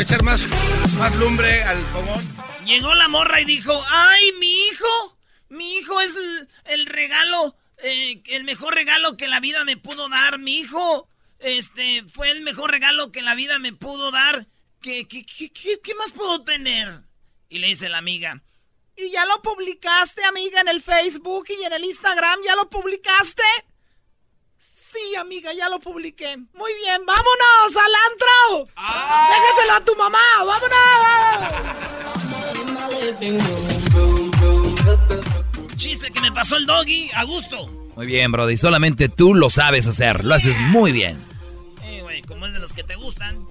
echar más, más lumbre al fogón. Llegó la morra y dijo, ¡ay, mi hijo! Mi hijo es el, regalo, eh, el mejor regalo que la vida me pudo dar, mi hijo. Este, fue el mejor regalo que la vida me pudo dar. ¿Qué, qué, qué, qué más puedo tener? Y le dice la amiga, ¿y ya lo publicaste, amiga, en el Facebook y en el Instagram? ¿Ya lo publicaste? Sí, amiga, ya lo publiqué. Muy bien, vámonos al antro. Ah. Déjaselo a tu mamá, vámonos. Chiste que me pasó el doggy, a gusto. Muy bien, Brody, solamente tú lo sabes hacer, lo haces muy bien. Eh, güey, como es de los que te gustan.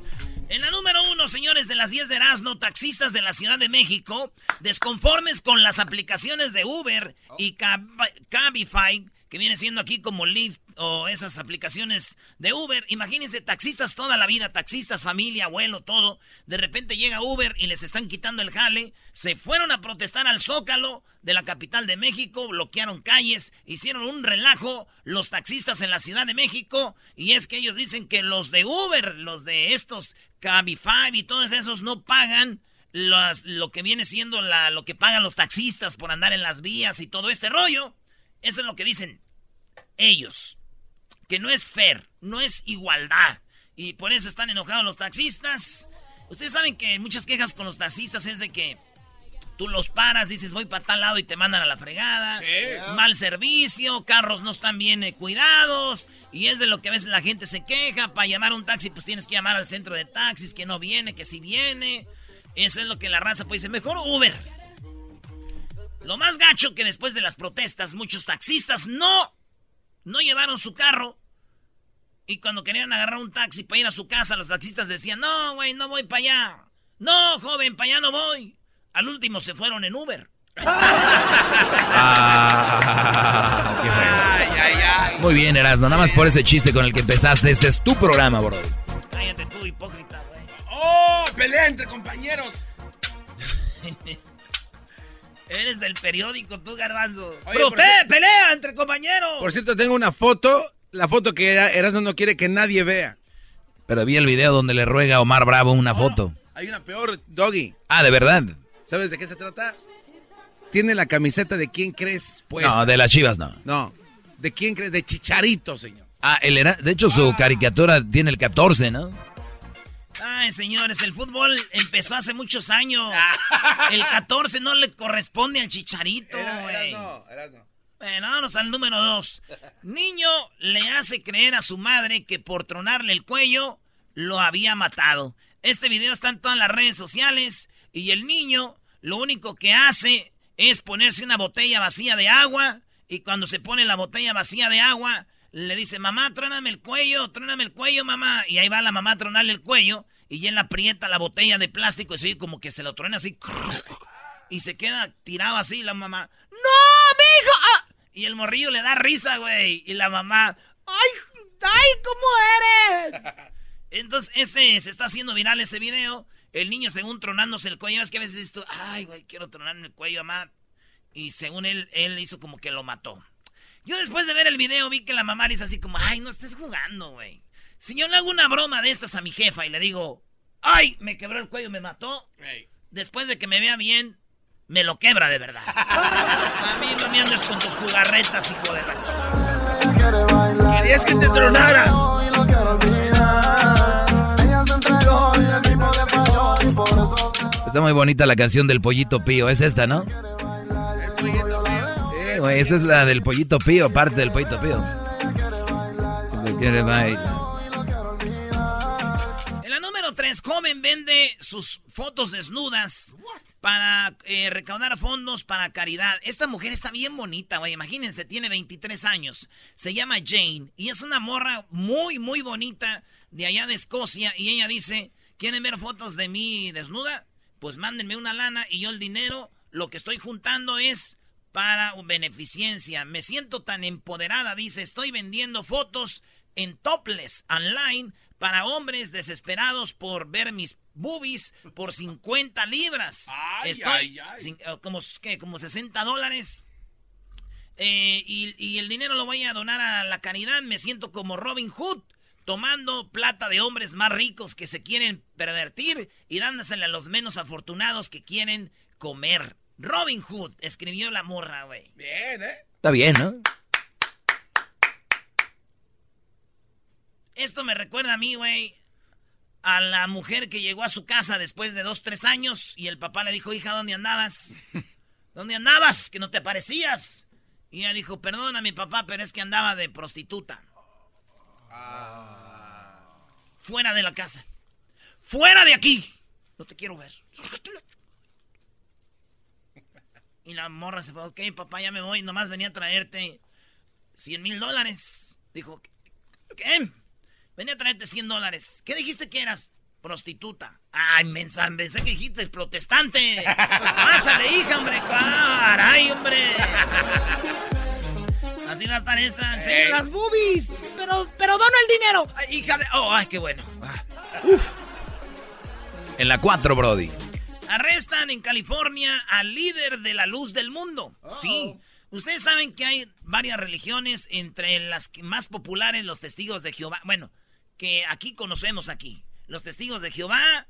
En la número uno, señores de las 10 de Erasmo, taxistas de la Ciudad de México, desconformes con las aplicaciones de Uber y Cabify, que viene siendo aquí como Lyft o esas aplicaciones de Uber. Imagínense, taxistas toda la vida, taxistas, familia, abuelo, todo. De repente llega Uber y les están quitando el jale. Se fueron a protestar al Zócalo de la capital de México, bloquearon calles, hicieron un relajo los taxistas en la Ciudad de México. Y es que ellos dicen que los de Uber, los de estos Cabify y todos esos no pagan. lo que viene siendo lo que pagan los taxistas por andar en las vías y todo este rollo. Eso es lo que dicen ellos. Que no es fair, no es igualdad. Y por eso están enojados los taxistas. Ustedes saben que muchas quejas con los taxistas es de que tú los paras, dices voy para tal lado y te mandan a la fregada. Mal servicio, carros no están bien eh, cuidados. Y es de lo que a veces la gente se queja. Para llamar a un taxi, pues tienes que llamar al centro de taxis, que no viene, que si viene. Eso es lo que la raza dice, mejor Uber. Lo más gacho que después de las protestas, muchos taxistas no, no llevaron su carro. Y cuando querían agarrar un taxi para ir a su casa, los taxistas decían, no, güey, no voy para allá. No, joven, para allá no voy. Al último se fueron en Uber. Ah, Muy bien, Erasmo. Nada más por ese chiste con el que empezaste. Este es tu programa, bro. Cállate tú, hipócrita, güey. ¡Oh! ¡Pelea entre compañeros! Eres del periódico, tú, garbanzo. Oye, pelea entre compañeros! Por cierto, tengo una foto, la foto que Erasmo no quiere que nadie vea. Pero vi el video donde le ruega a Omar Bravo una foto. hay una peor, Doggy. Ah, ¿de verdad? ¿Sabes de qué se trata? Tiene la camiseta de quién crees puesta. No, de las chivas no. No. ¿De quién crees? De Chicharito, señor. Ah, él era, de hecho su ah. caricatura tiene el 14, ¿no? Ay, señores, el fútbol empezó hace muchos años. El 14 no le corresponde al chicharito, güey. no, no. Bueno, vamos al número 2. Niño le hace creer a su madre que por tronarle el cuello lo había matado. Este video está en todas las redes sociales y el niño lo único que hace es ponerse una botella vacía de agua y cuando se pone la botella vacía de agua le dice, mamá, tróname el cuello, tróname el cuello, mamá. Y ahí va la mamá a tronarle el cuello y él aprieta la botella de plástico y se como que se lo truena así. Y se queda tirado así la mamá. ¡No, mi hijo! Ah". Y el morrillo le da risa, güey. Y la mamá, ¡ay, ay, cómo eres! Entonces, ese se está haciendo viral ese video. El niño, según tronándose el cuello, es que a veces dice, ay, güey, quiero tronarme el cuello, mamá. Y según él, él hizo como que lo mató. Yo después de ver el video vi que la mamá le hizo así como, ay, no estés jugando, güey. Si yo le hago una broma de estas a mi jefa y le digo, ay, me quebró el cuello, me mató, después de que me vea bien, me lo quebra de verdad. a mí no me andes con tus jugarretas, hijo de la Querías que te tronara. Está muy bonita la canción del pollito pío, es esta, ¿no? Esa es la del pollito pío, parte del pollito pío. En la número 3, es joven, vende sus fotos desnudas para eh, recaudar fondos para caridad. Esta mujer está bien bonita, güey. Imagínense, tiene 23 años. Se llama Jane y es una morra muy, muy bonita de allá de Escocia. Y ella dice, ¿quieren ver fotos de mí desnuda? Pues mándenme una lana y yo el dinero, lo que estoy juntando es para beneficencia. Me siento tan empoderada, dice, estoy vendiendo fotos en topless online para hombres desesperados por ver mis boobies por 50 libras. Estoy, eh, como, ¿qué? como 60 dólares. Eh, y, y, el dinero lo voy a donar a la caridad. Me siento como Robin Hood, tomando plata de hombres más ricos que se quieren pervertir y dándosela a los menos afortunados que quieren comer. Robin Hood escribió la morra, güey. Bien, ¿eh? Está bien, ¿no? Esto me recuerda a mí, güey, a la mujer que llegó a su casa después de dos, tres años y el papá le dijo, hija, ¿dónde andabas? ¿Dónde andabas? Que no te parecías. Y ella dijo, perdona mi papá, pero es que andaba de prostituta. Fuera de la casa. Fuera de aquí. No te quiero ver. Y la morra se fue, ok, papá, ya me voy. Nomás venía a traerte 100 mil dólares. Dijo, ¿qué? Venía a traerte 100 dólares. ¿Qué dijiste que eras? Prostituta. Ay, mensa, pensé que dijiste protestante. Pásale, hija, hombre. Caray, hombre. Así va a estar esta. ¡Sí, las boobies! Pero, pero dono el dinero. Ay, hija de. Oh, ay, qué bueno. Ah. Uf. En la 4, Brody. Arrestan en California al líder de la luz del mundo. Sí. Ustedes saben que hay varias religiones, entre las más populares, los testigos de Jehová. Bueno, que aquí conocemos aquí. Los testigos de Jehová,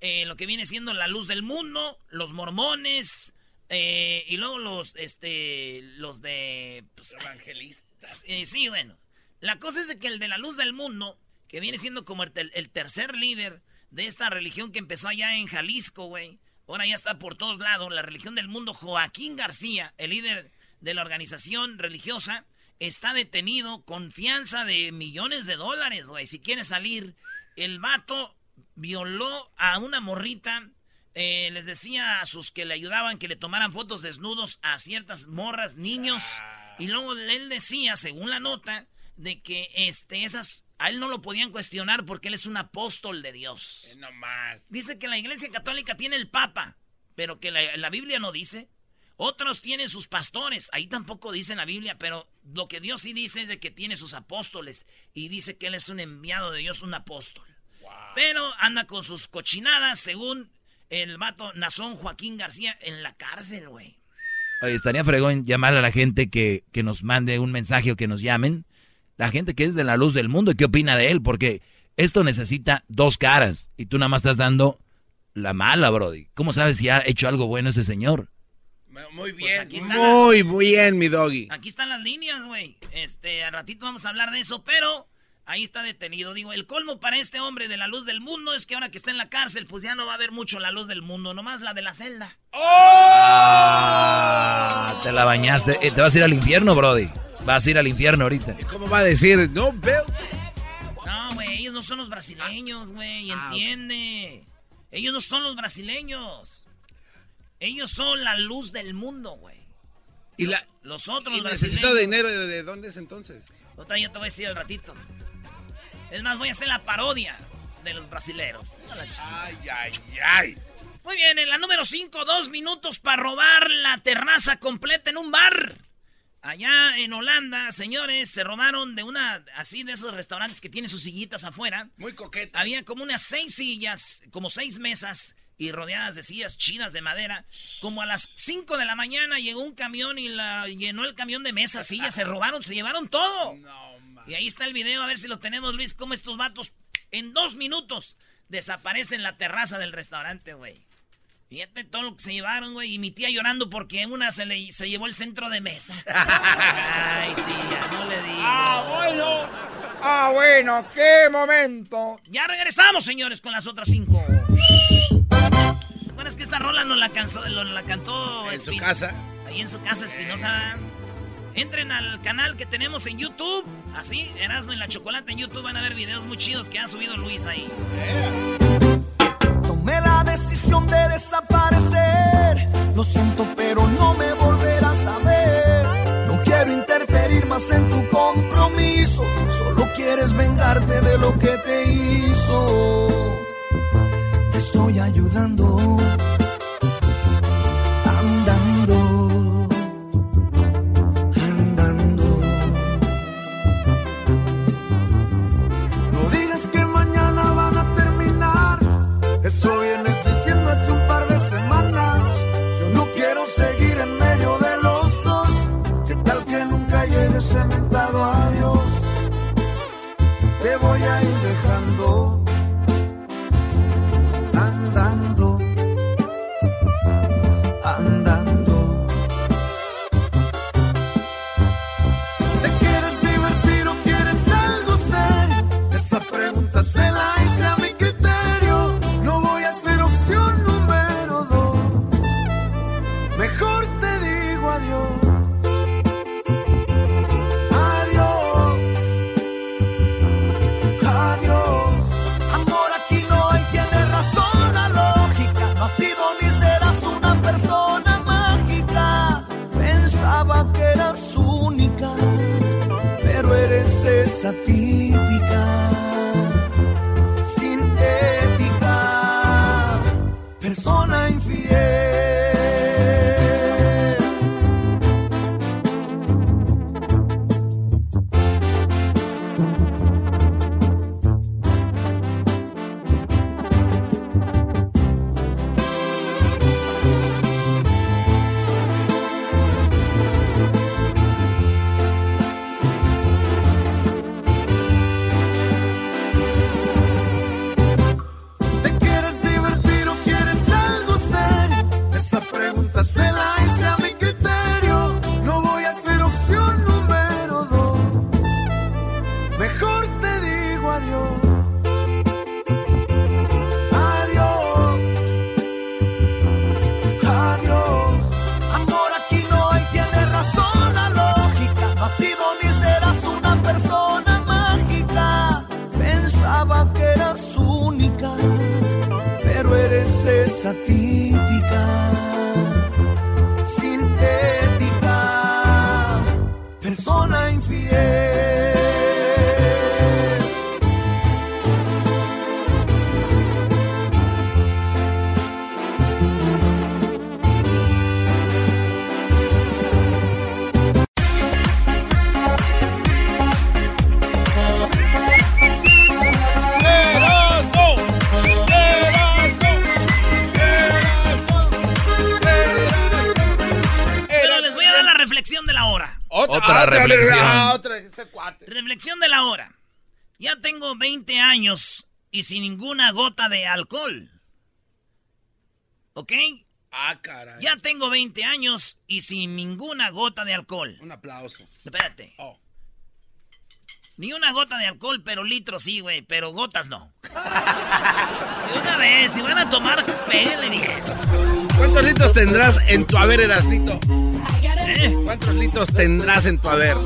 eh, lo que viene siendo la luz del mundo, los mormones, eh, y luego los, este, los de... Pues, Evangelistas. Eh, sí, bueno. La cosa es de que el de la luz del mundo, que viene siendo como el, el tercer líder de esta religión que empezó allá en Jalisco, güey. Ahora ya está por todos lados. La religión del mundo, Joaquín García, el líder de la organización religiosa, está detenido con fianza de millones de dólares, güey. Si quiere salir, el vato violó a una morrita. Eh, les decía a sus que le ayudaban que le tomaran fotos desnudos a ciertas morras, niños. Y luego él decía, según la nota, de que este, esas a él no lo podían cuestionar porque él es un apóstol de Dios. no más. Dice que la iglesia católica tiene el papa, pero que la, la Biblia no dice. Otros tienen sus pastores, ahí tampoco dice en la Biblia, pero lo que Dios sí dice es de que tiene sus apóstoles y dice que él es un enviado de Dios, un apóstol. Pero anda con sus cochinadas, según el vato Nazón Joaquín García, en la cárcel, güey. Oye, estaría fregón llamar a la gente que, que nos mande un mensaje o que nos llamen. La gente que es de la luz del mundo, ¿qué opina de él? Porque esto necesita dos caras y tú nada más estás dando la mala, Brody. ¿Cómo sabes si ha hecho algo bueno ese señor? Muy Pues bien, aquí está muy bien, mi doggy. Aquí están las líneas, güey. Este, al ratito vamos a hablar de eso, pero ahí está detenido. Digo, el colmo para este hombre de la luz del mundo es que ahora que está en la cárcel, pues ya no va a haber mucho la luz del mundo, nomás la de la celda. Ah, te la bañaste. Eh, te vas a ir al infierno, Brody. Vas a ir al infierno ahorita. ¿Cómo va a decir? No, veo. No, güey, ellos no son los brasileños, güey, Ah, entiende. Ellos no son los brasileños. Ellos son la luz del mundo, güey. Y, la, Los otros y brasileños. necesito dinero. ¿De, de dónde es entonces? Otra ya te voy a decir al ratito. Es más, voy a hacer la parodia de los brasileros. Ay, ay, ay. Muy bien, en la número 5, dos minutos para robar la terraza completa en un bar. Allá en Holanda, señores, se robaron de una, así de esos restaurantes que tienen sus sillitas afuera. Muy coqueta. Había como unas seis sillas, como seis mesas y rodeadas de sillas chinas de madera. Como a las 5 de la mañana llegó un camión y la, llenó el camión de mesas, sillas, se robaron, se llevaron todo. No. Y ahí está el video, a ver si lo tenemos, Luis, cómo estos vatos en dos minutos desaparecen la terraza del restaurante, güey. Fíjate todo lo que se llevaron, güey. Y mi tía llorando porque una se, le, se llevó el centro de mesa. Ay, tía, no le digo. Ah, bueno. Ah, bueno, qué momento. Ya regresamos, señores, con las otras cinco. Bueno, es que esta rola nos la, nos la cantó En su casa. Ahí en su casa, Espinosa. Entren al canal que tenemos en YouTube. Así, Erasmo y la Chocolate en YouTube van a ver videos muy chidos que ha subido Luis ahí. Tomé la decisión de desaparecer. Lo siento, pero no me volverás a ver. No quiero interferir más en tu compromiso. Solo quieres vengarte de lo que te hizo. Te estoy ayudando. Nunca eres esa reflexión. ah, otra, este cuate. Reflexión de la hora. Ya tengo 20 años y sin ninguna gota de alcohol. ¿Ok? Ah, caray. Ya tengo 20 años y sin ninguna gota de alcohol. Un aplauso. Espérate. Oh. Ni una gota de alcohol, pero litros sí, güey. Pero gotas no. De una vez, si van a tomar, bien. ¿Cuántos litros tendrás en tu haber, Erasnito? ¿Eh? ¿Cuántos litros tendrás en tu haber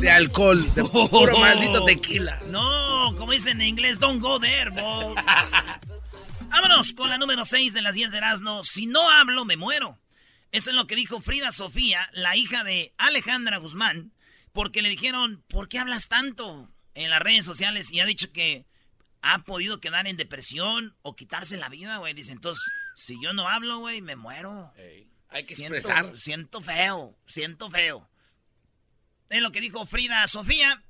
de alcohol, de puro maldito tequila? No, como dicen en inglés, don't go there, bo. Vámonos con la número 6 de las 10 de Erasmo. Si no hablo, me muero. Eso es lo que dijo Frida Sofía, la hija de Alejandra Guzmán, porque le dijeron, ¿por qué hablas tanto en las redes sociales? Y ha dicho que ha podido quedar en depresión o quitarse la vida, güey. Dice, entonces, si yo no hablo, güey, me muero. Hay que Siento- expresar. Siento feo, siento feo. Es lo que dijo Frida Sofía.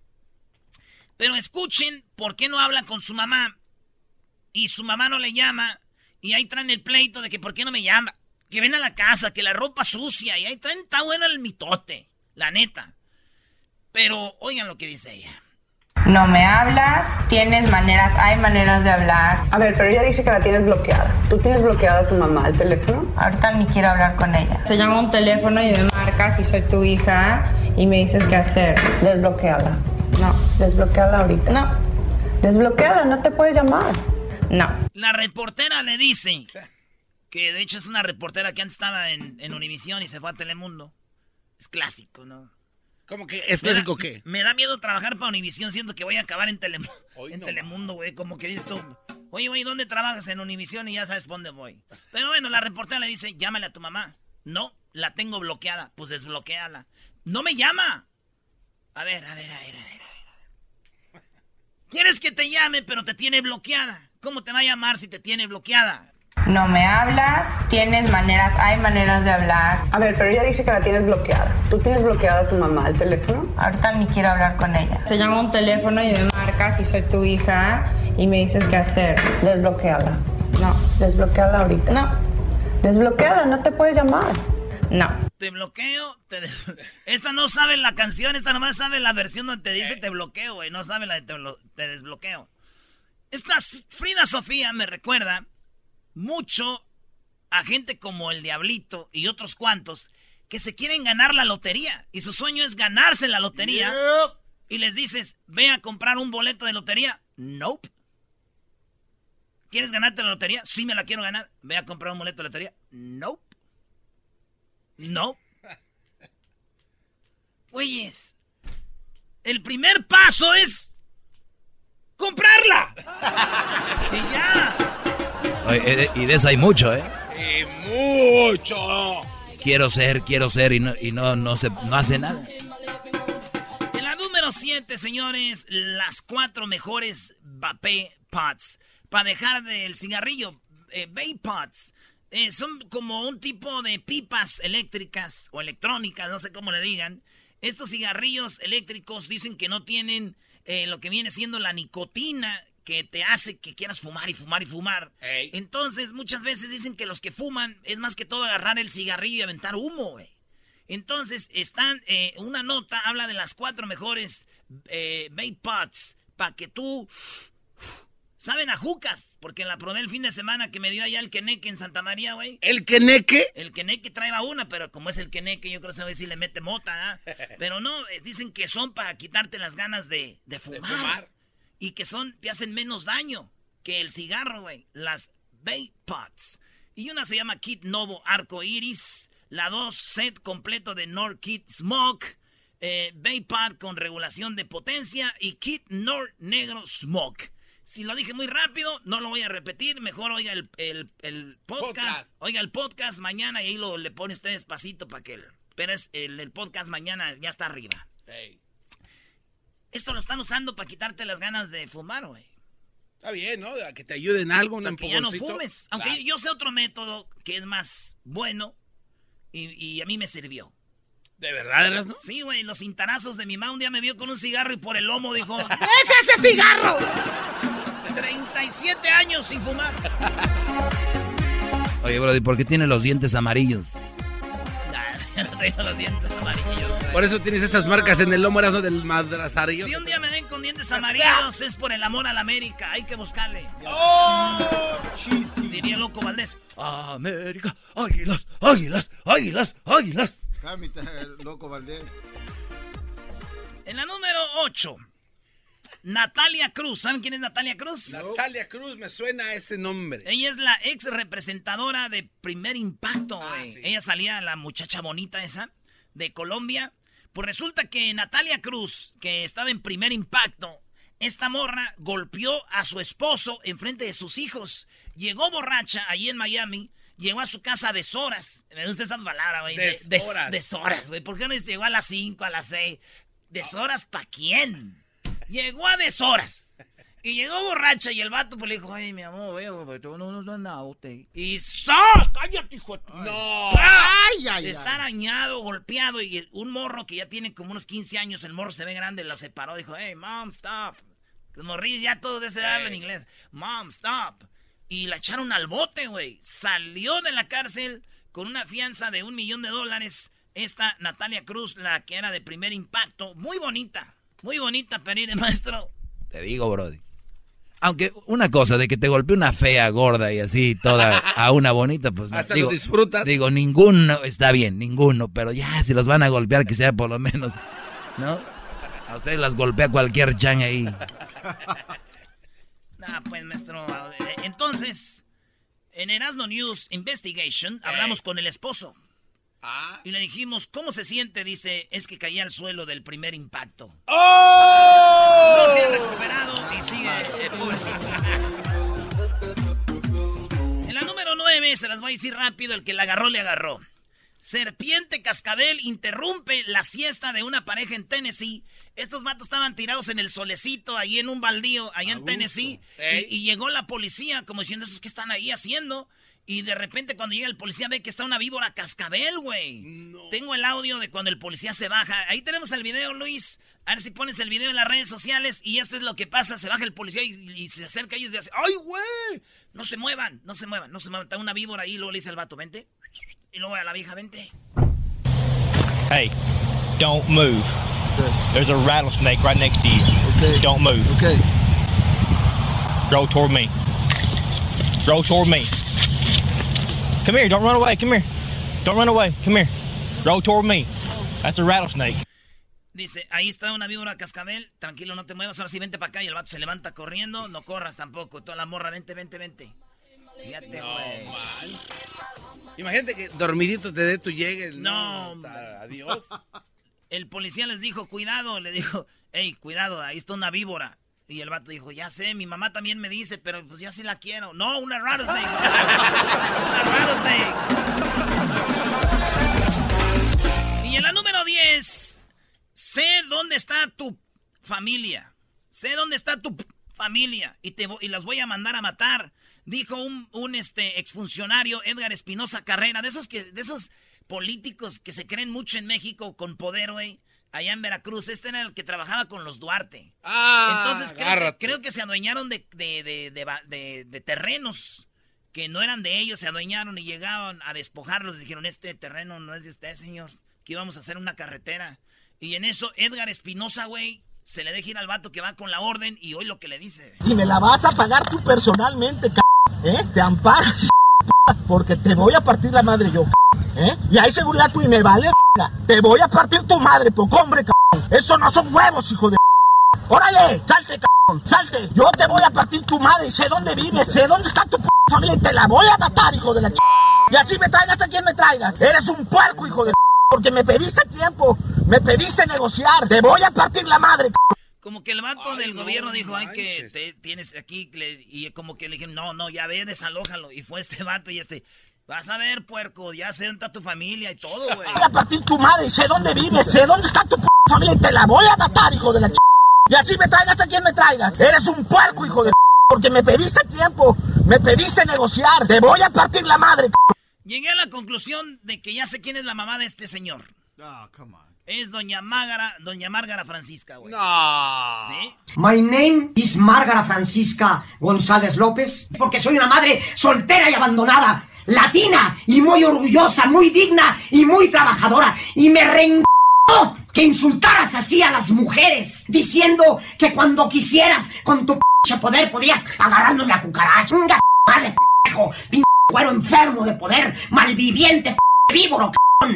Pero escuchen por qué no habla con su mamá. Y su mamá no le llama. Y ahí traen el pleito de que por qué no me llama. Que ven a la casa, que la ropa sucia. Y ahí traen, está bueno el mitote. La neta. Pero oigan lo que dice ella. No me hablas, tienes maneras, hay maneras de hablar. A ver, pero ella dice que la tienes bloqueada. ¿Tú tienes bloqueada a tu mamá el teléfono? Ahorita ni quiero hablar con ella. Se llama un teléfono y me marcas y soy tu hija y me dices qué hacer. Desbloqueala. No, Desbloqueala ahorita. no, Desbloqueala, no te puedes llamar. no. La reportera le dice. Que de hecho es una reportera que antes estaba en, en Univisión y se fue a Telemundo. Es clásico, ¿no? ¿Cómo que es clásico qué? Me da miedo trabajar para Univisión, siento que voy a acabar en, Hoy en no. Telemundo, güey. Como que dices tú, Oye, güey, ¿dónde trabajas? En Univisión y ya sabes dónde voy. Pero bueno, la reportera le dice, llámale a tu mamá. No, la tengo bloqueada. Pues desbloqueala. No me llama. A ver, a ver, a ver, a ver, a ver. Quieres que te llame, pero te tiene bloqueada. ¿Cómo te va a llamar si te tiene bloqueada? No me hablas, tienes maneras, hay maneras de hablar. A ver, pero ella dice que la tienes bloqueada. ¿Tú tienes bloqueada a tu mamá el teléfono? Ahorita ni quiero hablar con ella. Se llama un teléfono y me marcas si soy tu hija y me dices qué hacer. Desbloqueala. No, Desbloqueala ahorita. no, Desbloqueala, no te puedes llamar. no. Te bloqueo. te de- Esta no sabe la canción, esta nomás sabe la versión donde te dice te bloqueo, güey. No sabe la de te, te desbloqueo. Esta Frida Sofía me recuerda mucho a gente como el Diablito y otros cuantos que se quieren ganar la lotería. Y su sueño es ganarse la lotería. Y les dices, ve a comprar un boleto de lotería. Nope. ¿Quieres ganarte la lotería? Sí, me la quiero ganar. Ve a comprar un boleto de lotería. Nope. No. Güeyes, el primer paso es comprarla. y ya. Oye, eh, y de eso hay mucho, ¿eh? Y mucho. Quiero ser, quiero ser y no, y no, no, se, no hace nada. En la número 7, señores, las cuatro mejores vape pots para dejar del cigarrillo. Eh, vape pots. Eh, son como un tipo de pipas eléctricas o electrónicas, no sé cómo le digan. Estos cigarrillos eléctricos dicen que no tienen eh, lo que viene siendo la nicotina que te hace que quieras fumar y fumar y fumar. Ey. Entonces, muchas veces dicen que los que fuman es más que todo agarrar el cigarrillo y aventar humo, güey. Entonces, están, eh, una nota habla de las cuatro mejores eh, vape pots para que tú... Saben a jucas, porque la probé el fin de semana que me dio allá el Keneque en Santa María, güey. ¿El queneque? El Keneque traeba una, pero como es el Keneque, yo creo que sabe si le mete mota, ¿ah? Pero no, eh, dicen que son para quitarte las ganas de, de fumar. fumar. Y que son, te hacen menos daño que el cigarro, güey. Las vape pots. Y una se llama Kit Novo Arco Iris. La dos, set completo de Nord Kit Smoke. Eh, vape pod con regulación de potencia. Y Kit Nord Negro Smoke. Si lo dije muy rápido, no lo voy a repetir. Mejor oiga el, el- el podcast. Podcast. Oiga el podcast mañana y ahí lo le pone usted despacito para que... el- Pero es el, el podcast mañana ya está arriba. Ey, Esto lo están usando para quitarte las ganas de fumar, güey. Está bien, ¿no? Que te ayude en algo, un que ya no fumes. Aunque Claro. yo sé otro método que es más bueno y, y a mí me sirvió. ¿De verdad eras, no? Sí, güey, los cintarazos de mi mamá un día me vio con un cigarro y por el lomo dijo... ¡Deja ese cigarro! 37 años sin fumar. Oye, Brody, ¿por qué tiene los dientes amarillos? No tengo los dientes amarillos. güey. Por eso tienes estas marcas en el lomo erazo del madrazarillo. Si un día me ven con dientes amarillos es por el amor a la América. Hay que buscarle. ¡Oh! Diría Loco Valdés. América, águilas, águilas, águilas, águilas. Cámita, loco Valdés. En la número 8, Natalia Cruz. ¿Saben quién es Natalia Cruz? Natalia Cruz, me suena ese nombre. Ella es la ex representadora de Primer Impacto. Ah, sí. Ella salía, la muchacha bonita esa, de Colombia. Pues resulta que Natalia Cruz, que estaba en Primer Impacto, esta morra golpeó a su esposo en frente de sus hijos. Llegó borracha allí en Miami. Llegó a su casa a deshoras. Me gusta esa palabra, güey. De- des- Deshoras. deshoras, güey. ¿Por qué no llegó a las 5, a las 6? ¿Deshoras para quién? Llegó a deshoras. Y llegó borracha y el vato pues le dijo, ay, mi amor, veo, no nos dan nada, usted. Y ¡sos! ¡Cállate, hijo! ¡No! Ay, ay, estar arañado, golpeado y un morro que ya tiene como unos 15 años, el morro se ve grande, lo separó, dijo, hey, mom, stop. Los morrillos ya todos de esa edad hablan inglés. Mom, stop. Y la echaron al bote, güey. Salió de la cárcel con una fianza de un millón de dólares. Esta Natalia Cruz, la que era de primer impacto, muy bonita. Muy bonita, Perine, maestro. Te digo, Brody. Aunque una cosa, de que te golpee una fea, gorda y así, toda a una bonita, pues. Hasta digo, lo disfrutas. Digo, ninguno está bien, ninguno. Pero ya, si los van a golpear, que sea por lo menos, ¿no? A ustedes las golpea cualquier chan ahí. Ah, pues, maestro. eh, Entonces, en Erasmo News Investigation, hablamos con el esposo. Y le dijimos, ¿cómo se siente? Dice, es que caí al suelo del primer impacto. ¡Oh! No se ha recuperado y sigue eh, pobrecito. en la número 9, se las voy a decir rápido, el que la agarró, le agarró. Serpiente cascabel interrumpe la siesta de una pareja en Tennessee. Estos matos estaban tirados en el solecito, ahí en un baldío, allá en Tennessee. Y, llegó la policía como diciendo, ¿esos qué están ahí haciendo? Y de repente cuando llega el policía ve que está una víbora cascabel, güey. Tengo el audio de cuando el policía se baja. Ahí tenemos el video, Luis. A ver si pones el video en las redes sociales y esto es lo que pasa. Se baja el policía y, se acerca y dice, ¡ay, güey! No se muevan, no se muevan, no se muevan. Está una víbora ahí y luego le dice al vato, vente. Y luego a la vieja, vente. Hey, don't move. There's a rattlesnake right next to you. Don't move. Okay. Roll toward me. Roll toward me. Come here, don't run away. Come here. Don't run away. Come here. Roll toward me. That's a rattlesnake. Dice, ahí está una víbora cascabel. Tranquilo, no te muevas. Ahora sí, vente para acá. Y el vato se levanta corriendo. No corras tampoco. Toda la morra, vente, vente, vente. Fíjate, güey. Imagínate que dormidito te dé tu llegue. No, hasta adiós. El policía les dijo, cuidado. Le dijo, hey, cuidado, ahí está una víbora. Y el vato dijo, ya sé, mi mamá también me dice, pero pues ya sí la quiero. No, una rattlesnake. una rattlesnake. Y en la número 10, sé dónde está tu familia. Sé dónde está tu familia y, te, y las voy a mandar a matar. Dijo un, un este, exfuncionario, Edgar Espinosa Carrera, de esos, que, de esos políticos que se creen mucho en México con poder, güey allá en Veracruz. Este era el que trabajaba con los Duarte. Ah, Entonces creo que, creo que, se adueñaron de, de, de, de, terrenos que no eran de ellos, se adueñaron y llegaron a despojarlos. Dijeron, este terreno no es de usted, señor. Que íbamos a hacer una carretera. Y en eso Edgar Espinosa, güey, se le deja ir al vato que va con la orden y hoy lo que le dice. Y me la vas a pagar tú personalmente, c ¿eh? Te amparas, porque te voy a partir la madre yo, ¿eh? Y hay seguridad tú y me vale, te voy a partir tu madre, poco hombre, cabrón. Eso no son huevos, hijo de ¡Órale! ¡Salte, cabrón! ¡Salte! Yo te voy a partir tu madre, sé dónde vives, sé dónde está tu familia y te la voy a matar, hijo de la ch... Y así me traigas a quien me traigas. Eres un puerco, hijo de porque me pediste tiempo, me pediste negociar, te voy a partir la madre, como que el vato del gobierno dijo, ay, que te, tienes aquí, y como que le dijeron, no, no, ya ve, desalójalo. Y fue este vato y este, vas a ver, puerco, ya sé dónde está tu familia y todo, güey. Voy a partir tu madre, sé dónde vives, sé dónde está tu familia y te la voy a matar, hijo de la ch... Y así me traigas a quien me traigas. Eres un puerco, hijo de porque me pediste tiempo, me pediste negociar, te voy a partir la madre. Llegué a la conclusión de que ya sé quién es la mamá de este señor. Oh, come on. Es doña Márgara, doña Márgara Francisca, güey. No. ¿Sí? My name is Márgara Francisca González López, porque soy una madre soltera y abandonada, latina y muy orgullosa, muy digna y muy trabajadora. Y me re que insultaras así a las mujeres, diciendo que cuando quisieras con tu poder podías agarrarme la cucaracha. Madre, cuero enfermo de poder, malviviente, víboro,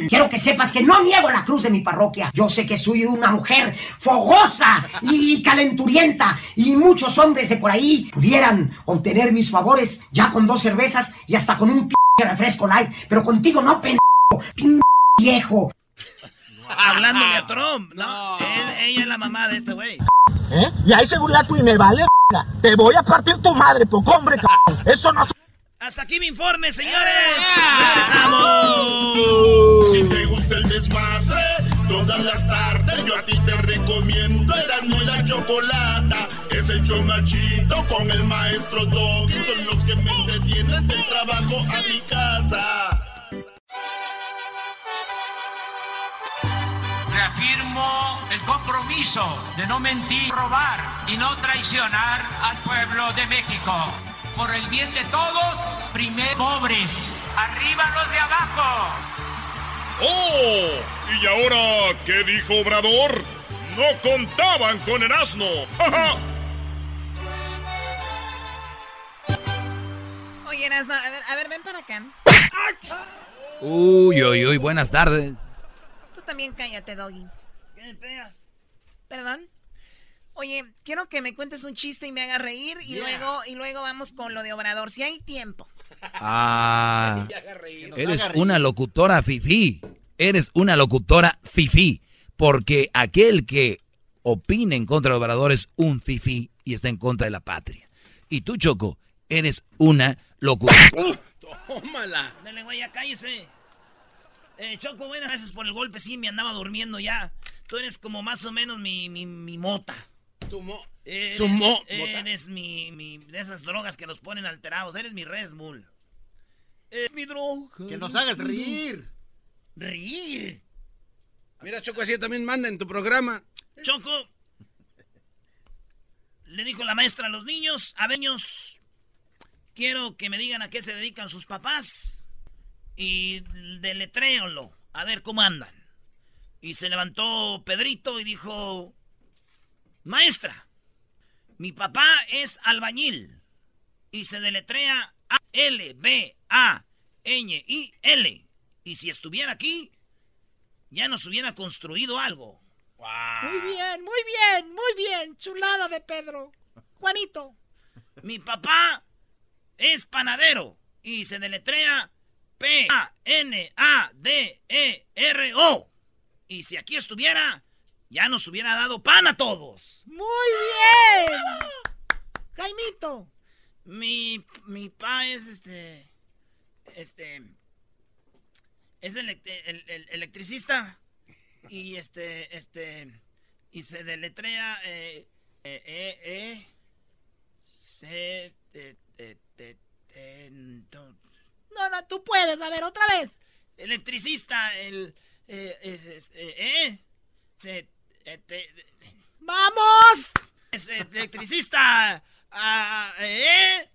Quiero que sepas que no niego la cruz de mi parroquia. Yo sé que soy una mujer fogosa y calenturienta y muchos hombres de por ahí pudieran obtener mis favores ya con dos cervezas y hasta con un p refresco light. Pero contigo no, pendejo, p viejo. Hablándole a Trump, ¿no? ella es la mamá de este güey. ¿Eh? Y hay seguridad tú y me vale, Te voy a partir tu madre, poco hombre, Eso no... Hasta aquí mi informe, señores. ¡Regresamos! Si te gusta el desmadre, todas las tardes yo a ti te recomiendo. Eran muy la chocolata. Es el chomachito con el maestro Doggy. Son los que me entretienen del trabajo a mi casa. Reafirmo el compromiso de no mentir, robar y no traicionar al pueblo de México por el bien de todos, primero pobres, arriba los de abajo. ¡Oh! ¿Y ahora qué dijo Obrador? No contaban con el asno. Oye, Erasno, a ver, a ver, ven para acá. Uy, uy, uy, buenas tardes. Tú también cállate, Doggy. ¿Qué me pegas? ¿Perdón? Oye, quiero que me cuentes un chiste y me haga reír y luego y luego vamos con lo de Obrador, si hay tiempo. Ah, eres una locutora fifí. Eres una locutora fifí. Porque aquel que opina en contra de Obrador es un fifí y está en contra de la patria. Y tú, Choco, eres una locura. Tómala. Dale, güey, ya cállese. Eh, Choco, buenas gracias por el golpe. Sí, me andaba durmiendo ya. Tú eres como más o menos mi, mi, mi mota. Tu mo. Eres, mi, mi. De esas drogas que nos ponen alterados. Eres mi Red Bull. Es mi droga. Que nos hagas reír. Reír. Mira, Choco, así también manda en tu programa. Choco. Le dijo la maestra a los niños, aveños, quiero que me digan a qué se dedican sus papás. Y deletréalo, a ver cómo andan. Y se levantó Pedrito y dijo, maestra, mi papá es albañil. Y se deletrea A-L-B-A-N-I-L. Y si estuviera aquí, ya nos hubiera construido algo. Muy bien, muy bien, muy bien. Chulada de Pedro. Juanito. Mi papá es panadero y se deletrea P-A-N-A-D-E-R-O. Y si aquí estuviera, ya nos hubiera dado pan a todos. Muy bien. Jaimito. Mi, mi pa es este. Este. Es el, el- electricista. Y este. Este. Y se deletrea. Eh, eh, eh, eh, C. T, T, T, T, no. No, no, tú puedes. A ver, otra vez. Electricista. El. Eh, es, es, eh, eh, C, T, ¡Vamos! es electricista. Ah, eh,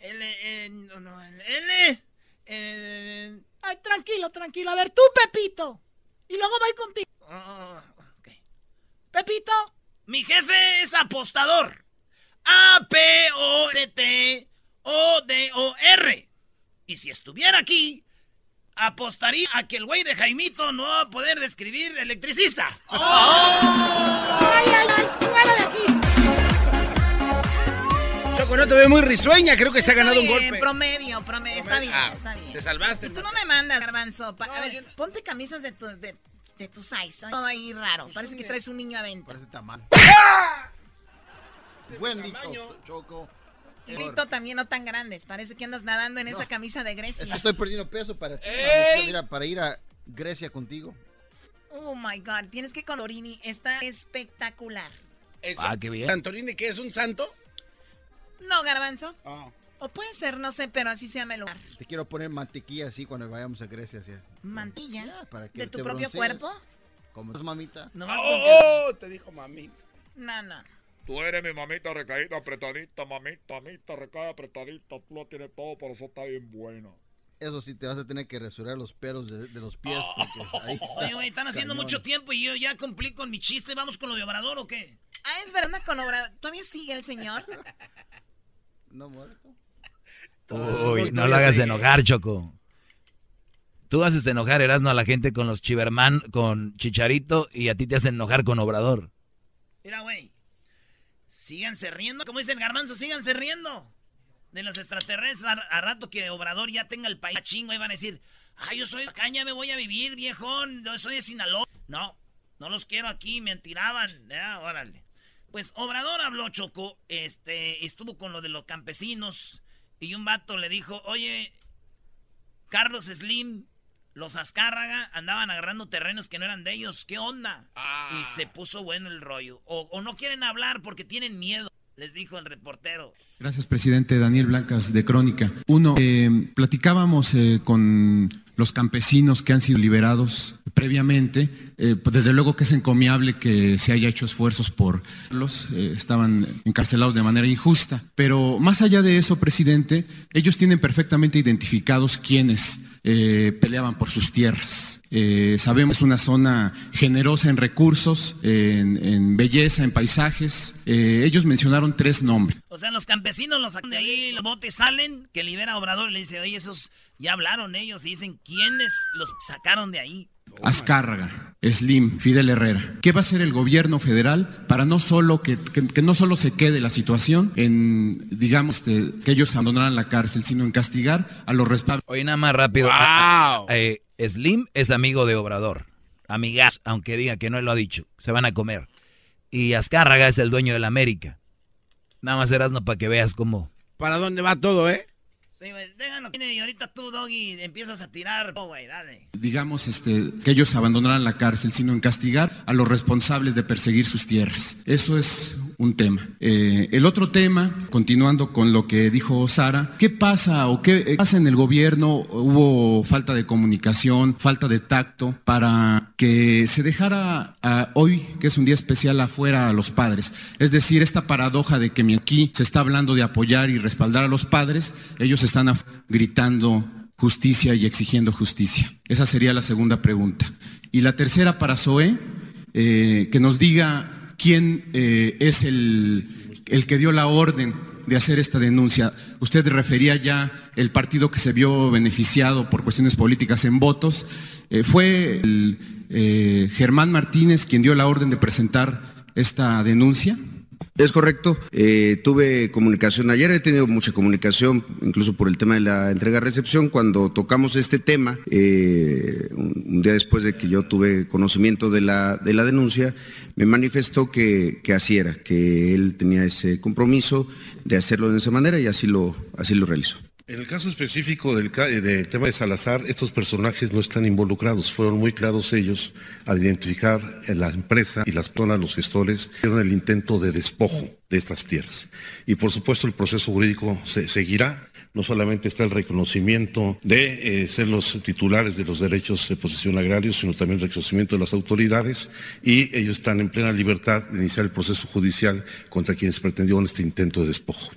L, eh, no, no, L, eh, Ay, tranquilo, tranquilo. A ver, tú, Pepito. Y luego voy contigo. oh. Pepito. Mi jefe es apostador. A-P-O-T-T-O-D-O-R. Y si estuviera aquí, apostaría a que el güey de Jaimito no va a poder describir electricista. ¡Ay, ay, ay! ¡Fuera de aquí! Choco, no te veo muy risueña. Creo que se ha ganado un golpe. Promedio, promedio. Está bien, Ah, está bien. Te salvaste. Y tú no me mandas, garbanzo. Pa- a ver, ponte camisas de tu, de, de tu size. Todo ahí raro. Parece que traes un niño adentro. Parece tamal. Buen dicho, Choco. Y Rito también no tan grandes. Parece que andas nadando en esa camisa de Es Grecia. que estoy perdiendo peso para para ir a Grecia contigo. Oh my God. Tienes que colorini. Está espectacular. Eso. Ah, qué bien. ¿Santorini qué es un santo? No, garbanzo. Ah. O puede ser, no sé, pero así se llama el lugar. Te quiero poner mantequilla así cuando vayamos a Grecia. Así. Mantilla. para que ¿De tu propio broncees. cuerpo? Como es mamita. No, Oh, oh, te dijo mami. no, no. Tú eres mi mamita recaída, apretadita, mamita, mamita, recaída, apretadita. Tú lo tienes todo, por eso está bien buena. Eso sí, te vas a tener que rasurar los pelos de, de los pies. Porque ahí está Oye, güey, están haciendo cañón. mucho tiempo y yo ya cumplí con mi chiste. ¿Vamos con lo de Obrador o qué? Ah, es verdad, con obra. ¿Todavía sigue el señor? No muerto. Uy, no lo hagas enojar, Choco. Tú haces enojar, Erasmo, a la gente con los Chiverman, con Chicharito, y a ti te hacen enojar con Obrador. Mira, güey. Síganse riendo. Como dice el garbanzo, síganse riendo. De los extraterrestres. A, rato que Obrador ya tenga el país chingo, y van a decir, ay, yo soy de caña, me voy a vivir, viejón. Yo soy de Sinaloa. No, no los quiero aquí, me tiraban. Ya, órale. Pues Obrador habló, Choco, este, estuvo con lo de los campesinos. Y un vato le dijo, oye, Carlos Slim, los Azcárraga andaban agarrando terrenos que no eran de ellos. ¿Qué onda? Y se puso bueno el rollo. O, o no quieren hablar porque tienen miedo, les dijo el reportero. Gracias, presidente. Daniel Blancas, de Crónica. Uno, eh, platicábamos eh, con los campesinos que han sido liberados previamente. Eh, pues desde luego que es encomiable que se haya hecho esfuerzos por los eh, estaban encarcelados de manera injusta. Pero más allá de eso, presidente, ellos tienen perfectamente identificados quiénes eh, peleaban por sus tierras. Eh, sabemos que es una zona generosa en recursos, en, belleza, en paisajes. Eh, ellos mencionaron tres nombres. O sea, los campesinos los sacan de ahí, los botes salen, que libera a Obrador y le dice, oye, esos ya hablaron ellos y dicen quiénes los sacaron de ahí. Azcárraga, Slim, Fidel Herrera. ¿Qué va a hacer el gobierno federal para no solo que, que- que no solo se quede la situación en, digamos, este, que ellos abandonaran la cárcel, sino en castigar a los responsables? Oye, nada más rápido. A- a- eh, Slim es amigo de Obrador. Amigas, aunque diga que no lo ha dicho. Se van a comer. Y Azcárraga es el dueño de la América. Nada más Erasmo para que veas cómo. ¿Para dónde va todo, eh? Sí, güey. Y ahorita tú, Doggy, empiezas a tirar. Oh, güey, dale. digamos, este, que ellos abandonaran la cárcel, sino en castigar a los responsables de perseguir sus tierras. Eso es un tema. Eh, el otro tema, continuando con lo que dijo Sara, ¿qué pasa o qué pasa en el gobierno? Hubo falta de comunicación, falta de tacto para que se dejara a hoy, que es un día especial, afuera a los padres. Es decir, esta paradoja de que aquí se está hablando de apoyar y respaldar a los padres, ellos están gritando justicia y exigiendo justicia. Esa sería la segunda pregunta. Y la tercera para Zoé, eh, que nos diga quién eh, es el, el que dio la orden de hacer esta denuncia. Usted refería ya el partido que se vio beneficiado por cuestiones políticas en votos. Eh, fue eh, Germán Martínez quien dio la orden de presentar esta denuncia. Es correcto. Eh, tuve comunicación ayer, he tenido mucha comunicación, incluso por el tema de la entrega-recepción. Cuando tocamos este tema, eh, un, día después de que yo tuve conocimiento de la, de la denuncia, me manifestó que, que así era, que él tenía ese compromiso de hacerlo de esa manera y así lo, así lo realizó. En el caso específico eh, del tema de Salazar, estos personajes no están involucrados. Fueron muy claros ellos al identificar en la empresa y las personas, los gestores, hicieron el intento de despojo de estas tierras. Y por supuesto el proceso jurídico se seguirá. No solamente está el reconocimiento de eh, ser los titulares de los derechos de posesión agrarios, sino también el reconocimiento de las autoridades y ellos están en plena libertad de iniciar el proceso judicial contra quienes pretendieron este intento de despojo.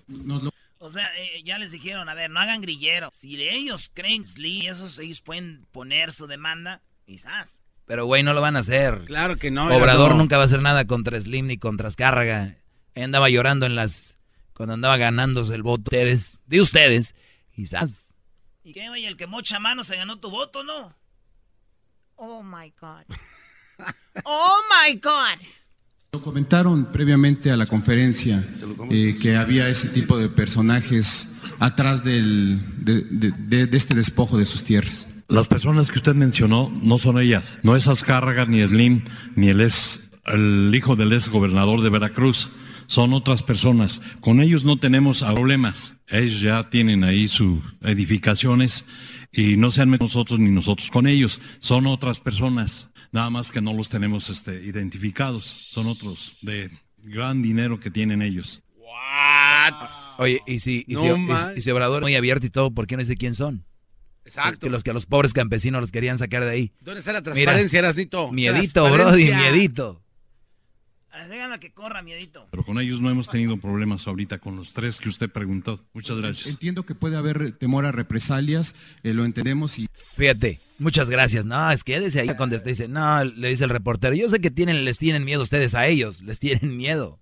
O sea, eh, ya les dijeron, a ver, no hagan grillero. Si ellos creen Slim, esos ellos pueden poner su demanda, quizás. Pero, güey, no lo van a hacer. Claro que no. Obrador no. nunca va a hacer nada contra Slim ni contra Azcárraga. Él andaba llorando en las... Cuando andaba ganándose el voto de ustedes. De ustedes. Quizás. ¿Y qué, güey? El que mocha mano se ganó tu voto, ¿no? Oh my God. Oh my God. Lo comentaron previamente a la conferencia eh, que había ese tipo de personajes atrás del- de, de- de- de este despojo de sus tierras. Las personas que usted mencionó no son ellas. No es Azcárraga, ni Slim, ni el, ex, el hijo del ex gobernador de Veracruz. Son otras personas. Con ellos no tenemos problemas. Ellos ya tienen ahí sus edificaciones y no sean nosotros ni nosotros con ellos. Son otras personas. Nada más que no los tenemos este, identificados. Son otros de gran dinero que tienen ellos. Oye, y si, y No si, y- si Obrador es muy abierto y todo, ¿por qué no dice quién son? Exacto. Que los que a los pobres campesinos los querían sacar de ahí. ¿Dónde está la transparencia, Erasnito? Miedito. Brody, miedito. Déjala que corra, miedito. Pero con ellos no hemos tenido problemas ahorita con los tres que usted preguntó. Muchas gracias. Entiendo que puede haber temor a represalias, eh, lo entendemos y Fíjate, muchas gracias. No, es que desde ahí contesta, dice, no, le dice el reportero, yo sé que tienen, les tienen miedo ustedes a ellos, les tienen miedo.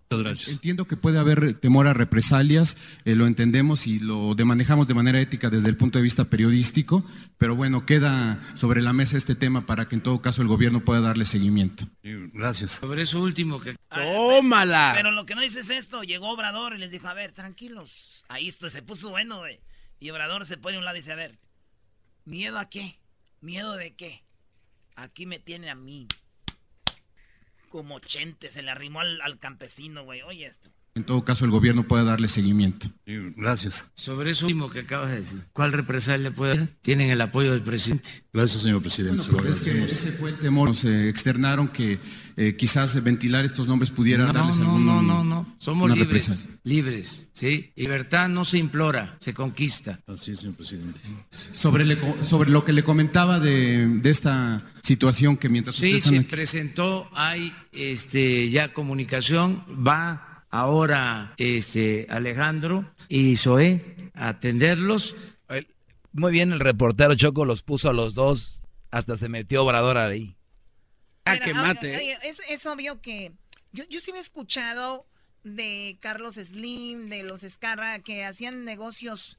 Entiendo que puede haber temor a represalias, eh, lo entendemos y lo de- manejamos de manera ética desde el punto de vista periodístico, pero bueno, queda sobre la mesa este tema para que en todo caso el gobierno pueda darle seguimiento. Gracias. Sobre eso último que... ¡Tómala! Pero lo que no dices es esto, llegó Obrador y les dijo, a ver, tranquilos. Ahí esto se puso bueno, güey. Y Obrador se pone a un lado y dice, a ver, ¿miedo a qué? ¿Miedo de qué? Aquí me tiene a mí. Como chente, se le arrimó al, al campesino, güey. Oye esto. En todo caso el gobierno pueda darle seguimiento. Gracias. Sobre eso último que acabas de decir. ¿Cuál represalia puede haber? Tienen el apoyo del presidente. Gracias, señor presidente. Lo Es que ese fue el temor, nos eh, externaron que eh, quizás ventilar estos nombres pudiera No, darles no, algún- no, no, no. Somos una libres. represalia. Libres, ¿sí? Libertad no se implora, se conquista. Así es, señor presidente. Sobre, le sobre lo que le comentaba de, de esta situación que mientras Sí, se aquí- presentó, hay este, ya comunicación, va ahora este, Alejandro y Zoé a atenderlos. Muy bien, el reportero Choco los puso a los dos, hasta se metió Obrador ahí. Ah, que mate. oye, es, es obvio que yo, yo sí me he escuchado de Carlos Slim, de los Escarra, que hacían negocios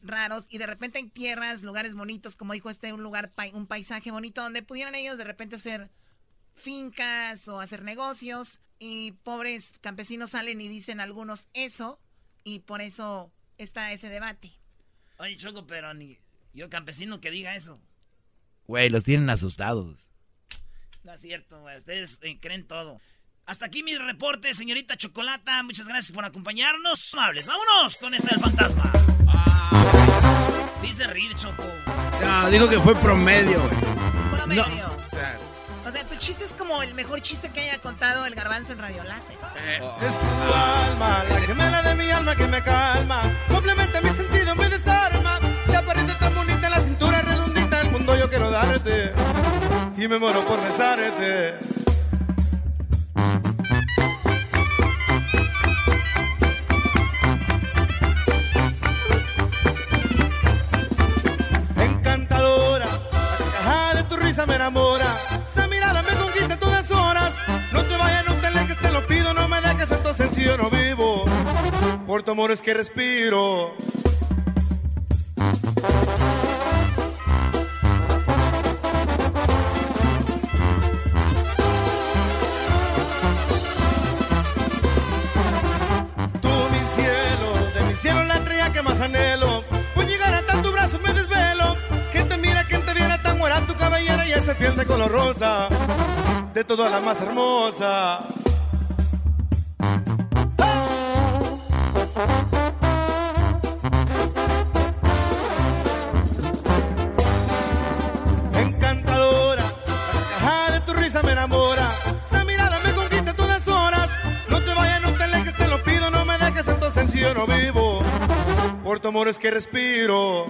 raros y de repente hay tierras, lugares bonitos, como dijo este, un lugar, un paisaje bonito donde pudieran ellos de repente hacer fincas o hacer negocios y pobres campesinos salen y dicen algunos eso y por eso está ese debate. Oye, Choco, pero ni yo campesino que diga eso. Güey, los tienen asustados. No es cierto, güey. Ustedes eh, creen todo. Hasta aquí mi reporte, señorita Chocolata. Muchas gracias por acompañarnos. Amables, vámonos con esta del fantasma. Dice reír, Choco. No, digo que fue promedio, güey. Promedio. No, o sea, sea, tu chiste es como el mejor chiste que haya contado el garbanzo en Radio Láser. Es tu alma, la gemela de mi alma que me calma. Complementa mi sentido, me desarma. Chaparrita tan bonita, la cintura redondita. El mundo yo quiero darte. Y me muero por besarte. Encantadora, la carcajada de tu risa me enamora. Me sencillo no vivo. Por tu amor es que respiro. Tú mi cielo, de mi cielo la estrella que más anhelo. Por llegar hasta tu brazo me desvelo. Que te mira, quien te viera tan buena tu cabellera y esa piel de color rosa. De todas la más hermosa. Encantadora, la de tu risa me enamora. Esa mirada me conquista todas horas. No te vayas, no te alejes, te lo pido, no me dejes, esto sencillo no vivo. Por tu amor es que respiro.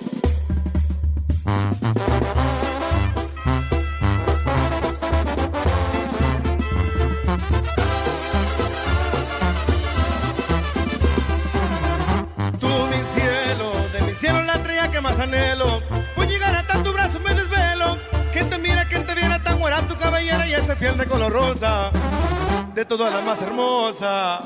Más anhelo. Llegar hasta tu brazo me desvelo. Que te mira, que te viera tan buena tu cabellera y esa piel de color rosa. De todas la más hermosa.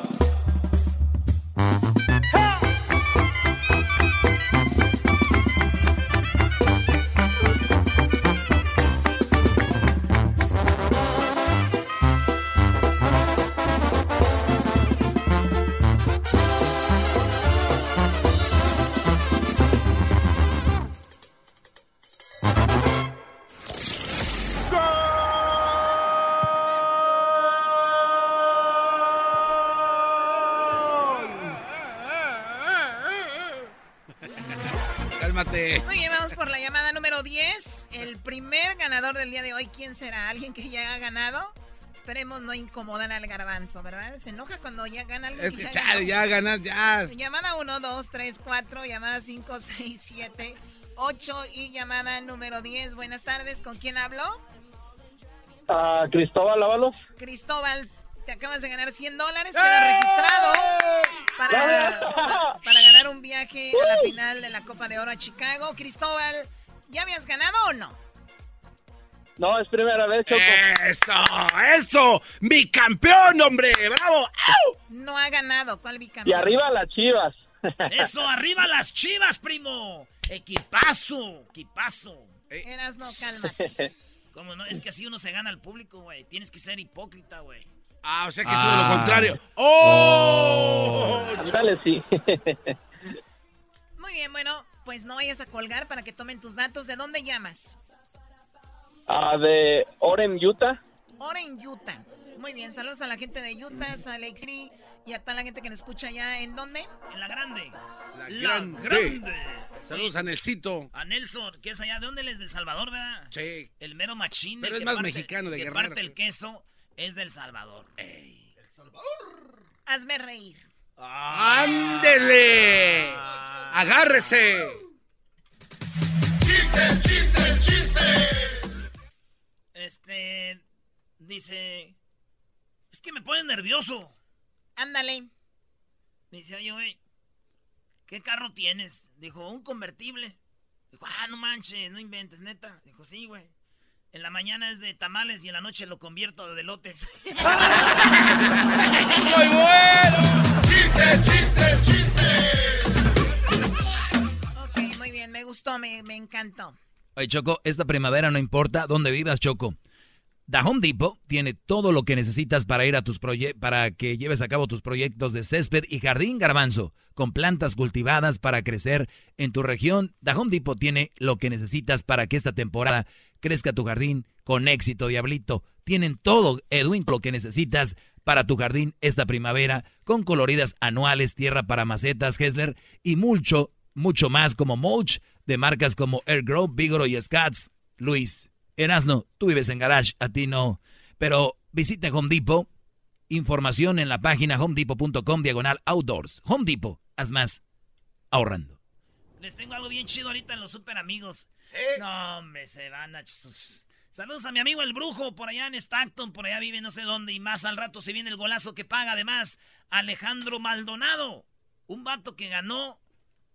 ¿Quién será? ¿Alguien que ya ha ganado? Esperemos no incomodar al garbanzo, ¿verdad? Se enoja cuando ya gana alguien. Es que ya chale, ya ganar, ya. Llamada 1, 2, 3, 4, llamada 5, 6, 7, 8 y llamada número 10. Buenas tardes, ¿con quién hablo? Ah, Cristóbal Ábalos. Cristóbal, te acabas de ganar 100 dólares, queda registrado para, para, para ganar un viaje a la final de la Copa de Oro a Chicago. Cristóbal, ¿ya habías ganado o no? No, es primera vez, Choco. ¡Eso! ¡Eso! ¡Mi campeón, hombre! ¡Bravo! ¡Au! No ha ganado, ¿cuál Y bicampeón? arriba las chivas. Eso, arriba las chivas, primo. Equipazo, equipazo. Eras no, cálmate. ¿Cómo no? Es que así uno se gana al público, güey. Tienes que ser hipócrita, güey. Ah, o sea que es de lo contrario. ¡Oh! Dale, sí. Muy bien, bueno, pues no vayas a colgar para que tomen tus datos. ¿De dónde llamas? Ah, de Oren, Utah. Ahora en Utah. Muy bien, saludos a la gente de Utah, a City y a toda la gente que nos escucha allá. ¿En dónde? En la grande. La La grande. grande. Saludos a Nelsito. A Nelson, que es allá. ¿De dónde él es? ¿Del Salvador, verdad? Sí. El mero machín. Pero el es más parte- mexicano de que Guerrero, parte el queso es del Salvador. Hazme reír. ¡Ándele! ¡Agárrese! ¡Chistes, chistes, chistes! Este. Dice. Es que me pone nervioso. Ándale. Dice, oye, güey. ¿Qué carro tienes? Dijo, un convertible. Dijo, ah, no manches, no inventes, neta. Dijo, sí, güey. En la mañana es de tamales y en la noche lo convierto de lotes. ¡Muy bueno! ¡Chistes, chistes, chistes! Ok, muy bien, me gustó, me, me encantó. Oye, Choco, esta primavera no importa dónde vivas, Choco. The Depot tiene todo lo que necesitas para ir a tus para que lleves a cabo tus proyectos de césped y jardín garbanzo, con plantas cultivadas para crecer en tu región. The Depot tiene lo que necesitas para que esta temporada crezca tu jardín con éxito, diablito. Tienen todo, Edwin, lo que necesitas para tu jardín esta primavera, con coloridas anuales, tierra para macetas, Hessler y mucho mucho más como mulch de marcas como Airgrow, Vigoro y Scats. Luis, Erasno, tú vives en garage, a ti no. Pero visite Home Depot. Información en la página homedepot.com diagonal outdoors. Home Depot, haz más ahorrando. Les tengo algo bien chido ahorita en los super amigos. ¿Sí? No, hombre, se van a... Saludos a mi amigo el brujo por allá en Stockton, por allá vive no sé dónde y más al rato se viene el golazo que paga además Alejandro Maldonado, un vato que ganó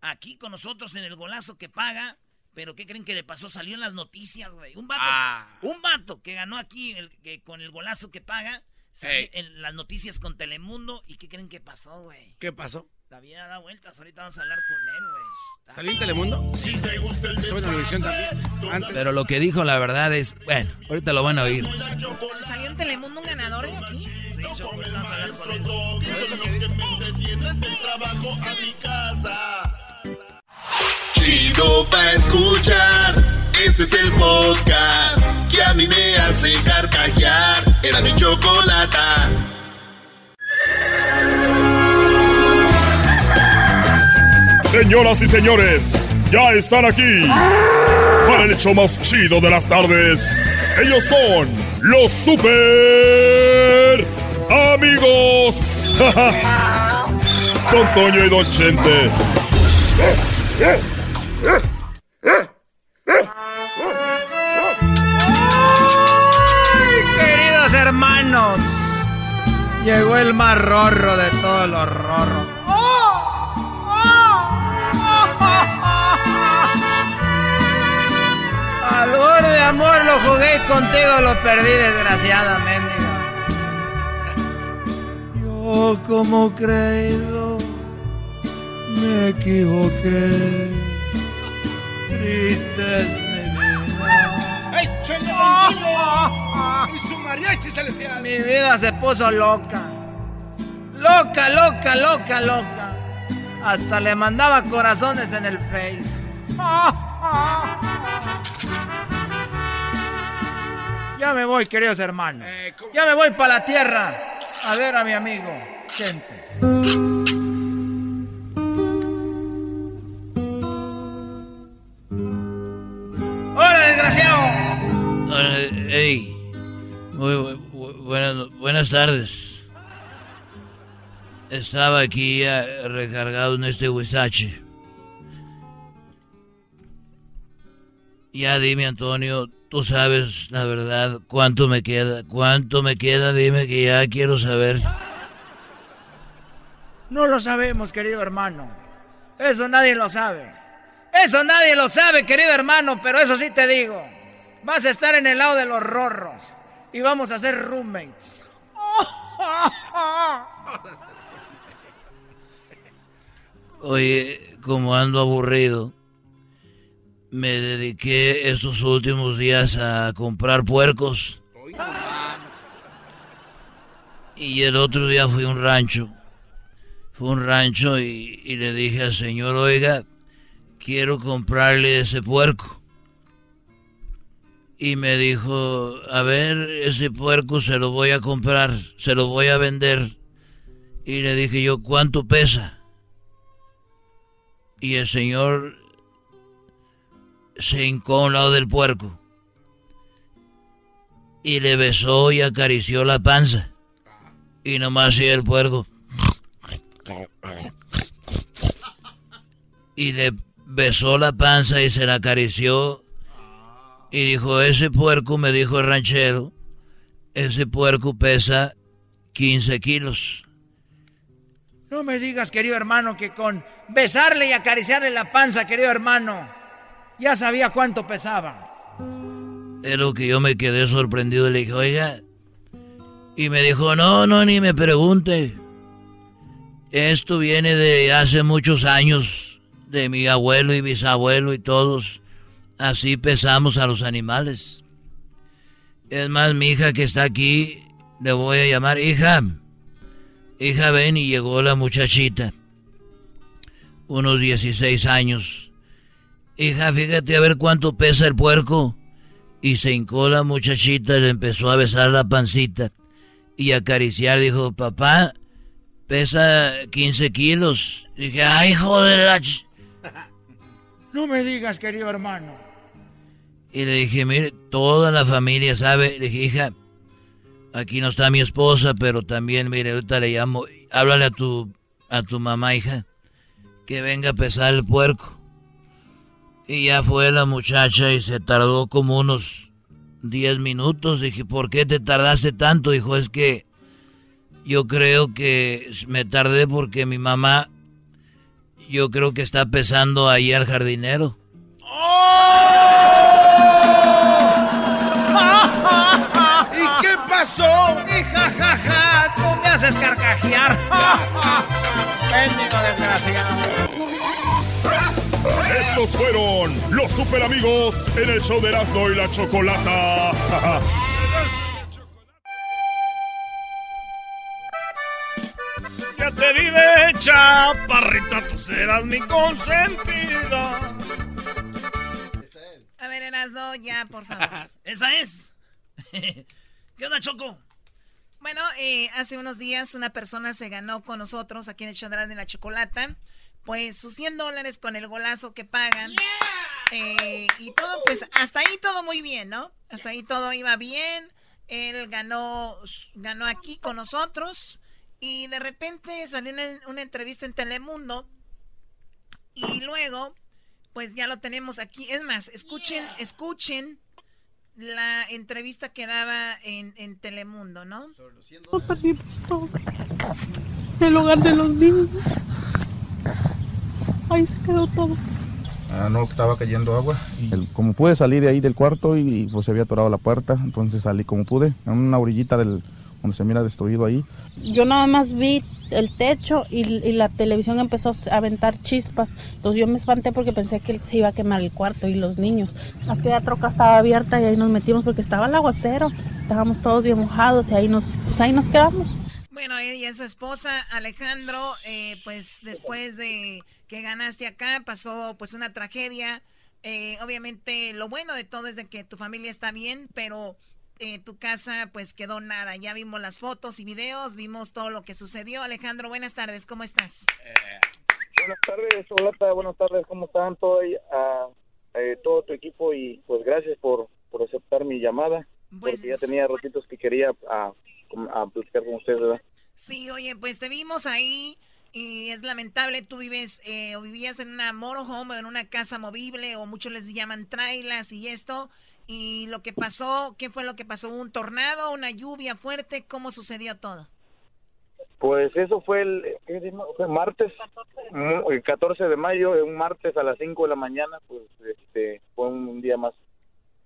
aquí con nosotros en el golazo que paga, pero ¿qué creen que le pasó? Salió en las noticias, güey. Un vato, Ah. un vato que ganó aquí el- que con el golazo que paga, salió en las noticias con Telemundo y ¿qué creen que pasó, güey? ¿Qué pasó? La vida da vueltas, ahorita vamos a hablar con él, güey. ¿Salió en Telemundo? Si te gusta el Estuvo en televisión también. Antes. Pero lo que dijo la verdad es, bueno, ahorita lo van a oír. ¿Salió en Telemundo un ganador de aquí? Sí, a hablar con él. Son los que me entretienen del trabajo a mi casa. Chido pa' escuchar. Este es el podcast que a mí me hace carcajear. Era mi chocolata. Señoras y señores, ya están aquí para el hecho más chido de las tardes. Ellos son los super amigos. Don Toño y Don Chente. Queridos hermanos, llegó el más rorro de todos los rorros. Valor de amor lo jugué contigo lo perdí desgraciadamente. Yo como creído me equivoqué. Triste es mi vida. ¡Ey, Chela y su mariachi celestial! Mi vida se puso loca. Loca, loca, loca, loca. Hasta le mandaba corazones en el Face. Ya me voy, queridos hermanos. Ya me voy para la tierra a ver a mi amigo. Chente. Hey, muy bu- bu- buenas, buenas tardes. Estaba aquí ya recargado en este huizache. Ya dime, Antonio, tú sabes la verdad, cuánto me queda, cuánto me queda, dime que ya quiero saber. No lo sabemos, querido hermano. Eso nadie lo sabe. Eso nadie lo sabe, querido hermano, pero eso sí te digo. Vas a estar en el lado de los rorros y vamos a ser roommates. Oye, como ando aburrido, me dediqué estos últimos días a comprar puercos. Y el otro día fui a un rancho. Fue un rancho y le dije al señor, oiga, quiero comprarle ese puerco. Y me dijo, a ver, ese puerco se lo voy a comprar, se lo voy a vender. Y le dije yo, ¿cuánto pesa? Y el señor se hincó a un lado del puerco. Y le besó y acarició la panza. Y nomás hacía el puerco. Y le besó la panza y se la acarició. Y dijo, ese puerco, me dijo el ranchero, ese puerco pesa 15 kilos. No me digas, querido hermano, que con besarle y acariciarle la panza, querido hermano, ya sabía cuánto pesaba. Es lo que yo me quedé sorprendido y le dije, oiga. Y me dijo, no, no, ni me pregunte. Esto viene de hace muchos años, de mi abuelo y bisabuelo y todos. Así pesamos a los animales. Es más, mi hija que está aquí, le voy a llamar, hija. Hija, ven y llegó la muchachita. Unos 16 años. Hija, fíjate a ver cuánto pesa el puerco. Y se hincó la muchachita y le empezó a besar la pancita. Y acariciar, dijo, papá, pesa 15 kilos. Dije, ay, hijo de la... ch-". No me digas, querido hermano. Y le dije, mire, toda la familia sabe. Le dije, hija, aquí no está mi esposa, pero también, mire, ahorita le llamo. Háblale a tu, a tu mamá, hija, que venga a pesar el puerco. Y ya fue la muchacha y se tardó como unos 10 minutos. Dije, ¿por qué te tardaste tanto? Dijo, es que yo creo que me tardé porque mi mamá, yo creo que está pesando ahí al jardinero. ¿Y pasó? Y jajaja, tú me haces carcajear. Bendigo desgraciado. Estos fueron los super amigos en el show de Erasmo y la Chocolata. Ya te vi de chaparrita, tú serás mi consentida. A ver, Erasno, ya, por favor. Esa es. ¿Qué onda, Choco? Bueno, eh, hace unos días una persona se ganó con nosotros aquí en el Chandrán de la Chocolata, pues sus 100 dólares con el golazo que pagan. Eh, y todo, pues hasta ahí todo muy bien, ¿no? Hasta ahí todo iba bien. Él ganó, ganó aquí con nosotros y de repente salió una, una entrevista en Telemundo y luego, pues ya lo tenemos aquí. Es más, escuchen, escuchen la entrevista que daba en, en Telemundo, ¿no? El hogar de los niños. Ahí se quedó todo. Ah, no, que estaba cayendo agua. Y el- como pude salir de ahí del cuarto y pues se había atorado la puerta, entonces salí como pude, en una orillita del, donde se mira destruido ahí. Yo nada más vi el techo y, y la televisión empezó a aventar chispas. Entonces yo me espanté porque pensé que se iba a quemar el cuarto y los niños. Aquella troca estaba abierta y ahí nos metimos porque estaba el aguacero. Estábamos todos bien mojados y ahí nos, pues ahí nos quedamos. Bueno, ella es su esposa, Alejandro, eh, pues después de que ganaste acá, pasó pues una tragedia. Eh, obviamente lo bueno de todo es de que tu familia está bien, pero eh, tu casa pues quedó nada. Ya vimos las fotos y videos, vimos todo lo que sucedió. Alejandro, buenas tardes, ¿cómo estás? Buenas tardes, Olata, buenas tardes, ¿cómo están todo? Ah, eh, todo tu equipo? Y pues gracias por, por aceptar mi llamada, porque ya tenía ratitos que quería ah, com- ah, platicar con ustedes, ¿verdad? Sí, oye, pues te vimos ahí y es lamentable, tú vives eh, o vivías en una motorhome o en una casa movible o muchos les llaman trailas y esto. Y lo que pasó, ¿qué fue lo que pasó? ¿Un tornado, una lluvia fuerte? ¿Cómo sucedió todo? Pues eso fue el. Fue martes, el 14 de mayo, un martes a las 5 de la mañana, pues este fue un día más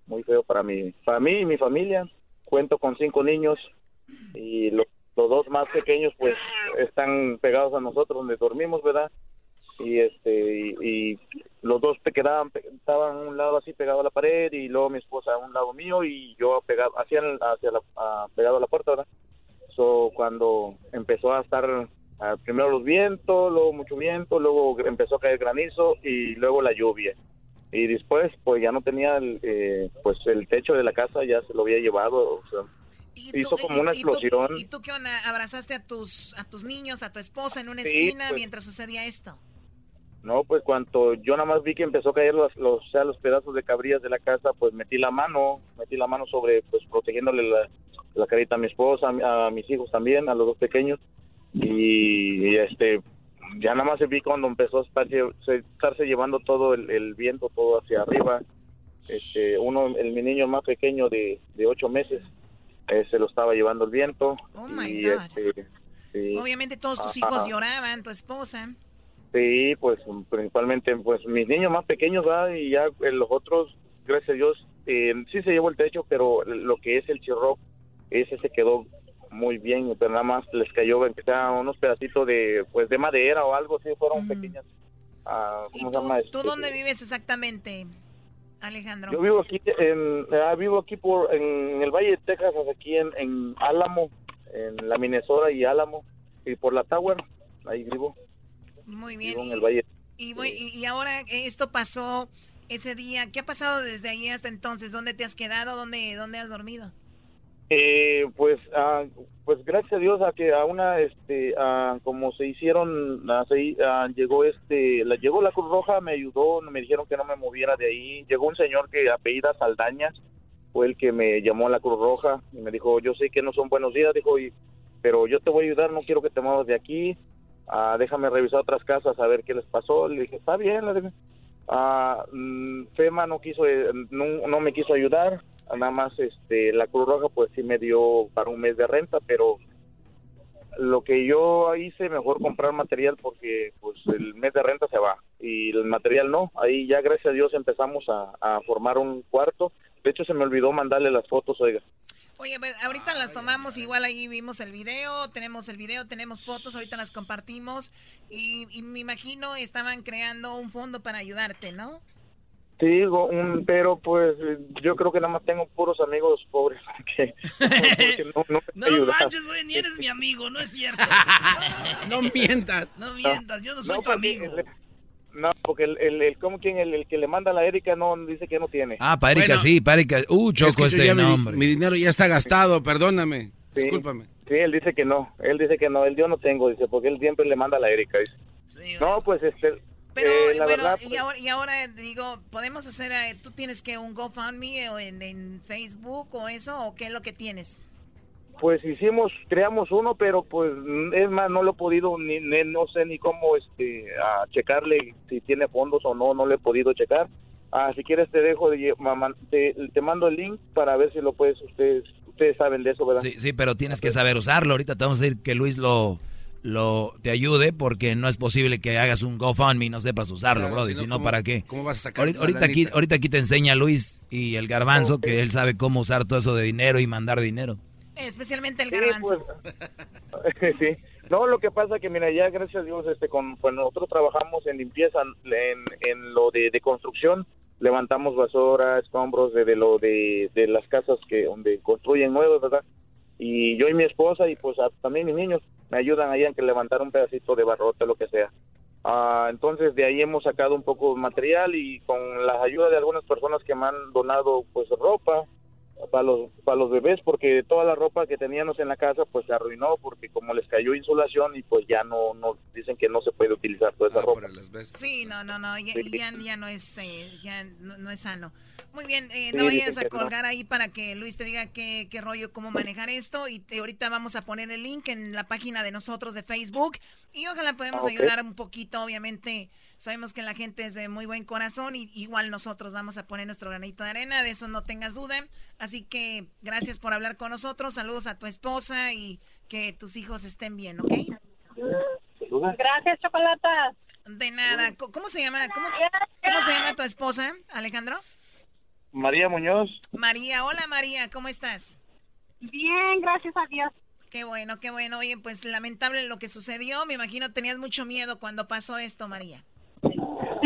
muy feo para mí, para mí y mi familia. Cuento con cinco niños y los, los dos más pequeños pues están pegados a nosotros donde dormimos, ¿verdad? Y este y, y los dos te quedaban estaban a un lado así pegado a la pared y luego mi esposa a un lado mío y yo pegado hacia, el- hacia la, a- pegado a la puerta, ¿verdad? So, cuando empezó a estar ah, primero los vientos, luego mucho viento, luego empezó a caer granizo y luego la lluvia. Y después, pues ya no tenía el, eh, pues el techo de la casa, ya se lo había llevado. o sea, hizo como una ¿Y tú- explosión. ¿Y tú qué onda? ¿Abrazaste a tus, a tus niños, a tu esposa en una Sí, esquina pues. mientras sucedía esto? No, pues cuando yo nada más vi que empezó a caer los, los, o sea, los pedazos de cabrillas de la casa, pues metí la mano, metí la mano sobre, pues protegiéndole la, la carita a mi esposa, a, a mis hijos también, a los dos pequeños. Y, y, este, ya nada más vi cuando empezó a estar, lle- se- estarse llevando todo el, el viento, todo hacia arriba. Este, uno, el, mi niño más pequeño de, de ocho meses, eh, se lo estaba llevando el viento. Oh my y, God. este. Obviamente todos tus Ajá. hijos lloraban, tu esposa. Sí, pues principalmente pues mis niños más pequeños, ¿verdad? Y ya eh, los otros, gracias a Dios, eh, sí se llevó el techo, pero lo que es el chirro, ese se quedó muy bien, pero nada más les cayó, aunque sea unos pedacitos de, pues de madera o algo, sí, fueron pequeñas. ah, ¿Cómo se llama? ¿Tú Este, dónde vives exactamente, Alejandro? Yo vivo aquí, en, ah, vivo aquí por, en el Valle de Texas, aquí en, en Álamo, en la Minnesota y Álamo, y por la Tower, ahí vivo, Muy bien. vivo en Y, el Valle. y voy- y- ahora eh, esto pasó ese día. ¿Qué ha pasado desde ahí hasta entonces? ¿Dónde te has quedado? ¿Dónde, dónde has dormido? Eh, pues, ah, pues gracias a Dios a que a una, este, como se hicieron, se- llegó este, la, llegó la Cruz Roja, me ayudó, me dijeron que no me moviera de ahí. Llegó un señor que apellida Saldaña, fue el que me llamó a la Cruz Roja y me dijo, yo sé que no son buenos días, dijo, y, pero yo te voy a ayudar, no quiero que te muevas de aquí, ah, déjame revisar otras casas a ver qué les pasó. Le dije, está bien. Ah, mm, FEMA no quiso, eh, no, no me quiso ayudar, nada más este, la Cruz Roja pues sí me dio para un mes de renta, pero lo que yo hice, mejor comprar material porque pues el mes de renta se va y el material no. Ahí ya gracias a Dios empezamos a, a formar un cuarto. De hecho se me olvidó mandarle las fotos, oiga. Oye, pues, ahorita las tomamos, igual ahí vimos el video, tenemos el video, tenemos fotos, ahorita las compartimos y, y me imagino estaban creando un fondo para ayudarte, ¿no? Sí, digo, un, pero pues yo creo que nada más tengo puros amigos pobres que, porque no, no me No manches, güey, ni eres mi amigo, no es cierto. no mientas. No mientas, yo no soy tu porque- amigo. No, porque el, el, el, ¿cómo quién? El, el que le manda a la Erika no dice que no tiene. Ah, para Erika sí, para Erika. Uh, Es choco que yo este mi- nombre. Mi, dinero ya está gastado, perdóname. Sí. Discúlpame. Sí, él dice que no. Él dice que no. Él yo no tengo, dice, porque él siempre le manda a la Erika. Dice. no, pues este. Pero eh, la bueno, verdad, y, pues, ahora, y ahora digo, ¿podemos hacer, eh, tú tienes que un GoFundMe o en, en Facebook o eso, o qué es lo que tienes? Pues hicimos, creamos uno, pero pues es más, no lo he podido, ni, ni- no sé ni cómo este, a checarle si tiene fondos o no, no lo he podido checar. Ah, si quieres te dejo, de, te, te mando el link para ver si lo puedes, ustedes ustedes saben de eso, ¿verdad? Sí, sí, pero tienes que saber usarlo. Ahorita te vamos a decir que Luis lo, lo te ayude porque no es posible que hagas un GoFundMe y no sepas usarlo, Claro, brother. si no, Si no, ¿cómo- ¿para qué? cómo vas a sacar ahorita, aquí, ahorita aquí te enseña Luis y el garbanzo que él sabe cómo usar todo eso de dinero y mandar dinero. Especialmente el Sí, garbanzo. sí. No, lo que pasa que, mira, ya gracias a Dios, este, con, pues nosotros trabajamos en limpieza, en, en lo de, de construcción, levantamos basura, escombros de, de lo de, de las casas que donde construyen nuevos, ¿verdad? Y yo y mi esposa y pues a- también mis niños me ayudan ahí en que levantar un pedacito de barrote, lo que sea. Ah, entonces de ahí hemos sacado un poco de material y con la ayuda de algunas personas que me han donado pues ropa, para los para los bebés porque toda la ropa que teníamos en la casa pues se arruinó porque como les cayó insulación y pues ya no no dicen que no se puede utilizar toda esa ropa. Sí, no, no, no, ya, Sí. ya, ya no es, eh, ya no, no es sano. Muy bien, eh, Sí, no vayas a no. colgar ahí para que Luis te diga qué, qué rollo, cómo manejar esto y te- ahorita vamos a poner el link en la página de nosotros de Facebook y ojalá podemos Ah, ayudar un poquito, obviamente sabemos que la gente es de muy buen corazón y igual nosotros vamos a poner nuestro granito de arena, de eso no tengas duda, así que gracias por hablar con nosotros, saludos a tu esposa y que tus hijos estén bien, ¿ok? Gracias, Chocolata. De nada. ¿Cómo se llama? ¿Cómo, cómo se llama tu esposa, Alejandro? María Muñoz, María. Hola, María. ¿Cómo estás? Bien, gracias a Dios. Qué bueno, qué bueno. Oye, pues lamentable lo que sucedió. Me imagino tenías mucho miedo cuando pasó esto, María.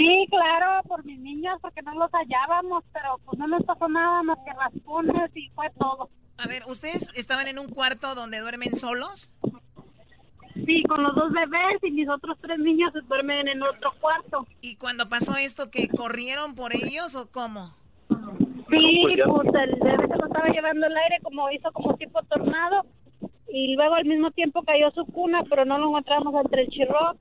Sí, claro, por mis niños, porque no los hallábamos, pero pues no nos pasó nada más que raspones y fue todo. A ver, ¿ustedes estaban en un cuarto donde duermen solos? Sí, con los dos bebés y mis otros tres niños duermen en otro cuarto. ¿Y cuando pasó esto, que corrieron por ellos o cómo? Sí, pues pues el bebé se lo estaba llevando el aire, como hizo como tipo tornado, y luego al mismo tiempo cayó su cuna, pero no lo encontramos entre el chirro.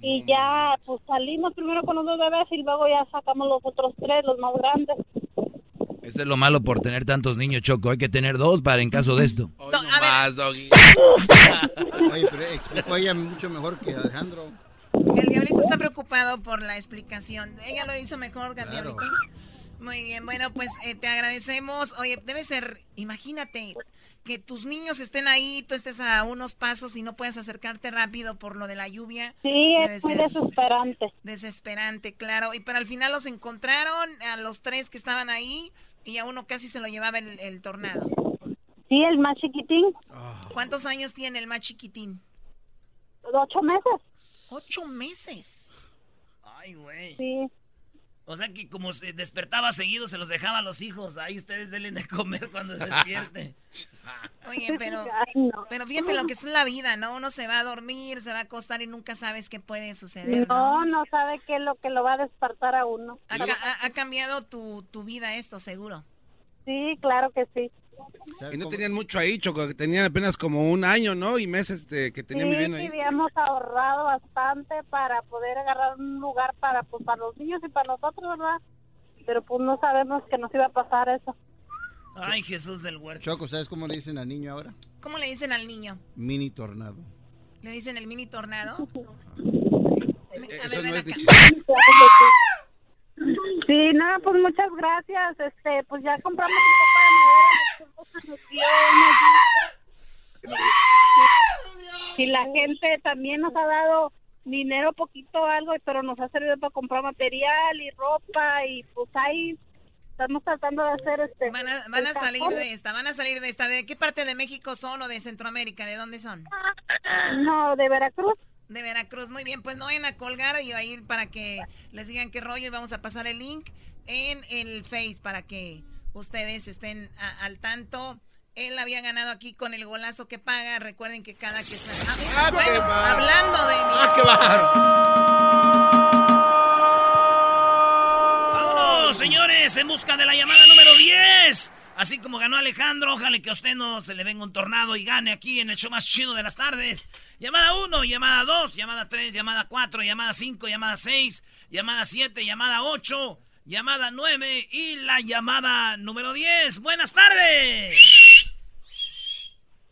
Y ya, pues salimos primero con los dos bebés y luego ya sacamos los otros tres, los más grandes. Eso es lo malo por tener tantos niños, Choco. Hay que tener dos para en caso de esto. Más, Doggy. Oye, pero explicó ella mucho mejor que Alejandro. El diablito está preocupado por la explicación. Ella lo hizo mejor, que el Claro. diablito. Muy bien, bueno, pues eh, te agradecemos. Oye, debe ser, imagínate que tus niños estén ahí, tú estés a unos pasos y no puedes acercarte rápido por lo de la lluvia. Sí, es muy desesperante. Desesperante, claro. Y pero al final los encontraron a los tres que estaban ahí y a uno casi se lo llevaba el, el tornado. Sí, el más chiquitín, ¿Cuántos años tiene el más chiquitín? ocho meses. Ocho meses. Ay, güey. Sí. O sea que como se despertaba seguido, se los dejaba a los hijos. Ahí ustedes denle de comer cuando se despierte. Oye, pero, pero fíjate lo que es la vida, ¿no? Uno se va a dormir, se va a acostar y nunca sabes qué puede suceder. No, no sabe qué es lo que lo va a despertar a uno. Ha, ha cambiado tu, tu vida esto, seguro. Sí, claro que sí. Y no tenían mucho ahí, Choco, que tenían apenas como un año, ¿no? Y meses de, que tenían viviendo ahí. habíamos ahorrado bastante para poder agarrar un lugar para, pues, para los niños y para nosotros, ¿verdad? Pero pues no sabemos que nos iba a pasar eso. Ay, Jesús del huerto. Choco, ¿sabes cómo le dicen al niño ahora? ¿Cómo le dicen al niño? Mini tornado. ¿Le dicen el mini tornado? Eso no es ni Sí, nada, pues muchas gracias. Este, pues ya compramos un poco de madera. Y la gente también nos ha dado dinero poquito algo, pero nos ha servido para comprar material y ropa y pues ahí estamos tratando de hacer este van a, van a salir de esta, van a salir de esta. ¿De qué parte de México son o de Centroamérica? ¿De dónde son? No, de Veracruz. De Veracruz, muy bien, pues no vayan a colgar y a ir para que les digan qué rollo y vamos a pasar el link en el Face para que ustedes estén al tanto. Él había ganado aquí con el golazo que paga. Recuerden que cada que se... Ah, bueno, hablando de... Ah, ¿qué vas? ¡Vámonos, señores! En busca de la llamada número 10. Así como ganó Alejandro, ojalá que a usted no se le venga un tornado y gane aquí en el show más chido de las tardes. Llamada 1, llamada 2, llamada 3, llamada 4, llamada 5, llamada 6, llamada 7, llamada 8, llamada 9 y la llamada número 10. Buenas tardes.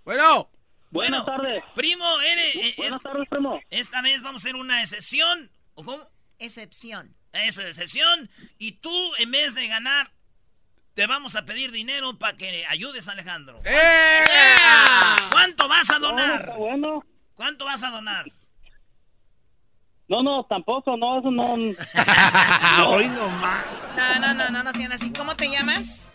Bueno. Buenas tardes. Primo, eres... Eh, Buenas tardes, primo. Esta vez vamos a hacer una excepción. ¿O cómo? Excepción. Esa excepción. Y tú, en vez de ganar, te vamos a pedir dinero para que ayudes a Alejandro. ¡Eh! ¿Cuánto vas a donar? Oh, bueno. ¿Cuánto vas a donar? No, no, tampoco, no, eso no. Hoy no más. No, no, no, no, no sean así. ¿Cómo te llamas?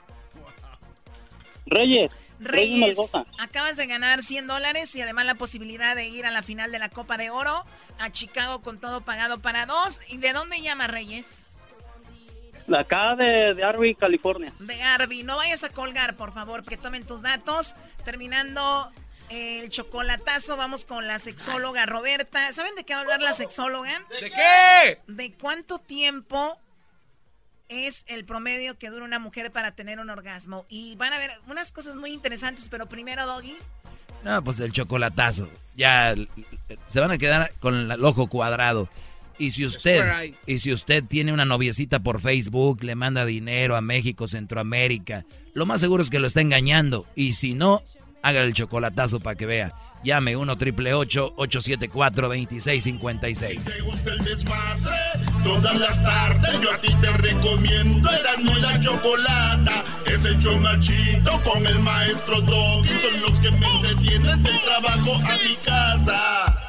Reyes. Reyes, acabas de ganar 100 dólares y además la posibilidad de ir a la final de la Copa de Oro a Chicago con todo pagado para dos. ¿Y de dónde llama Reyes? Acá de, de Arby, California. De Arby. No vayas a colgar, por favor, que tomen tus datos. Terminando el chocolatazo, vamos con la sexóloga Roberta. ¿Saben de qué va a hablar la sexóloga? ¿De qué? De cuánto tiempo es el promedio que dura una mujer para tener un orgasmo. Y van a ver unas cosas muy interesantes, pero primero, Doggy. No, pues el chocolatazo. Ya se van a quedar con el ojo cuadrado. Y si usted y si usted tiene una noviecita por Facebook, le manda dinero a México, Centroamérica, lo más seguro es que lo está engañando. Y si no, haga el chocolatazo para que vea. Llame 1 triple 874 2656. Si te gusta el desmadre, todas las tardes yo a ti te recomiendo Eran muy la chocolata. Es el show machito con el maestro Doggy. Son los que me entretienen del trabajo a mi casa.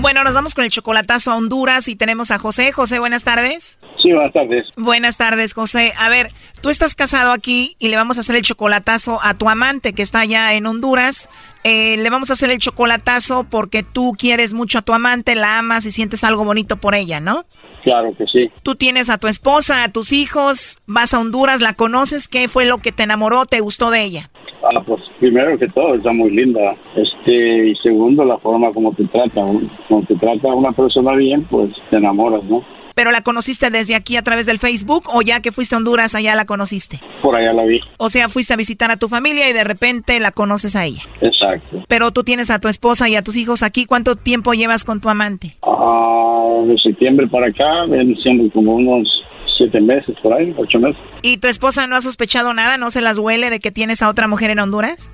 Bueno, nos vamos con el chocolatazo a Honduras y tenemos a José. José, buenas tardes. Sí, buenas tardes. Buenas tardes, José. A ver, tú estás casado aquí y le vamos a hacer el chocolatazo a tu amante que está allá en Honduras. Eh, le vamos a hacer el chocolatazo porque tú quieres mucho a tu amante, la amas y sientes algo bonito por ella, ¿no? Claro que sí. Tú tienes a tu esposa, a tus hijos, vas a Honduras, la conoces, ¿qué fue lo que te enamoró, te gustó de ella? Ah, pues primero que todo está muy linda. Este, y segundo, la forma como te trata. Como te trata una persona bien, pues te enamoras, ¿no? ¿Pero la conociste desde aquí a través del Facebook o ya que fuiste a Honduras allá la conociste? Por allá la vi. O sea, fuiste a visitar a tu familia y de repente la conoces a ella. Exacto. Pero tú tienes a tu esposa y a tus hijos aquí. ¿Cuánto tiempo llevas con tu amante? Ah, de septiembre para acá, vienen siendo como unos siete meses por ahí, ocho meses. ¿Y tu esposa no ha sospechado nada? ¿No se las huele de que tienes a otra mujer en Honduras?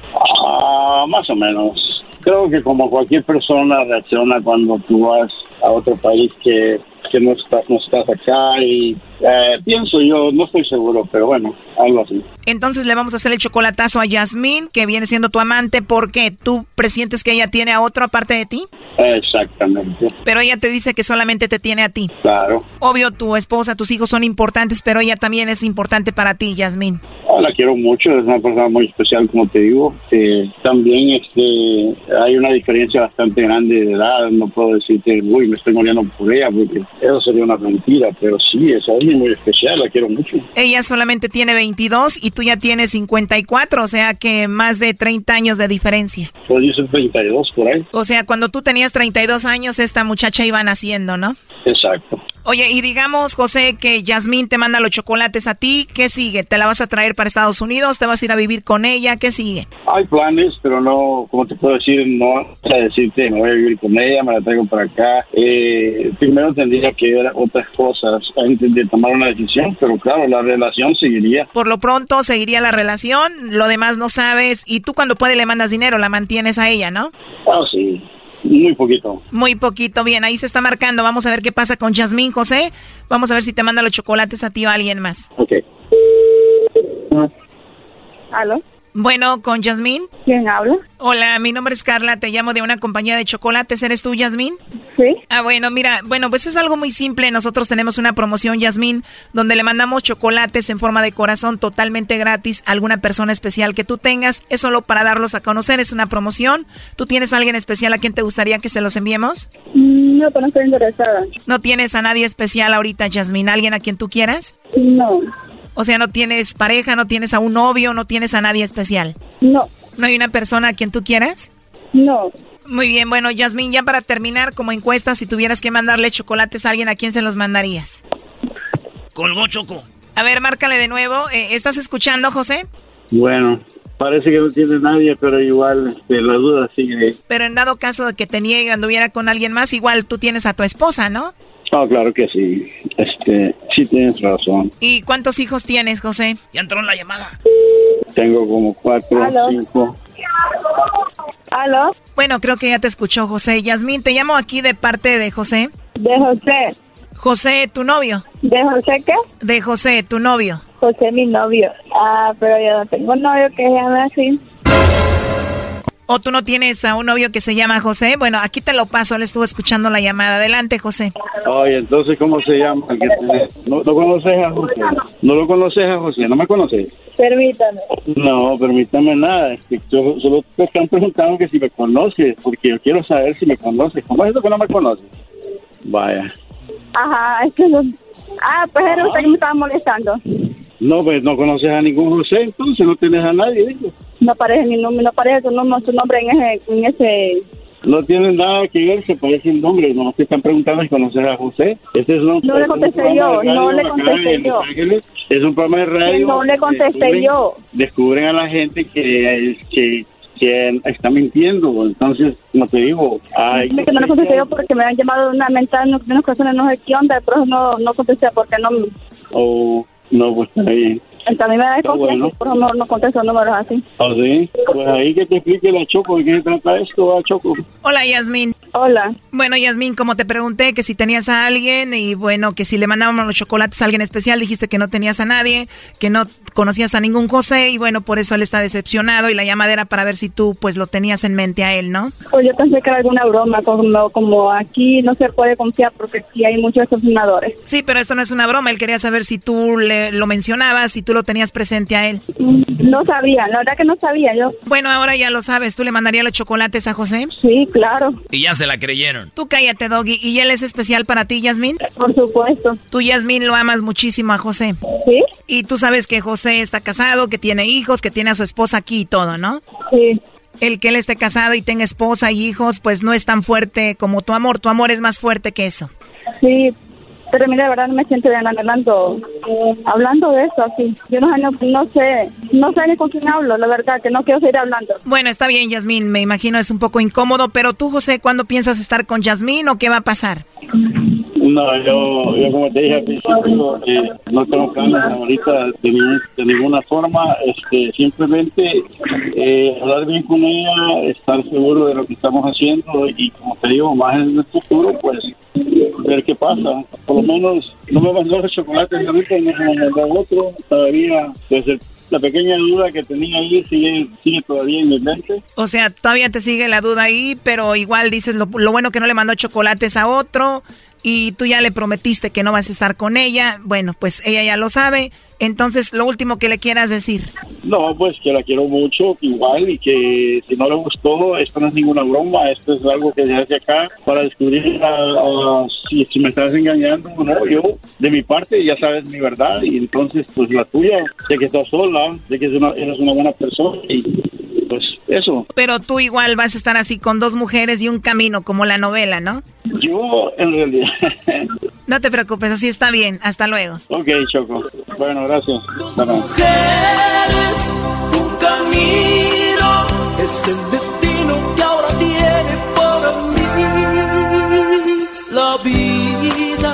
Ah, más o menos. Creo que como cualquier persona reacciona cuando tú vas a otro país que que no estás, no estás acá y eh, pienso yo, no estoy seguro, pero bueno, algo así. Entonces le vamos a hacer el chocolatazo a Yasmín, que viene siendo tu amante, porque tú presientes que ella tiene a otro aparte de ti. Exactamente. Pero ella te dice que solamente te tiene a ti. Claro. Obvio, tu esposa, tus hijos son importantes, pero ella también es importante para ti, Yasmín. Ah, la quiero mucho, es una persona muy especial, como te digo. Eh, también este, hay una diferencia bastante grande de edad. No puedo decirte, uy, me estoy muriendo por ella, porque eso sería una mentira. Pero sí, es alguien muy especial, la quiero mucho. Ella solamente tiene 22 y tú ya tienes 54, o sea que más de 30 años de diferencia. Pues yo soy 32 por ahí. O sea, cuando tú tenías 32 años, esta muchacha iba naciendo, ¿no? Exacto. Oye, y digamos, José, que Yasmín te manda los chocolates a ti, ¿qué sigue? ¿Te la vas a traer para Estados Unidos? ¿Te vas a ir a vivir con ella? ¿Qué sigue? Hay planes, pero no, como te puedo decir, no a decirte, me voy a vivir con ella, me la traigo para acá. Eh, primero tendría que ver otras cosas antes de tomar una decisión, pero claro, la relación seguiría. Por lo pronto seguiría la relación, lo demás no sabes, y tú cuando puedes le mandas dinero, la mantienes a ella, ¿no? Ah, sí. Muy poquito. Muy poquito, bien, ahí se está marcando. Vamos a ver qué pasa con Yasmín, José. Vamos a ver si te manda los chocolates a ti o a alguien más. Ok. ¿Aló? Bueno, con Yasmín. ¿Quién habla? Hola, mi nombre es Carla, te llamo de una compañía de chocolates. ¿Eres tú, Yasmín? Sí. Ah, bueno, mira, bueno, pues es algo muy simple. Nosotros tenemos una promoción, Yasmín, donde le mandamos chocolates en forma de corazón totalmente gratis a alguna persona especial que tú tengas. Es solo para darlos a conocer, es una promoción. ¿Tú tienes a alguien especial a quien te gustaría que se los enviemos? Mm, No, pero no estoy interesada. ¿No tienes a nadie especial ahorita, Yasmín? ¿Alguien a quien tú quieras? No. O sea, no tienes pareja, no tienes a un novio, no tienes a nadie especial. No. ¿No hay una persona a quien tú quieras? No. Muy bien, bueno, Yasmín, ya para terminar, como encuesta, si tuvieras que mandarle chocolates a alguien, ¿a quién se los mandarías? Colgó Choco. A ver, márcale de nuevo. Eh, ¿Estás escuchando, José? Bueno, parece que no tiene nadie, pero igual este, la duda sigue. Pero en dado caso de que te niegue anduviera con alguien más, igual tú tienes a tu esposa, ¿no? Ah, claro que sí. Este, sí tienes razón. ¿Y cuántos hijos tienes, José? Ya entró en la llamada. Tengo como cuatro, Aló. cinco. ¿Aló? Bueno, creo que ya te escuchó, José. Yasmín, te llamo aquí de parte de José. ¿De José? José, tu novio. ¿De José qué? De José, tu novio. José, mi novio. Ah, pero yo no tengo novio que se llame así. ¿O tú no tienes a un novio que se llama José? Bueno, aquí te lo paso, él estuvo escuchando la llamada. Adelante, José. Oye, entonces, ¿cómo se llama? ¿No, ¿No conoces a José? ¿No lo conoces a José? ¿No me conoces? Permítame. No, permítame nada. Es que yo solo te están preguntando que si me conoces, porque yo quiero saber si me conoces. ¿Cómo es eso que no me conoces? Vaya. Ajá, es que no. Ah, pues era usted que me estaba molestando. No, pues no conoces a ningún José, entonces no tienes a nadie. digo. No aparece ni nombre, no aparece tu nombre, tu nombre en ese, en ese. No tiene nada que ver, se parece el nombre. No te están preguntando si conoces a José. Este es un, No le contesté yo, no le contesté yo. Ángeles. Es un programa de radio. No le contesté Descubren- yo. Descubren a la gente que, que, que está mintiendo. Entonces, como te digo, Dime que no le contesté yo porque me han llamado de una mental de unas personas, no sé qué onda, pero no, no contesté porque no. o no, pues está bien. Entonces a mí me da desconfianza bueno. y por eso no, no contesto números así. ¿Ah, sí? Pues ahí que te explique la Choco, ¿de qué se trata esto, ah, Choco? Hola, Yasmín. Hola. Bueno, Yasmín, como te pregunté que si tenías a alguien y bueno, que si le mandábamos los chocolates a alguien especial, dijiste que no tenías a nadie, que no conocías a ningún José y bueno, por eso él está decepcionado y la llamada era para ver si tú pues lo tenías en mente a él, ¿no? Pues yo pensé que era alguna broma, como, como aquí no se puede confiar porque aquí hay muchos extorsionadores. Sí, pero esto no es una broma, él quería saber si tú le, lo mencionabas, si tú lo tenías presente a él. No sabía, la verdad que no sabía yo. Bueno, ahora ya lo sabes, ¿tú le mandarías los chocolates a José? Sí, claro. Y ya se la creyeron. Tú cállate, Doggy. ¿Y él es especial para ti, Yasmín? Por supuesto. Tú, Yasmín, lo amas muchísimo a José. Sí. Y tú sabes que José está casado, que tiene hijos, que tiene a su esposa aquí y todo, ¿no? Sí. El que él esté casado y tenga esposa y hijos, pues no es tan fuerte como tu amor. Tu amor es más fuerte que eso. Sí, pero mira, de verdad no me siento bien hablando, hablando de eso así. Yo no, no, no sé, no sé ni con quién hablo, la verdad, que no quiero seguir hablando. Bueno, está bien, Yasmín. Me imagino es un poco incómodo, pero tú, José, ¿cuándo piensas estar con Yasmín o qué va a pasar? No, yo, yo como te dije al principio, eh, no tengo planes ahorita de, de ninguna forma, este, simplemente eh, hablar bien con ella, estar seguro de lo que estamos haciendo y como te digo, más en el futuro, pues ver qué pasa. Por lo menos no me mandó los chocolates ahorita, no me mandó otro. Todavía, el- la pequeña duda que tenía ahí sigue, sigue todavía en mi mente. O sea, todavía te sigue la duda ahí, pero igual dices lo, lo bueno que no le mandó chocolates a otro y tú ya le prometiste que no vas a estar con ella. Bueno, pues ella ya lo sabe. Entonces, lo último que le quieras decir. No, pues que la quiero mucho, igual, y que si no le gustó, esto no es ninguna broma, esto es algo que se hace acá para descubrir si me estás engañando o no. Yo, de mi parte, ya sabes mi verdad, y entonces, pues la tuya, de que estás sola, de que eres una, eres una buena persona, y pues eso. Pero tú igual vas a estar así con dos mujeres y un camino, como la novela, ¿no? Yo, en realidad. No te preocupes, así está bien. Hasta luego. ok, Choco. Bueno, gracias. Hasta luego. un camino es el destino que ahora tiene para mí la vida.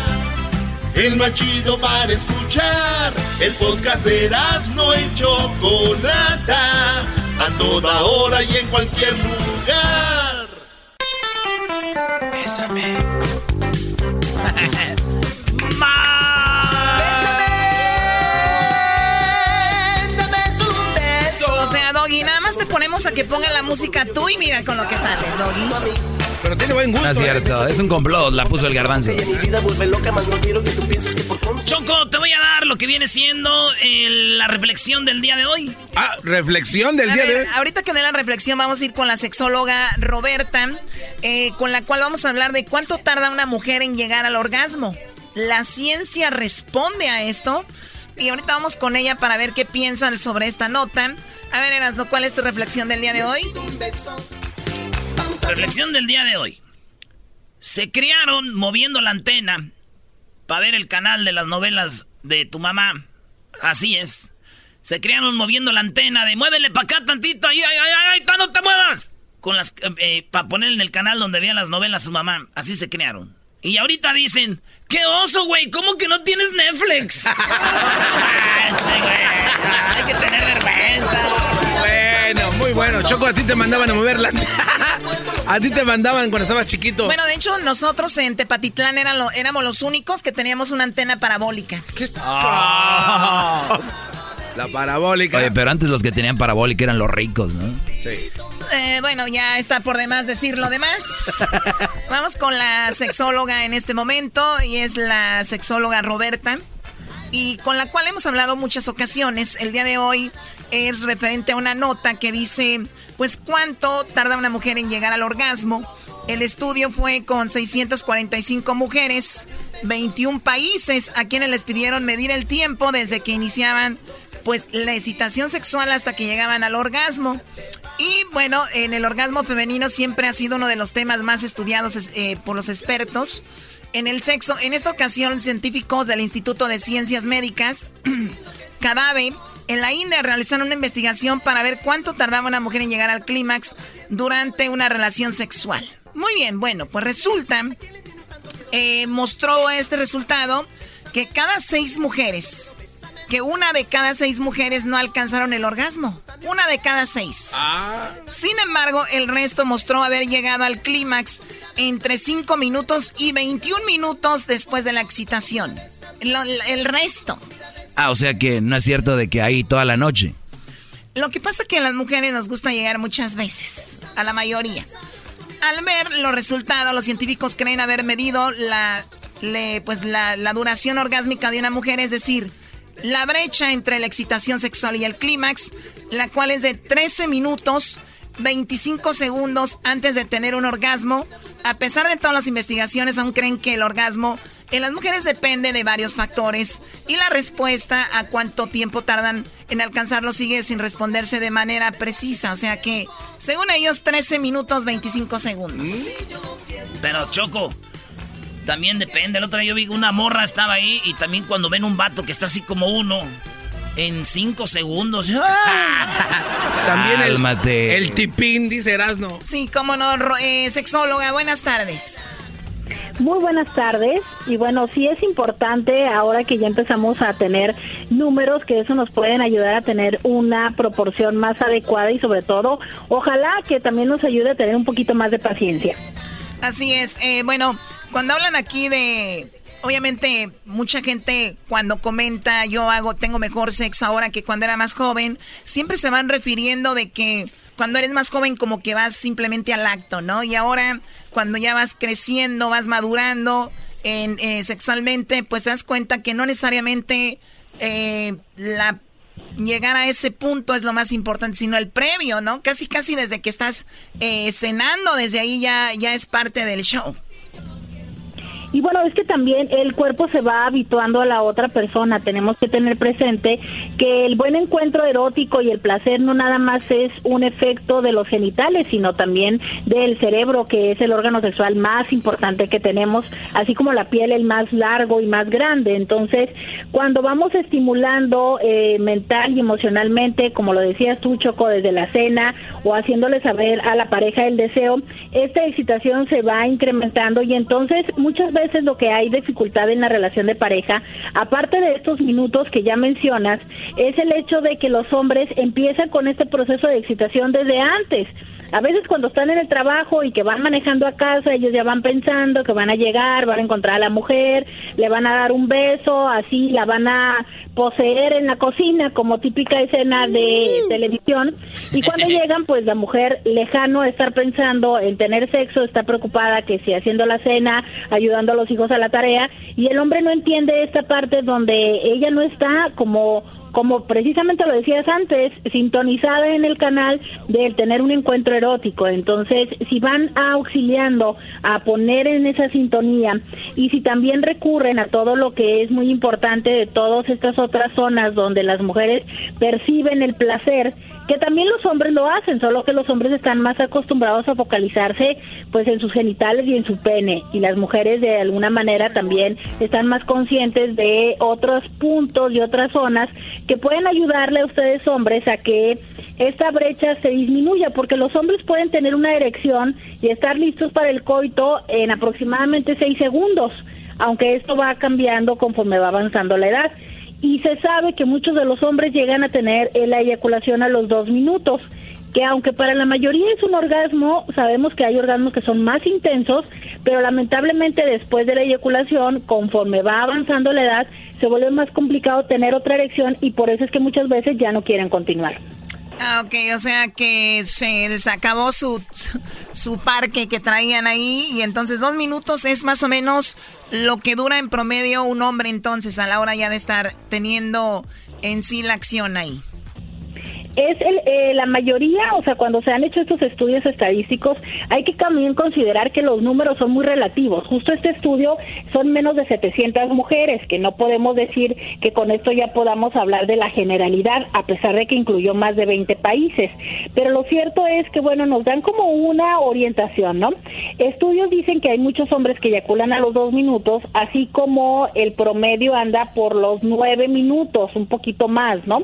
El más chido para escuchar. El podcast de Erasmo y Chocolata. A toda hora y en cualquier lugar. Bésame. O sea, Doggy, nada más te ponemos a que ponga la música tú y mira con lo que sales, Doggy. Pero tiene buen gusto. No es cierto, es un complot, la puso el garbanzo. Choco, te voy a dar lo que viene siendo eh, la reflexión del día de hoy. Ah, reflexión del A día ver, de hoy. ahorita que dé la reflexión, vamos a ir con la sexóloga Roberta, eh, con la cual vamos a hablar de cuánto tarda una mujer en llegar al orgasmo. La ciencia responde a esto. Y ahorita vamos con ella para ver qué piensan sobre esta nota. A ver, Erasno, ¿cuál es tu reflexión del día de hoy? Reflexión del día de hoy. Se criaron moviendo la antena para ver el canal de las novelas de tu mamá. Así es. Se criaron moviendo la antena de muévele para acá tantito. ¡Ay, ay, ay, ay! ay, ¡No te muevas! Con las, eh, para poner en el canal donde vean las novelas su mamá. Así se criaron. Y ahorita dicen, ¡qué oso, güey! ¿Cómo que no tienes Netflix? Hay que tener vergüenza. Bueno, muy bueno. Choco, a ti te mandaban a moverla. a ti te mandaban cuando estabas chiquito. Bueno, de hecho, nosotros en Tepatitlán eran lo- éramos los únicos que teníamos una antena parabólica. Ah. La parabólica. Oye, pero antes los que tenían parabólica eran los ricos, ¿no? Sí. Eh, bueno, ya está por demás decir lo demás. Vamos con la sexóloga en este momento y es la sexóloga Roberta y con la cual hemos hablado muchas ocasiones. El día de hoy es referente a una nota que dice, pues cuánto tarda una mujer en llegar al orgasmo. El estudio fue con 645 mujeres, 21 países a quienes les pidieron medir el tiempo desde que iniciaban pues la excitación sexual hasta que llegaban al orgasmo. Y bueno, en el orgasmo femenino siempre ha sido uno de los temas más estudiados eh, por los expertos. En el sexo, en esta ocasión, científicos del Instituto de Ciencias Médicas, CADAVE, en la India realizaron una investigación para ver cuánto tardaba una mujer en llegar al clímax durante una relación sexual. Muy bien, bueno, pues resulta, eh, mostró este resultado que cada seis mujeres, que una de cada seis mujeres no alcanzaron el orgasmo. Una de cada seis. Sin embargo, el resto mostró haber llegado al clímax entre 5 minutos y 21 minutos después de la excitación. Lo- el resto. Ah, o sea que no es cierto de que ahí toda la noche. Lo que pasa es que a las mujeres nos gusta llegar muchas veces, a la mayoría. Al ver los resultados, los científicos creen haber medido la, le- pues la, la duración orgásmica de una mujer, es decir, la brecha entre la excitación sexual y el clímax, la cual es de 13 minutos 25 segundos antes de tener un orgasmo. A pesar de todas las investigaciones, aún creen que el orgasmo en las mujeres depende de varios factores y la respuesta a cuánto tiempo tardan en alcanzarlo sigue sin responderse de manera precisa. O sea que, según ellos, 13 minutos 25 segundos. Pero Choco, También depende. El otro día yo vi una morra estaba ahí y también cuando ven un vato que está así como uno en cinco segundos. También el, el tipín, dice Erasno. Sí, cómo no, eh, sexóloga, buenas tardes. Muy buenas tardes y bueno, sí es importante ahora que ya empezamos a tener números que eso nos pueden ayudar a tener una proporción más adecuada y sobre todo, ojalá que también nos ayude a tener un poquito más de paciencia. Así es, eh, bueno, cuando hablan aquí de obviamente mucha gente cuando comenta yo hago tengo mejor sexo ahora que cuando era más joven, siempre se van refiriendo de que cuando eres más joven como que vas simplemente al acto, ¿no? Y ahora cuando ya vas creciendo, vas madurando en, eh, sexualmente, pues te das cuenta que no necesariamente eh, la llegar a ese punto es lo más importante, sino el previo, ¿no? Casi, casi desde que estás eh, cenando, desde ahí ya, ya es parte del show. Y bueno, es que también el cuerpo se va habituando a la otra persona. Tenemos que tener presente que el buen encuentro erótico y el placer no nada más es un efecto de los genitales, sino también del cerebro, que es el órgano sexual más importante que tenemos, así como la piel el más largo y más grande. Entonces, cuando vamos estimulando eh, mental y emocionalmente, como lo decías tú, Choco, desde la cena o haciéndole saber a la pareja el deseo, esta excitación se va incrementando y entonces muchas veces es lo que hay dificultad en la relación de pareja, aparte de estos minutos que ya mencionas, es el hecho de que los hombres empiezan con este proceso de excitación desde antes. A veces cuando están en el trabajo y que van manejando a casa, ellos ya van pensando que van a llegar, van a encontrar a la mujer, le van a dar un beso, así la van a poseer en la cocina como típica escena de mm. televisión y cuando llegan pues la mujer lejano a estar pensando en tener sexo está preocupada que si haciendo la cena ayudando a los hijos a la tarea y el hombre no entiende esta parte donde ella no está como como precisamente lo decías antes sintonizada en el canal del tener un encuentro erótico. Entonces si van auxiliando a poner en esa sintonía y si también recurren a todo lo que es muy importante de todas estas otras zonas donde las mujeres perciben el placer, que también los hombres lo hacen, solo que los hombres están más acostumbrados a focalizarse pues en sus genitales y en su pene y las mujeres de alguna manera también están más conscientes de otros puntos y otras zonas que pueden ayudarle a ustedes hombres a que esta brecha se disminuya porque los hombres pueden tener una erección y estar listos para el coito en aproximadamente seis segundos, aunque esto va cambiando conforme va avanzando la edad y se sabe que muchos de los hombres llegan a tener la eyaculación a los dos minutos que aunque para la mayoría es un orgasmo, sabemos que hay orgasmos que son más intensos, pero lamentablemente después de la eyaculación, conforme va avanzando la edad, se vuelve más complicado tener otra erección y por eso es que muchas veces ya no quieren continuar. Ah, ok, o sea que se les acabó su, su parque que traían ahí y entonces dos minutos es más o menos lo que dura en promedio un hombre entonces a la hora ya de estar teniendo en sí la acción ahí es el, eh, la mayoría, o sea, cuando se han hecho estos estudios estadísticos, hay que también considerar que los números son muy relativos. Justo este estudio son menos de 700 mujeres, que no podemos decir que con esto ya podamos hablar de la generalidad, a pesar de que incluyó más de 20 países. Pero lo cierto es que, bueno, nos dan como una orientación, ¿no? Estudios dicen que hay muchos hombres que eyaculan a los dos minutos, así como el promedio anda por los nueve minutos, un poquito más, ¿no?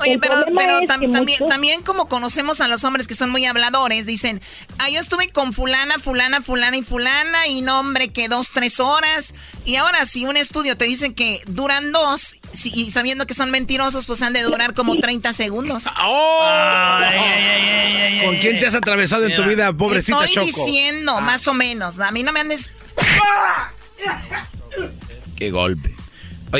Oye, pero, también, también como conocemos a los hombres que son muy habladores, dicen, ah, yo estuve con fulana, fulana, fulana y fulana, y no, hombre, que dos, tres horas. Y ahora si un estudio te dice que duran dos, y sabiendo que son mentirosos, pues han de durar como 30 segundos. ¡Oh! ¿Con quién te has atravesado en tu vida, pobrecita Estoy diciendo, ah. más o menos. A mí no me andes... ¡Qué golpe!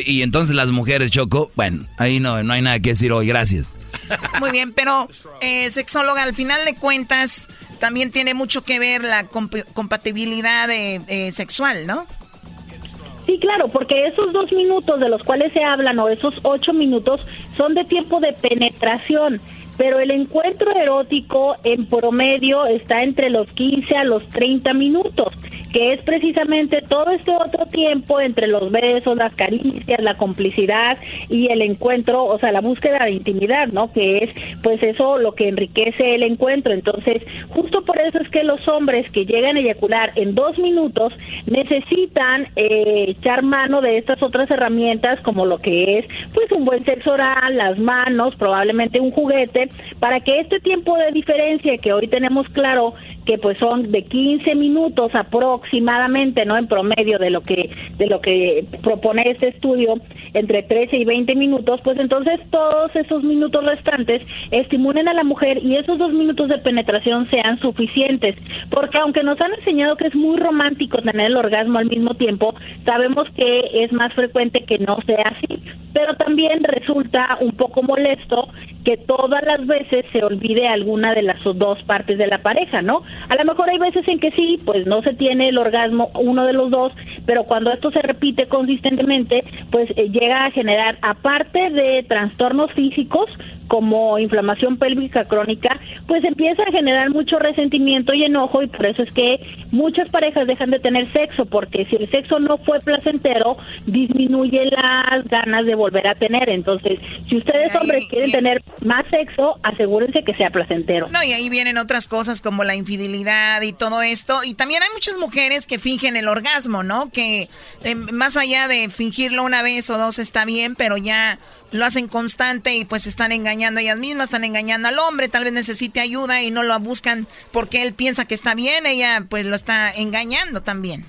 Y entonces las mujeres, Choco, bueno, ahí no, no hay nada que decir hoy, gracias. Muy bien, pero eh, sexóloga, al final de cuentas, también tiene mucho que ver la compatibilidad eh, sexual, ¿no? Sí, claro, porque esos dos minutos de los cuales se hablan o esos ocho minutos son de tiempo de penetración pero el encuentro erótico en promedio está entre los 15 a los 30 minutos. que es precisamente todo este otro tiempo entre los besos, las caricias, la complicidad y el encuentro, o sea, la búsqueda de intimidad, ¿no? Que es pues eso lo que enriquece el encuentro. Entonces, justo por eso es que los hombres que llegan a eyacular en dos minutos necesitan eh, echar mano de estas otras herramientas como lo que es pues un buen sexo oral, las manos, probablemente un juguete, para que este tiempo de diferencia que hoy tenemos claro que pues son de 15 minutos aproximadamente, ¿no? En promedio de lo que de lo que propone este estudio, entre 13 y 20 minutos, pues entonces todos esos minutos restantes estimulen a la mujer y esos dos minutos de penetración sean suficientes, porque aunque nos han enseñado que es muy romántico tener el orgasmo al mismo tiempo, sabemos que es más frecuente que no sea así, pero también resulta un poco molesto que todas las veces se olvide alguna de las dos partes de la pareja, ¿no? A lo mejor hay veces en que sí, pues no se tiene el orgasmo uno de los dos, pero cuando esto se repite consistentemente, pues eh, llega a generar, aparte de trastornos físicos, como inflamación pélvica crónica, pues empieza a generar mucho resentimiento y enojo y por eso es que muchas parejas dejan de tener sexo, porque si el sexo no fue placentero, disminuye las ganas de volver a tener. Entonces, si ustedes hombres quieren tener más sexo, asegúrense que sea placentero. No, y ahí vienen otras cosas como la infidelidad y todo esto. Y también hay muchas mujeres que fingen el orgasmo, ¿no? Que eh, más allá de fingirlo una vez o dos está bien, pero ya lo hacen constante y pues están engañando a ellas mismas, están engañando al hombre, tal vez necesite ayuda y no lo buscan porque él piensa que está bien, ella pues lo está engañando también.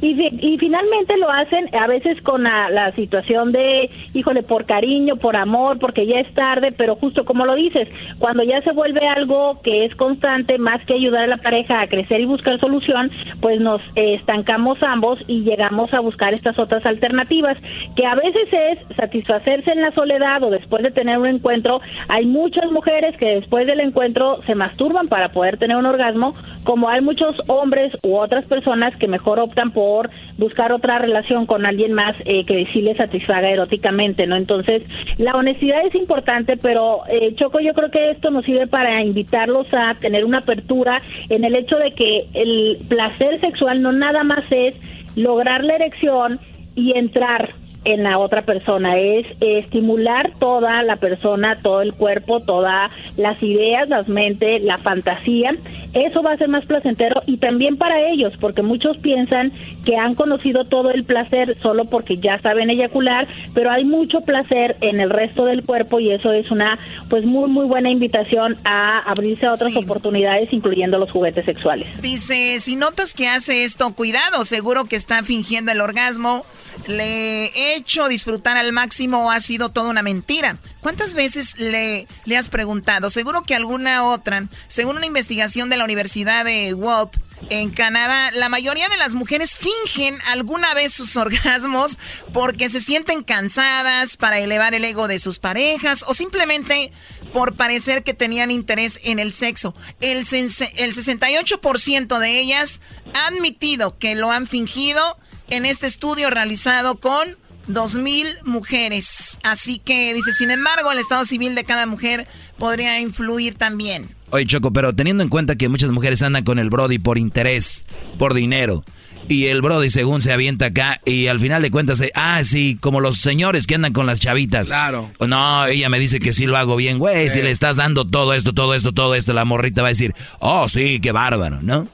Y, y finalmente lo hacen a veces con la, situación de, híjole, por cariño, por amor, porque ya es tarde, pero justo como lo dices, cuando ya se vuelve algo que es constante, más que ayudar a la pareja a crecer y buscar solución, pues nos estancamos ambos y llegamos a buscar estas otras alternativas, que a veces es satisfacerse en la soledad o después de tener un encuentro. Hay muchas mujeres que después del encuentro se masturban para poder tener un orgasmo, como hay muchos hombres u otras personas que mejor optan por buscar otra relación con alguien más eh, que sí les satisfaga eróticamente, ¿no? Entonces, la honestidad es importante, pero eh, Choco, yo creo que esto nos sirve para invitarlos a tener una apertura en el hecho de que el placer sexual no nada más es lograr la erección y entrar en la otra persona, es estimular toda la persona, todo el cuerpo, todas las ideas, las mentes, la fantasía. Eso va a ser más placentero y también para ellos, porque muchos piensan que han conocido todo el placer solo porque ya saben eyacular, pero hay mucho placer en el resto del cuerpo y eso es una pues muy muy buena invitación a abrirse a otras oportunidades, incluyendo los juguetes sexuales. Dice, si notas que hace esto, cuidado, seguro que está fingiendo el orgasmo le he hecho disfrutar al máximo o ha sido toda una mentira? ¿Cuántas veces le, has preguntado? Seguro que alguna otra. Según una investigación de la Universidad de Wop en Canadá, la mayoría de las mujeres fingen alguna vez sus orgasmos porque se sienten cansadas para elevar el ego de sus parejas o simplemente por parecer que tenían interés en el sexo. El, el 68% de ellas ha admitido que lo han fingido en este estudio realizado con 2.000 mujeres. Así que dice, sin embargo, el estado civil de cada mujer podría influir también. Oye, Choco, pero teniendo en cuenta que muchas mujeres andan con el Brody por interés, por dinero, y el Brody según se avienta acá y al final de cuentas, eh, ah, sí, como los señores que andan con las chavitas. Claro. No, ella me dice que sí lo hago bien, güey, si le estás dando todo esto, todo esto, todo esto, la morrita va a decir, oh, sí, qué bárbaro, ¿no?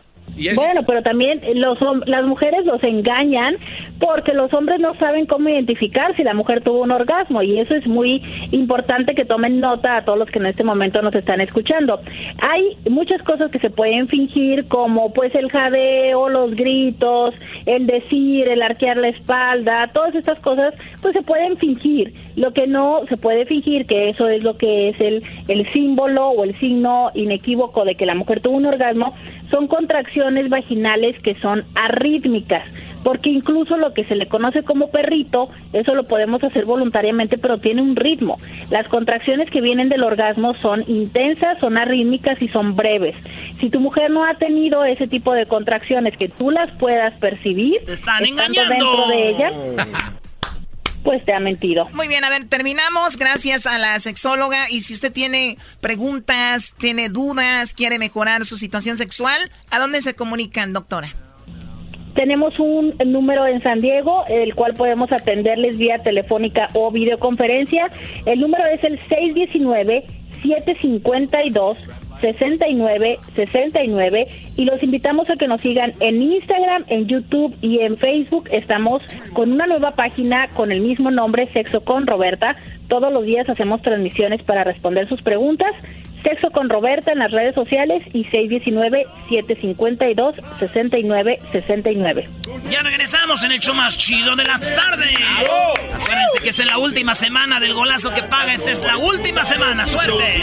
Bueno, pero también los, las mujeres los engañan porque los hombres no saben cómo identificar si la mujer tuvo un orgasmo y eso es muy importante que tomen nota a todos los que en este momento nos están escuchando. Hay muchas cosas que se pueden fingir como pues el jadeo, los gritos, el decir, el arquear la espalda, todas estas cosas pues se pueden fingir. Lo que no se puede fingir, que eso es lo que es el, el símbolo o el signo inequívoco de que la mujer tuvo un orgasmo, son contracciones vaginales que son arrítmicas, porque incluso lo que se le conoce como perrito, eso lo podemos hacer voluntariamente, pero tiene un ritmo. Las contracciones que vienen del orgasmo son intensas, son arrítmicas y son breves. Si tu mujer no ha tenido ese tipo de contracciones que tú las puedas percibir, están engañando dentro de ella, pues te ha mentido. Muy bien, a ver, terminamos. Gracias a la sexóloga. Y si usted tiene preguntas, tiene dudas, quiere mejorar su situación sexual, ¿a dónde se comunican, doctora? Tenemos un número en San Diego, el cual podemos atenderles vía telefónica o videoconferencia. El número es el 619 752 69 69 y los invitamos a que nos sigan en Instagram, en YouTube y en Facebook. Estamos con una nueva página con el mismo nombre, Sexo con Roberta. Todos los días hacemos transmisiones para responder sus preguntas. Sexo con Roberta en las redes sociales y 619-752-6969. Ya regresamos en el show más chido de las tardes. Acuérdense que esta es la última semana del golazo que paga. Esta es la última semana. ¡Suerte!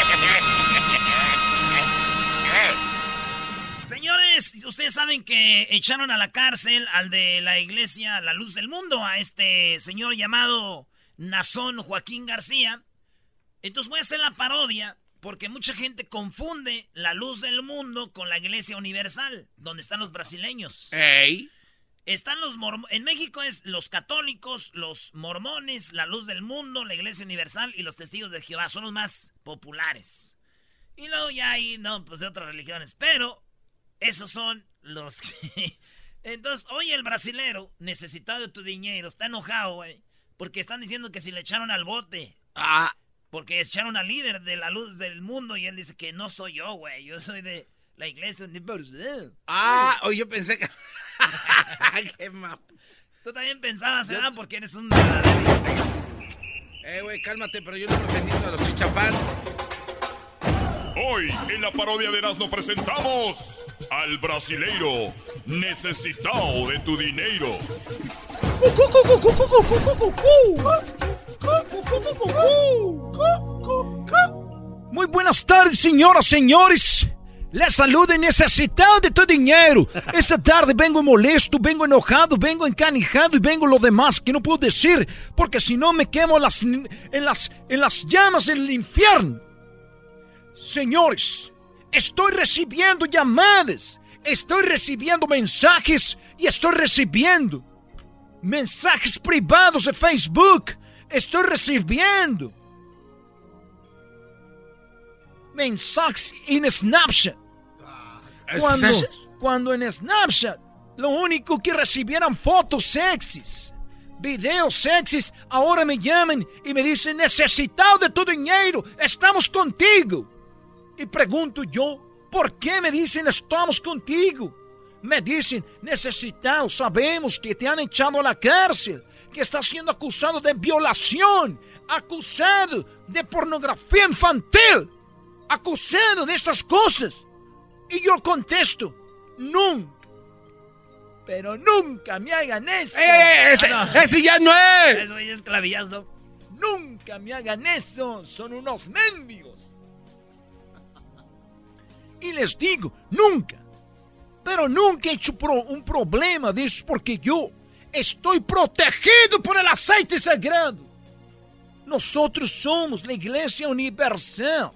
Ustedes saben que echaron a la cárcel al de la iglesia La Luz del Mundo, a este señor llamado Nazón Joaquín García. Entonces voy a hacer la parodia porque mucha gente confunde la luz del mundo con la iglesia universal, donde están los brasileños. Están los en México es los católicos, los mormones, la luz del mundo, la iglesia universal y los testigos de Jehová son los más populares. Y luego ya hay, no, pues de otras religiones. Pero esos son los que... Entonces, hoy el brasilero, necesitado de tu dinero, está enojado, güey. Porque están diciendo que si le echaron al bote. Ah. Porque echaron al líder de la luz del mundo y él dice que no soy yo, güey. Yo soy de la iglesia universal. Ah, hoy yo pensé que... Qué Tú también pensabas, ¿verdad? Porque eres un... Eh, güey, cálmate, pero yo no estoy vendiendo a los chichafán. Hoy en la parodia de Erasmo presentamos al brasileiro necesitado de tu dinero. Muy buenas tardes, señoras, señores. Les saludo necesitado de tu dinero. Esta tarde vengo molesto, vengo enojado, vengo encanijado y vengo lo demás que no puedo decir, porque si no me quemo las, en, las, en las llamas del infierno. Señores, estoy recibiendo llamadas, estoy recibiendo mensajes y estoy recibiendo mensajes privados de Facebook. Estoy recibiendo mensajes en Snapchat. Cuando, cuando en Snapchat lo único que recibieran fotos sexys, videos sexys, ahora me llaman y me dicen necesitado de tu dinero, estamos contigo. Y pregunto yo, ¿por qué me dicen estamos contigo? Me dicen, necesitado, sabemos que te han echado a la cárcel, que estás siendo acusado de violación, acusado de pornografía infantil, acusado de estas cosas. Y yo contesto, nunca, pero nunca me hagan eso. ¡Eh, eh ese, ah, ese, ya no es! Eso es clavillazo. Nunca me hagan eso, son unos mendigos. Y les digo, nunca, pero nunca he hecho un problema de eso porque yo estoy protegido por el aceite sagrado. Nosotros somos la iglesia universal.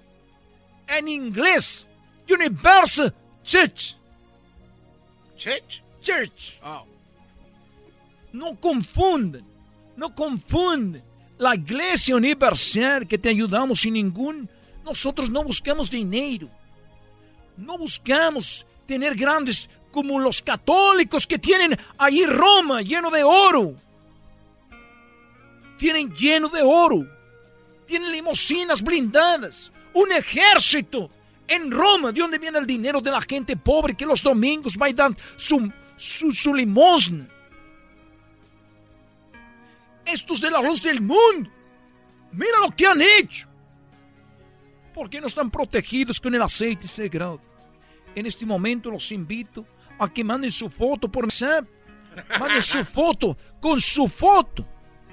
En inglés, Universal Church. Church? Church. Oh. No confunden, no confunden. La iglesia universal que te ayudamos sin ningún... Nosotros no buscamos dinero. No buscamos tener grandes como los católicos que tienen ahí Roma lleno de oro. Tienen lleno de oro. Tienen limusinas blindadas. Un ejército en Roma, de donde viene el dinero de la gente pobre que los domingos va a dar su, su, su limosna. Estos de la luz del mundo. Mira lo que han hecho. ¿Por qué no están protegidos con el aceite sagrado? En este momento los invito a que manden su foto por WhatsApp. Manden su foto con su foto.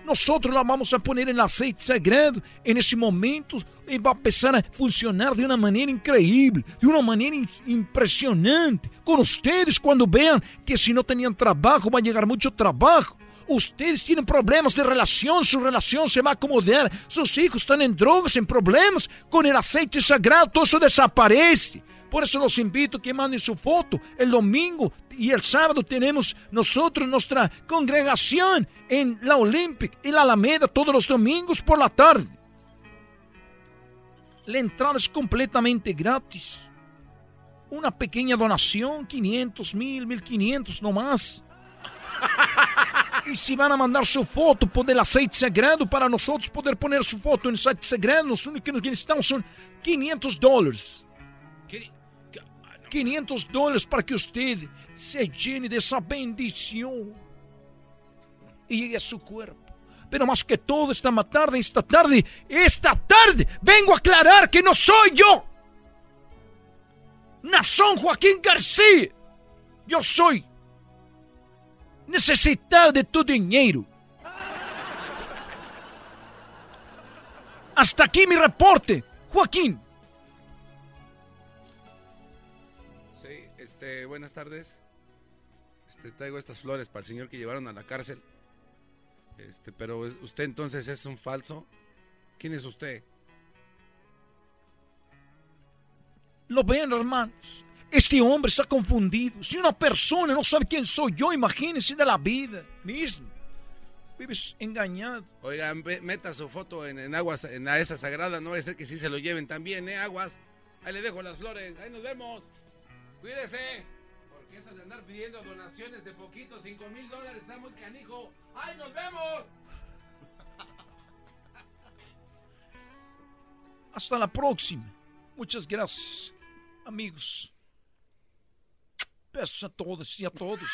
Nosotros la vamos a poner en el aceite sagrado. En ese momento y va a empezar a funcionar de una manera increíble, de una manera impresionante. Con ustedes cuando vean que si no tenían trabajo va a llegar mucho trabajo. Ustedes tienen problemas de relación, su relación se va a acomodar. Sus hijos están en drogas, en problemas. Con el aceite sagrado todo eso desaparece. Por eso los invito a que manden su foto. El domingo y el sábado tenemos nosotros nuestra congregación en la Olympic y la Alameda todos los domingos por la tarde. La entrada es completamente gratis. Una pequeña donación, 500, mil, 1500 no más. Si van a mandar su foto por el aceite sagrado para nosotros poder poner su foto el aceite sagrado, lo único que necesitamos son 500 dólares. 500 dólares para que usted se llene de esa bendición y llegue a su cuerpo. Pero más que todo, esta tarde, esta tarde, esta tarde, vengo a aclarar que no soy yo. Nazón Joaquín García. Yo soy necesitado de tu dinero. Hasta aquí mi reporte, Joaquín. Sí, este, buenas tardes. Este, traigo estas flores para el señor que llevaron a la cárcel. Este, pero usted entonces es un falso. ¿Quién es usted? Lo ven, hermanos. Este hombre está confundido. Si una persona no sabe quién soy yo, imagínese de la vida misma. Vives engañado. Oigan, meta su foto en, aguas, en la esa sagrada. No va a ser que sí se lo lleven también, ¿eh? Aguas. Ahí le dejo las flores. Ahí nos vemos. Cuídese. Porque eso de andar pidiendo donaciones de poquito, 5 mil dólares, está muy canijo. ¡Ahí nos vemos! Hasta la próxima. Muchas gracias, amigos. Besos a todos y a todos.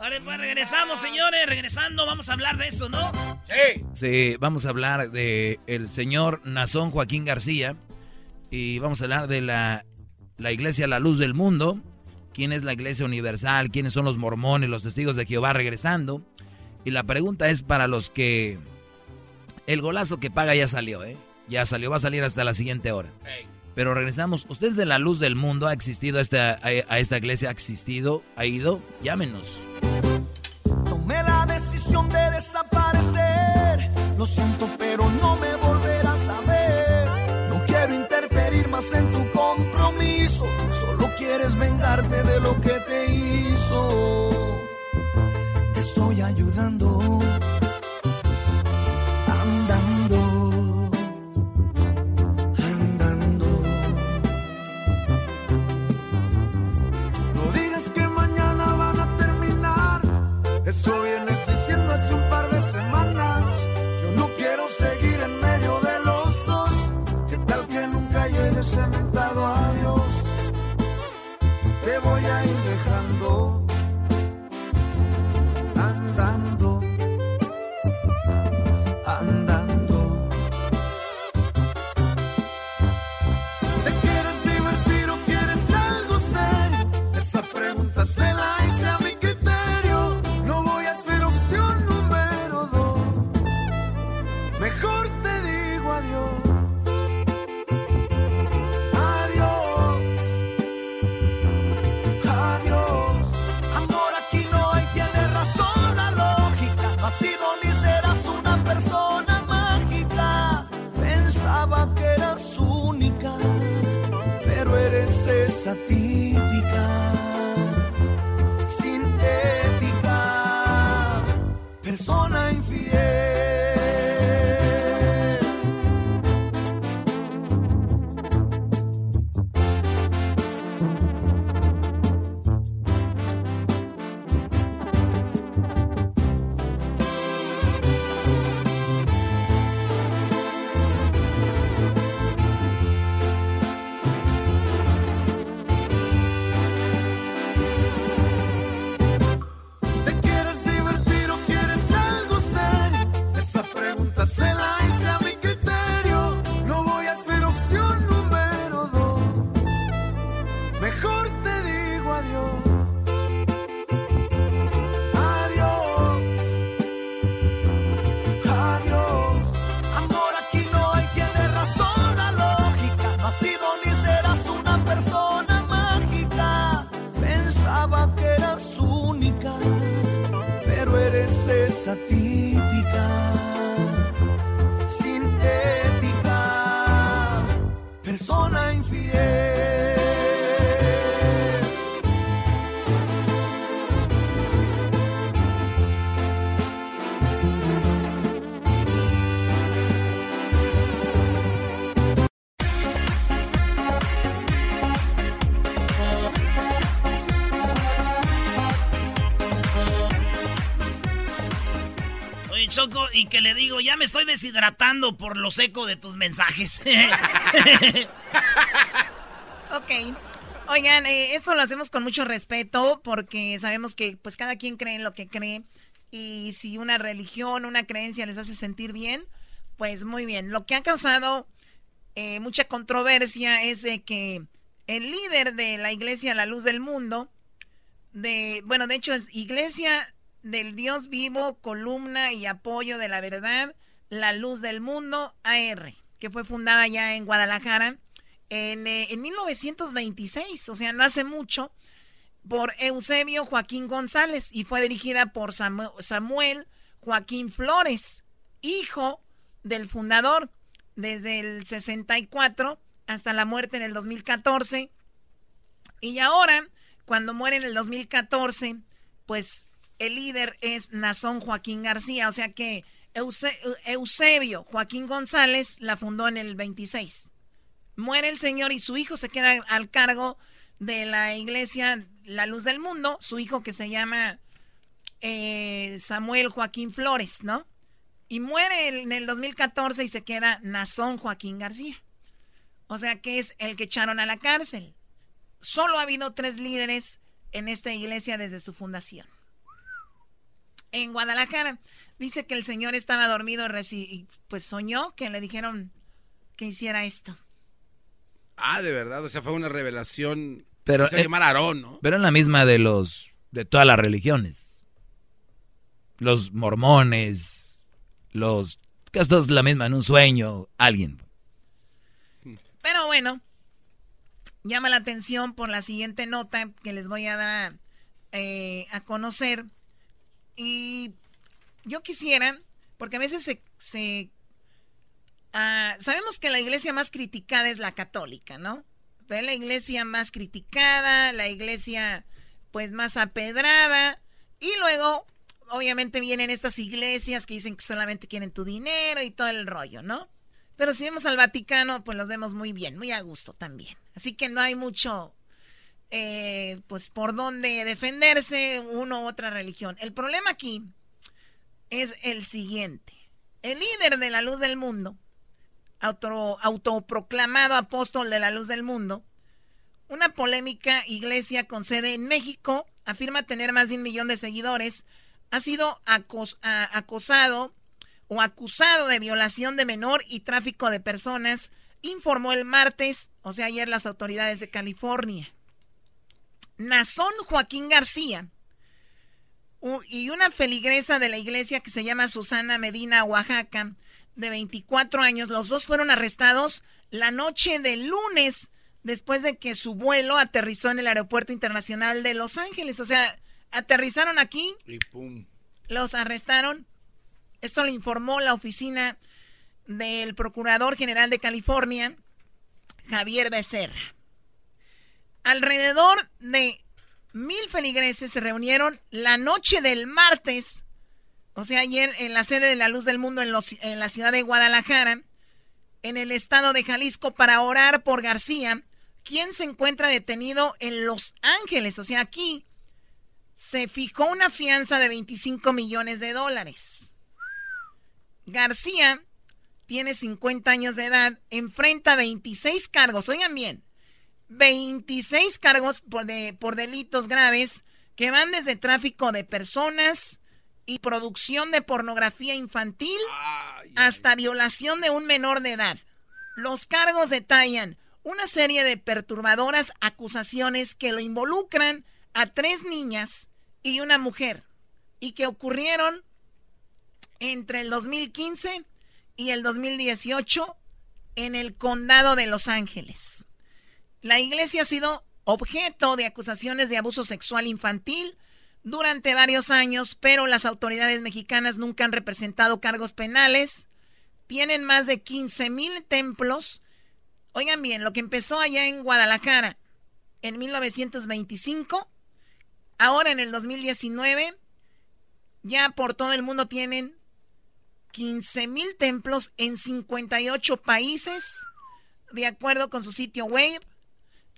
Ahora pues regresamos, señores. Regresando, vamos a hablar de esto, ¿no? Sí. Sí, vamos a hablar de el señor Nazón Joaquín García. Y vamos a hablar de la, la iglesia La Luz del Mundo. ¿Quién es la iglesia universal? ¿Quiénes son los mormones, los testigos de Jehová regresando? Y la pregunta es para los que... El golazo que paga ya salió, ¿eh? Ya salió, va a salir hasta la siguiente hora. Pero regresamos. ¿Usted es de la luz del mundo? ¿Ha existido a esta, a, esta iglesia? ¿Ha existido? ¿Ha ido? Llámenos. Tomé la decisión de desaparecer. Lo siento, pero no me volverás a ver. No quiero interferir más en tu compromiso. Solo quieres vengarte de lo que te hizo. Te estoy ayudando Subiendo sa ti. Choco, y que le digo, ya me estoy deshidratando por lo seco de tus mensajes. Ok. Oigan, eh, esto lo hacemos con mucho respeto porque sabemos que pues cada quien cree en lo que cree y si una religión, una creencia les hace sentir bien, pues muy bien. Lo que ha causado eh, mucha controversia es de que el líder de la iglesia La Luz del Mundo, de, bueno, de hecho es Iglesia del Dios Vivo, columna y apoyo de la verdad, La Luz del Mundo, AR, que fue fundada ya en Guadalajara en, eh, en 1926, o sea, no hace mucho, por Eusebio Joaquín González y fue dirigida por Samu- Samuel Joaquín Flores, hijo del fundador, desde el 64 hasta la muerte en el 2014. Y ahora, cuando muere en el 2014, pues el líder es Nazón Joaquín García, o sea que Euse- Eusebio Joaquín González la fundó en el 26. Muere el señor y su hijo se queda al cargo de la iglesia La Luz del Mundo, su hijo que se llama eh, Samuel Joaquín Flores, ¿no? Y muere en el 2014 y se queda Nazón Joaquín García. O sea que es el que echaron a la cárcel. Solo ha habido tres líderes en esta iglesia desde su fundación. En Guadalajara dice que el señor estaba dormido reci- y pues soñó que le dijeron que hiciera esto. Ah, de verdad, o sea, fue una revelación. Pero, se eh, llamar Aarón, ¿no? Pero en la misma de los de todas las religiones. Los mormones, los que esto es la misma en un sueño, alguien. Pero bueno, llama la atención por la siguiente nota que les voy a dar eh, a conocer. Y yo quisiera, porque a veces se... ah, sabemos que la iglesia más criticada es la católica, ¿no? Pero es la iglesia más criticada, la iglesia pues más apedrada. Y luego, obviamente vienen estas iglesias que dicen que solamente quieren tu dinero y todo el rollo, ¿no? Pero si vemos al Vaticano, pues los vemos muy bien, muy a gusto también. Así que no hay mucho, eh, pues, por dónde defenderse uno u otra religión. El problema aquí es el siguiente. El líder de la luz del mundo, auto- autoproclamado apóstol de la luz del mundo, una polémica iglesia con sede en México, afirma tener más de un millón de seguidores, ha sido acosado o acusado de violación de menor y tráfico de personas, informó el martes, o sea, ayer las autoridades de California. Nazón Joaquín García y una feligresa de la iglesia que se llama Susana Medina, Oaxaca, de 24 años, los dos fueron arrestados la noche del lunes después de que su vuelo aterrizó en el Aeropuerto Internacional de Los Ángeles. O sea, aterrizaron aquí, Y pum. los arrestaron. Esto lo informó la oficina del Procurador General de California, Javier Becerra. Alrededor de mil feligreses se reunieron la noche del martes, o sea, ayer en la sede de la Luz del Mundo en, los- la ciudad de Guadalajara, en el estado de Jalisco, para orar por García, quien se encuentra detenido en Los Ángeles. O sea, aquí se fijó una fianza de 25 millones de dólares. García tiene 50 años de edad, enfrenta 26 cargos, oigan bien, 26 cargos por, de- por delitos graves que van desde tráfico de personas y producción de pornografía infantil hasta violación de un menor de edad. Los cargos detallan una serie de perturbadoras acusaciones que lo involucran a tres niñas y una mujer y que ocurrieron entre el 2015 y el 2018 en el condado de Los Ángeles. La iglesia ha sido objeto de acusaciones de abuso sexual infantil, durante varios años, pero las autoridades mexicanas nunca han representado cargos penales. Tienen más de 15 mil templos. Oigan bien, lo que empezó allá en Guadalajara en 1925, ahora en el 2019, ya por todo el mundo tienen 15 mil templos en 58 países, de acuerdo con su sitio web.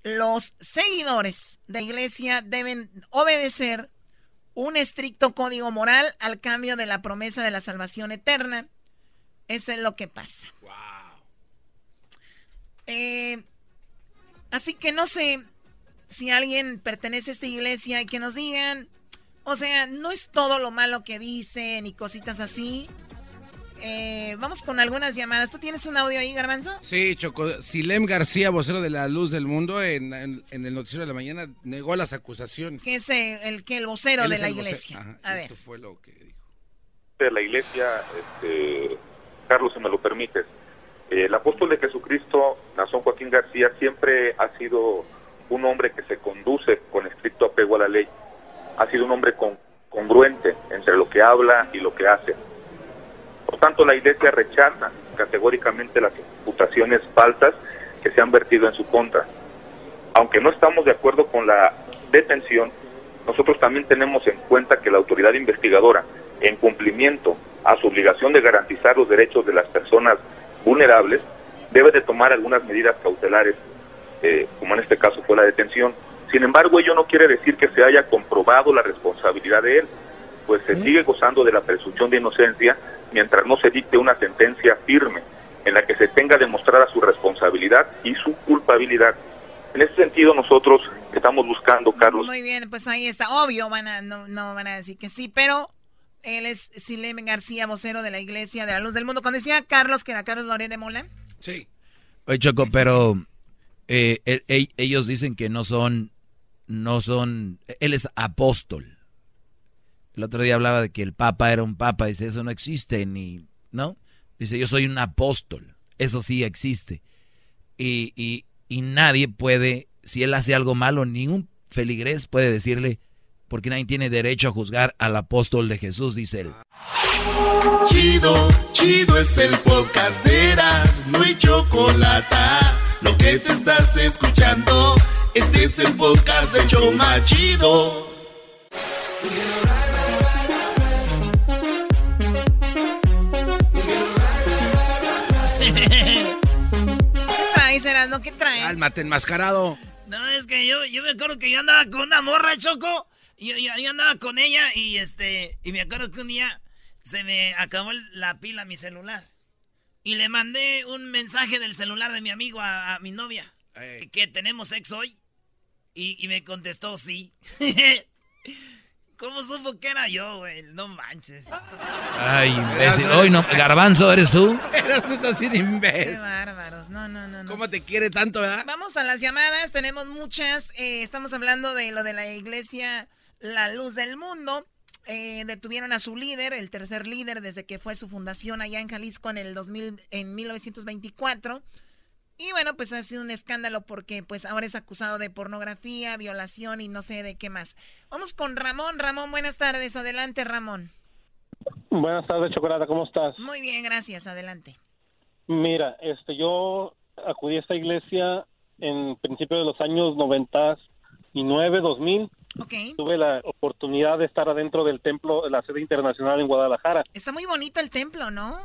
Los seguidores de la iglesia deben obedecer un estricto código moral al cambio de la promesa de la salvación eterna. Eso es lo que pasa. Eh, así que no sé si alguien pertenece a esta iglesia y que nos digan, o sea, no es todo lo malo que dicen y cositas así. Eh, vamos con algunas llamadas. ¿Tú tienes un audio ahí, Garbanzo? Sí, Choco. Silem García, vocero de la Luz del Mundo, en, el noticiero de la mañana negó las acusaciones. ¿Qué es el, que el vocero de la iglesia? A ver. Esto fue lo que dijo. De la iglesia, este, Carlos, si me lo permites. el apóstol de Jesucristo, Nazón Joaquín García, siempre ha sido un hombre que se conduce con estricto apego a la ley. Ha sido un hombre congruente entre lo que habla y lo que hace por tanto, la Iglesia rechaza categóricamente las imputaciones falsas que se han vertido en su contra. Aunque no estamos de acuerdo con la detención, nosotros también tenemos en cuenta que la autoridad investigadora, en cumplimiento a su obligación de garantizar los derechos de las personas vulnerables, debe de tomar algunas medidas cautelares, eh, como en este caso fue la detención. Sin embargo, ello no quiere decir que se haya comprobado la responsabilidad de él, pues se sigue gozando de la presunción de inocencia mientras no se dicte una sentencia firme en la que se tenga demostrada su responsabilidad y su culpabilidad. En ese sentido nosotros estamos buscando, Carlos. Muy bien, pues ahí está. Obvio, van a, no, no van a decir que sí, pero él es Silem García, vocero de la Iglesia de la Luz del Mundo. Cuando decía Carlos, que era Carlos Loret de Mola. Sí. Oye, Choco, pero eh, ellos dicen que no son, no son, él es apóstol. El otro día hablaba de que el papa era un papa, dice, eso no existe ni, ¿no? Dice, yo soy un apóstol, eso sí existe. Y, y, nadie puede, si él hace algo malo, ningún feligrés puede decirle, porque nadie tiene derecho a juzgar al apóstol de Jesús, dice él. Chido, chido es el podcast de Eras, no hay chocolate. Lo que te estás escuchando, este es el podcast de Choma Chido. ¿Qué traes? Cálmate, enmascarado. No, es que yo, yo me acuerdo que yo andaba con una morra, Choco. Y yo, yo, andaba con ella y este. Y me acuerdo que un día se me acabó la pila a mi celular. Y le mandé un mensaje del celular de mi amigo a, mi novia. Que tenemos sexo hoy. Y, y me contestó sí. ¿Cómo supo que era yo, güey? No manches. Ay, imbécil. Hoy no, Garbanzo, ¿eres tú? Eres tú estás imbécil. Qué bárbaros. No, no, no, ¿Cómo te quiere tanto, verdad? Vamos a las llamadas. Tenemos muchas. Eh, estamos hablando de lo de la iglesia La Luz del Mundo. Eh, detuvieron a su líder, el tercer líder desde que fue su fundación allá en Jalisco en el 2000, en 1924. Y bueno, pues ha sido un escándalo porque pues ahora es acusado de pornografía, violación y no sé de qué más. Vamos con Ramón. Ramón, buenas tardes. Adelante, Ramón. Buenas tardes, Chocolata. ¿Cómo estás? Muy bien, gracias. Adelante. Mira, este, yo acudí a esta iglesia en principio de los años 99, 2000. Okay. Tuve la oportunidad de estar adentro del templo, de la sede internacional en Guadalajara. Está muy bonito el templo, ¿no?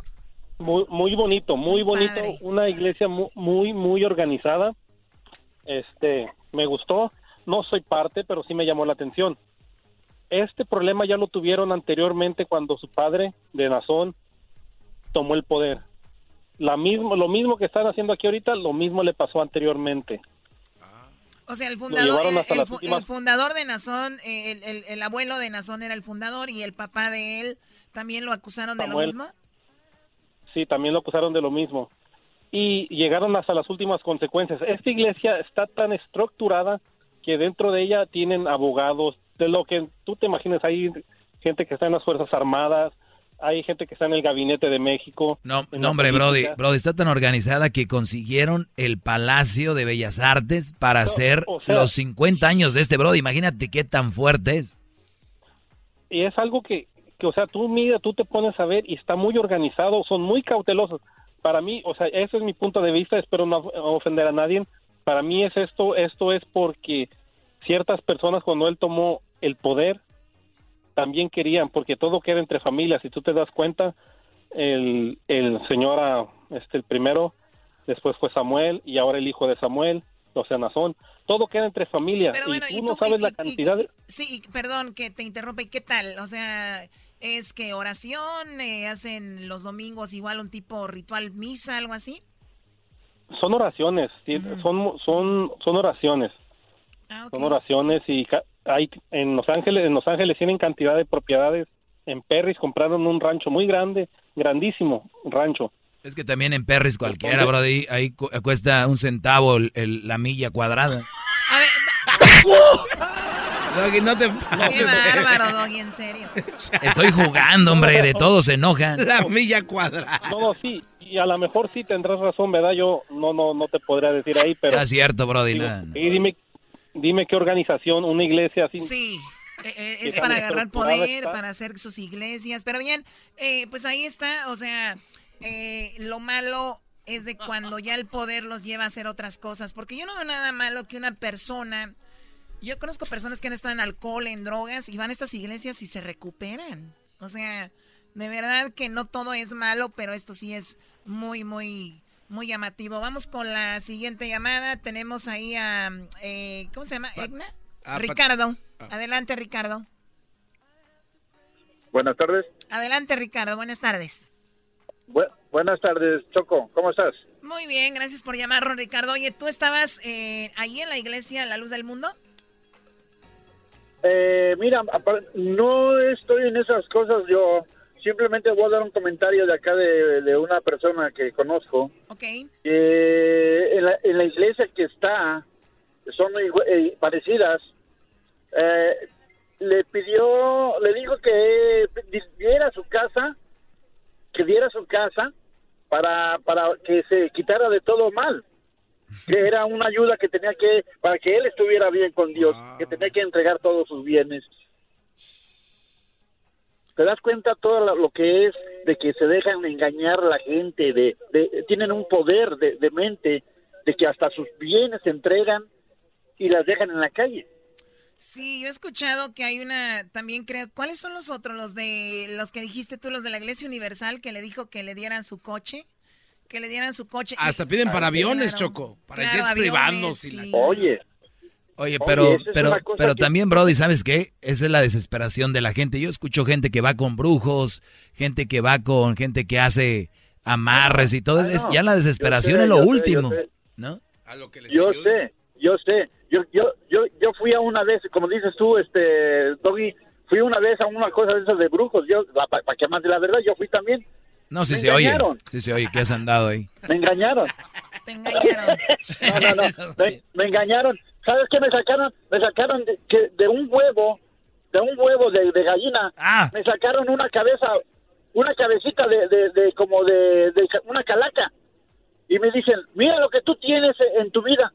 Muy, muy bonito, muy, bonito, una iglesia muy, muy, organizada. Este, me gustó. No soy parte, pero sí me llamó la atención. Este problema ya lo tuvieron anteriormente cuando su padre de Nazón tomó el poder. La mismo, lo mismo que están haciendo aquí ahorita, lo mismo le pasó anteriormente. O sea, el fundador, el, fundador de Nazón, el, el, abuelo de Nazón era el fundador y el papá de él también lo acusaron de lo mismo. Sí, también lo acusaron de lo mismo. Y llegaron hasta las últimas consecuencias. Esta iglesia está tan estructurada que dentro de ella tienen abogados, de lo que tú te imaginas, hay gente que está en las Fuerzas Armadas, hay gente que está en el gabinete de México. No, no hombre, Brody, Brody, está tan organizada que consiguieron el Palacio de Bellas Artes para hacer los 50 años de este Brody. Imagínate qué tan fuerte es. y es algo que, que, o sea, tú mira, tú te pones a ver y está muy organizado, son muy cautelosos. Para mí, o sea, ese es mi punto de vista, espero no ofender a nadie. Para mí es esto, esto es porque ciertas personas cuando él tomó el poder también querían, porque todo queda entre familias, si tú te das cuenta, el, el señor, ah, este, el primero, después fue Samuel y ahora el hijo de Samuel, o sea, Nazón, todo queda entre familias y tú, no sabes la cantidad Sí, perdón que te interrumpa, ¿y qué tal? O sea, es que oración, eh, hacen los domingos igual un tipo ritual misa, algo así. Son oraciones, son, son, son oraciones. Ah, son oraciones y hay en Los Ángeles, en Los Ángeles tienen cantidad de propiedades. En Perris compraron un rancho muy grande, grandísimo rancho. Es que también en Perris cualquiera, bro, ahí, ahí cuesta un centavo el, la milla cuadrada. A ver, Doggy, no te... Qué bárbaro, Doggy, en serio. Estoy jugando, hombre, de todos se enojan. La milla cuadrada. No, no, sí, y a lo mejor sí tendrás razón, ¿verdad? Yo no no no te podría decir ahí, pero... Es cierto, Brody. Y dime, dime qué organización, una iglesia así. Sí. Eh, eh, es para agarrar poder, para hacer sus iglesias. Pero bien, eh, pues ahí está. O sea, lo malo es de cuando ya el poder los lleva a hacer otras cosas. Porque yo no veo nada malo que una persona. Yo conozco personas que han estado en alcohol, en drogas, y van a estas iglesias y se recuperan. O sea, de verdad que no todo es malo, pero esto sí es muy, muy muy llamativo. Vamos con la siguiente llamada. Tenemos ahí a, eh, ¿cómo se llama? ¿Egna? Ricardo. Ah. Adelante, Ricardo. Buenas tardes. Adelante, Ricardo. Buenas tardes. buenas tardes, Choco. ¿Cómo estás? Muy bien, gracias por llamarlo, Ricardo. Oye, ¿tú estabas eh, ahí en la iglesia La Luz del Mundo? Eh, mira, no estoy en esas cosas. Yo simplemente voy a dar un comentario de acá de, una persona que conozco. Ok. en, la, en la iglesia que está, son eh, parecidas, eh, le pidió, le dijo que diera su casa, que diera su casa para, para que se quitara de todo mal. Que era una ayuda que tenía que, para que él estuviera bien con Dios, que tenía que entregar todos sus bienes te das cuenta todo lo que es de que se dejan engañar la gente, de, tienen un poder de, de, mente, de que hasta sus bienes se entregan y las dejan en la calle. Sí, yo he escuchado que hay una, también creo, ¿cuáles son los otros? Los de, los que dijiste tú, los de la Iglesia Universal, que le dijo que le dieran su coche, que le dieran su coche. Hasta piden para aviones, Choco, para jets privados. Oye, Oye, pero, pero, pero también, Brody, ¿sabes qué? Esa es la desesperación de la gente. Yo escucho gente que va con brujos, gente que va con gente que hace amarres y todo. es, ya la desesperación es lo último, ¿no? yo sé, yo sé. Yo, yo, yo, yo fui a una vez, como dices tú, este, Doggy, fui una vez a una cosa de esas de brujos. Yo, para que más de la verdad, yo fui también. No, si se oye. Sí se oye que has andado ahí. Me engañaron. Te engañaron. No, no, no. me engañaron. ¿Sabes qué me sacaron? Me sacaron de, que de un huevo, de un huevo de, gallina, ah. me sacaron una cabeza, una cabecita de, de, como de, una calaca. Y me dicen, mira lo que tú tienes en tu vida.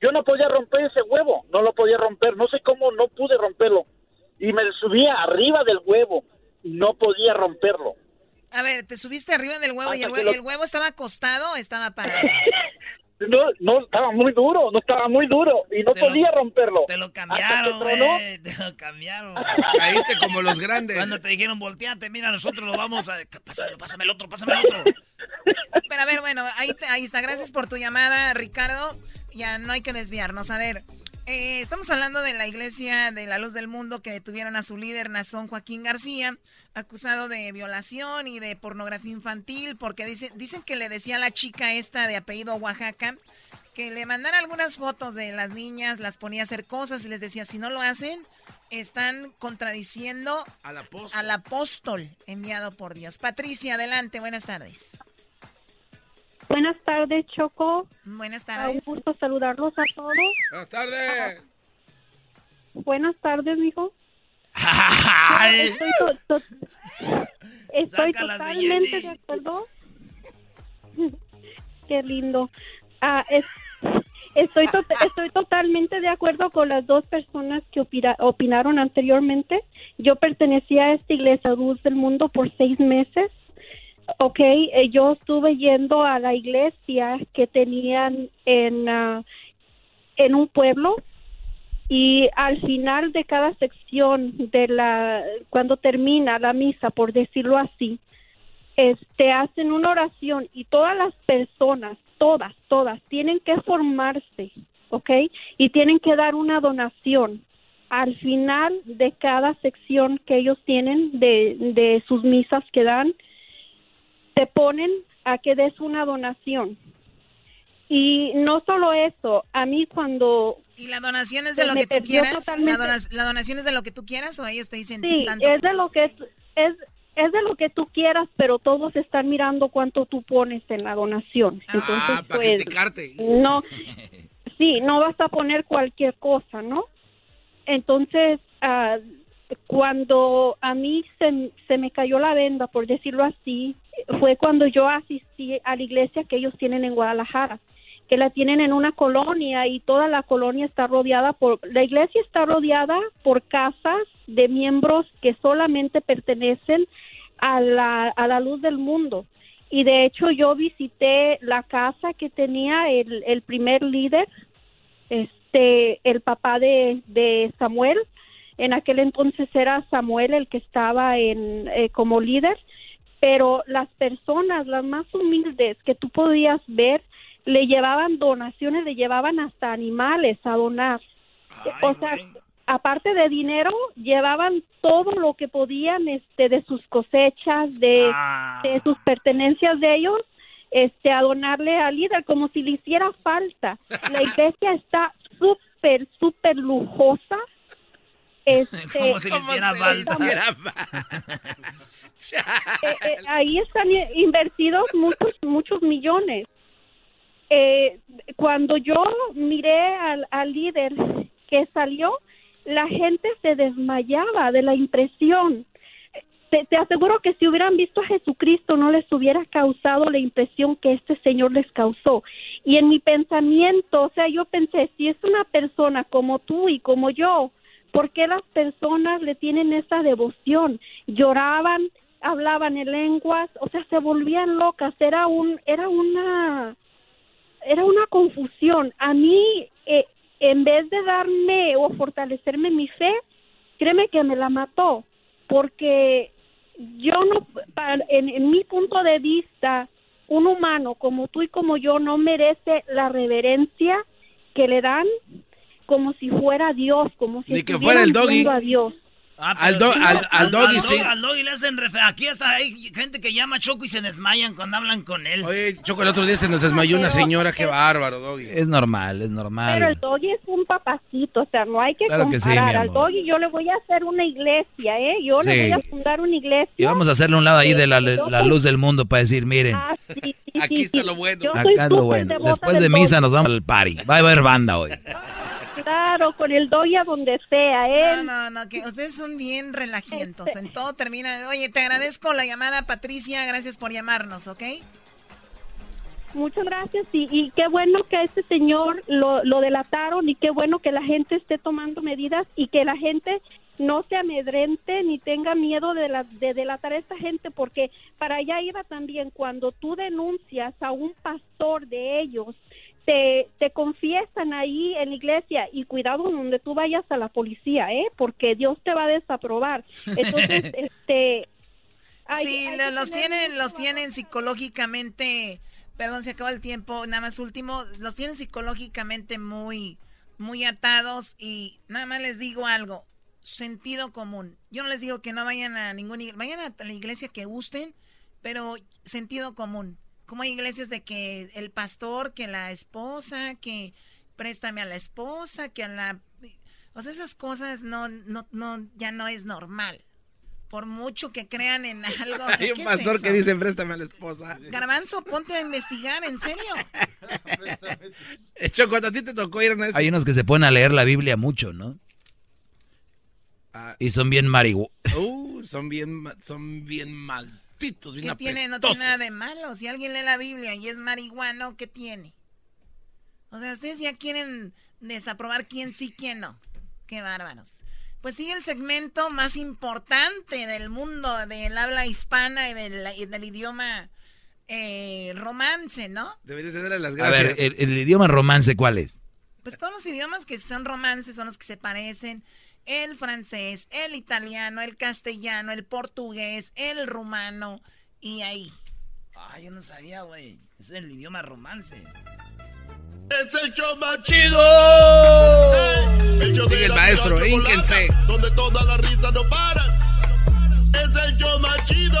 Yo no podía romper ese huevo, no lo podía romper, no sé cómo no pude romperlo. Y me subía arriba del huevo, no podía romperlo. A ver, te subiste arriba del huevo y el, huevo, el huevo estaba acostado o estaba parado. no, no, estaba muy duro, no estaba muy duro y no podía romperlo. Te lo cambiaron, güey, te lo cambiaron. Caíste como los grandes. Cuando te dijeron volteate, mira, nosotros lo vamos a... Pásame, pásame el otro, pásame el otro. Pero a ver, bueno, ahí, ahí está. Gracias por tu llamada, Ricardo. Ya no hay que desviarnos. A ver, eh, estamos hablando de la iglesia de la luz del mundo que detuvieron a su líder, Nazón Joaquín García acusado de violación y de pornografía infantil, porque dice, dicen que le decía a la chica esta de apellido Oaxaca que le mandara algunas fotos de las niñas, las ponía a hacer cosas y les decía, si no lo hacen, están contradiciendo al apóstol, al apóstol enviado por Dios. Patricia, adelante, buenas tardes. Buenas tardes, Choco. Buenas tardes. Un gusto saludarlos a todos. Buenas tardes. Buenas tardes, mijo. estoy, totalmente de, acuerdo. Qué lindo. Ah, Estoy, estoy totalmente de acuerdo con las dos personas que opinaron anteriormente. Yo pertenecía a esta iglesia Luz del Mundo por seis meses. Ok, eh, yo estuve yendo a la iglesia que tenían en, ah, en un pueblo y al final de cada sección de la cuando termina la misa por decirlo así este hacen una oración y todas las personas todas todas tienen que formarse ¿ok? y tienen que dar una donación al final de cada sección que ellos tienen de, de sus misas que dan te ponen a que des una donación y no solo eso, a mí cuando... ¿Y la donación es de lo que tú quieras? ¿La, donación es de lo que tú quieras o ellos te dicen sí, es de lo que es, es, es de lo que tú quieras, pero todos están mirando cuánto tú pones en la donación. Ah, Entonces, pues, no, sí, no vas a poner cualquier cosa, ¿no? Entonces, uh, cuando a mí se, se me cayó la venda, por decirlo así, fue cuando yo asistí a la iglesia que ellos tienen en Guadalajara que la tienen en una colonia y toda la colonia está rodeada por, la iglesia está rodeada por casas de miembros que solamente pertenecen a la, a la luz del mundo. Y de hecho yo visité la casa que tenía el, el primer líder, este, el papá de, de Samuel. En aquel entonces era Samuel el que estaba en, eh, como líder, pero las personas, las más humildes que tú podías ver, le llevaban donaciones, le llevaban hasta animales a donar. o sea, aparte de dinero, llevaban todo lo que podían este de sus cosechas, de, Ah. de sus pertenencias de ellos, este a donarle al líder como si le hiciera falta. La iglesia está súper súper lujosa. Este, Como si le hiciera falta. Eh, eh, ahí están invertidos muchos muchos millones. Eh, cuando yo miré al, al líder que salió, la gente se desmayaba de la impresión. Te, te aseguro que si hubieran visto a Jesucristo no les hubiera causado la impresión que este señor les causó. Y en mi pensamiento, o sea, yo pensé, si es una persona como tú y como yo, ¿por qué las personas le tienen esa devoción? Lloraban, hablaban en lenguas, o sea, se volvían locas, era un era una era una confusión. A mí eh, en vez de darme o fortalecerme mi fe, créeme que me la mató, porque yo no, en, en mi punto de vista, un humano como tú y como yo no merece la reverencia que le dan como si fuera Dios, como si Ni que fuera el doggy. a Dios. Ah, Al pero do- al- al doggy, sí. Al doggy le hacen refe. Aquí hasta hay gente que llama a Choco y se desmayan cuando hablan con él. Oye, Choco, el otro día se nos desmayó una señora, qué bárbaro, Doggy. Es normal, es Pero normal. el doggy es un papacito, o sea, no hay que Claro que sí, Al doggy yo le voy a hacer una iglesia, ¿eh? Yo Sí. le voy a fundar una iglesia. Y vamos a hacerle un lado ahí de la, la luz del mundo para decir, miren, Ah, sí, sí, Aquí sí, está sí. lo bueno. Yo acá es lo bueno. Después de misa doggy. nos vamos al party. Va a haber banda hoy. Claro, con el doggy a donde sea, ¿eh? No, no, no, que ustedes son bien relajientos. En todo termina. Oye, te agradezco la llamada, Patricia. Gracias por llamarnos, ¿ok? Muchas gracias y, y qué bueno que a este señor lo, lo delataron y qué bueno que la gente esté tomando medidas y que la gente no se amedrente ni tenga miedo de, la, de delatar a esta gente porque para allá iba también cuando tú denuncias a un pastor de ellos te, te confiesan ahí en la iglesia y cuidado donde tú vayas a la policía, ¿eh? Porque Dios te va a desaprobar. Entonces, este... hay- sí, hay los tienen, los tienen psicológicamente, perdón, se acaba el tiempo, nada más último, los tienen psicológicamente muy, muy atados y nada más les digo algo, sentido común. Yo no les digo que no vayan a ninguna iglesia, vayan a la iglesia que gusten, pero sentido común. Como hay iglesias de que el pastor, que la esposa, que préstame a la esposa, que a la... O sea, esas cosas no, no, no, ya no es normal. Por mucho que crean en algo. o sea, Hay un ¿qué es pastor que dice, préstame a la esposa. Garbanzo, ponte a investigar, ¿en serio? Eh, Choco, a ti te tocó ir a una... Hay unos que se ponen a leer la Biblia mucho, ¿no? Ah. Y son bien marihuanos. Uh, son bien, son bien bien ¿Qué tiene? No tiene nada de malo. Si alguien lee la Biblia y es marihuano, ¿qué tiene? O sea, ustedes ya quieren desaprobar quién sí, quién no. Qué bárbaros. Pues sigue el segmento más importante del mundo, del habla hispana y del, idioma eh, romance, ¿no? Deberías darle las gracias. A ver, el, el, idioma romance, ¿cuál es? Pues todos los idiomas que son romances son los que se parecen. El francés, el italiano, el castellano, el portugués, el rumano y ahí. Ay, yo no sabía, güey. Es el idioma romance. Es el show más chido. el show Sigue el maestro, ínquense. Donde toda la risa no para. Es el show más chido.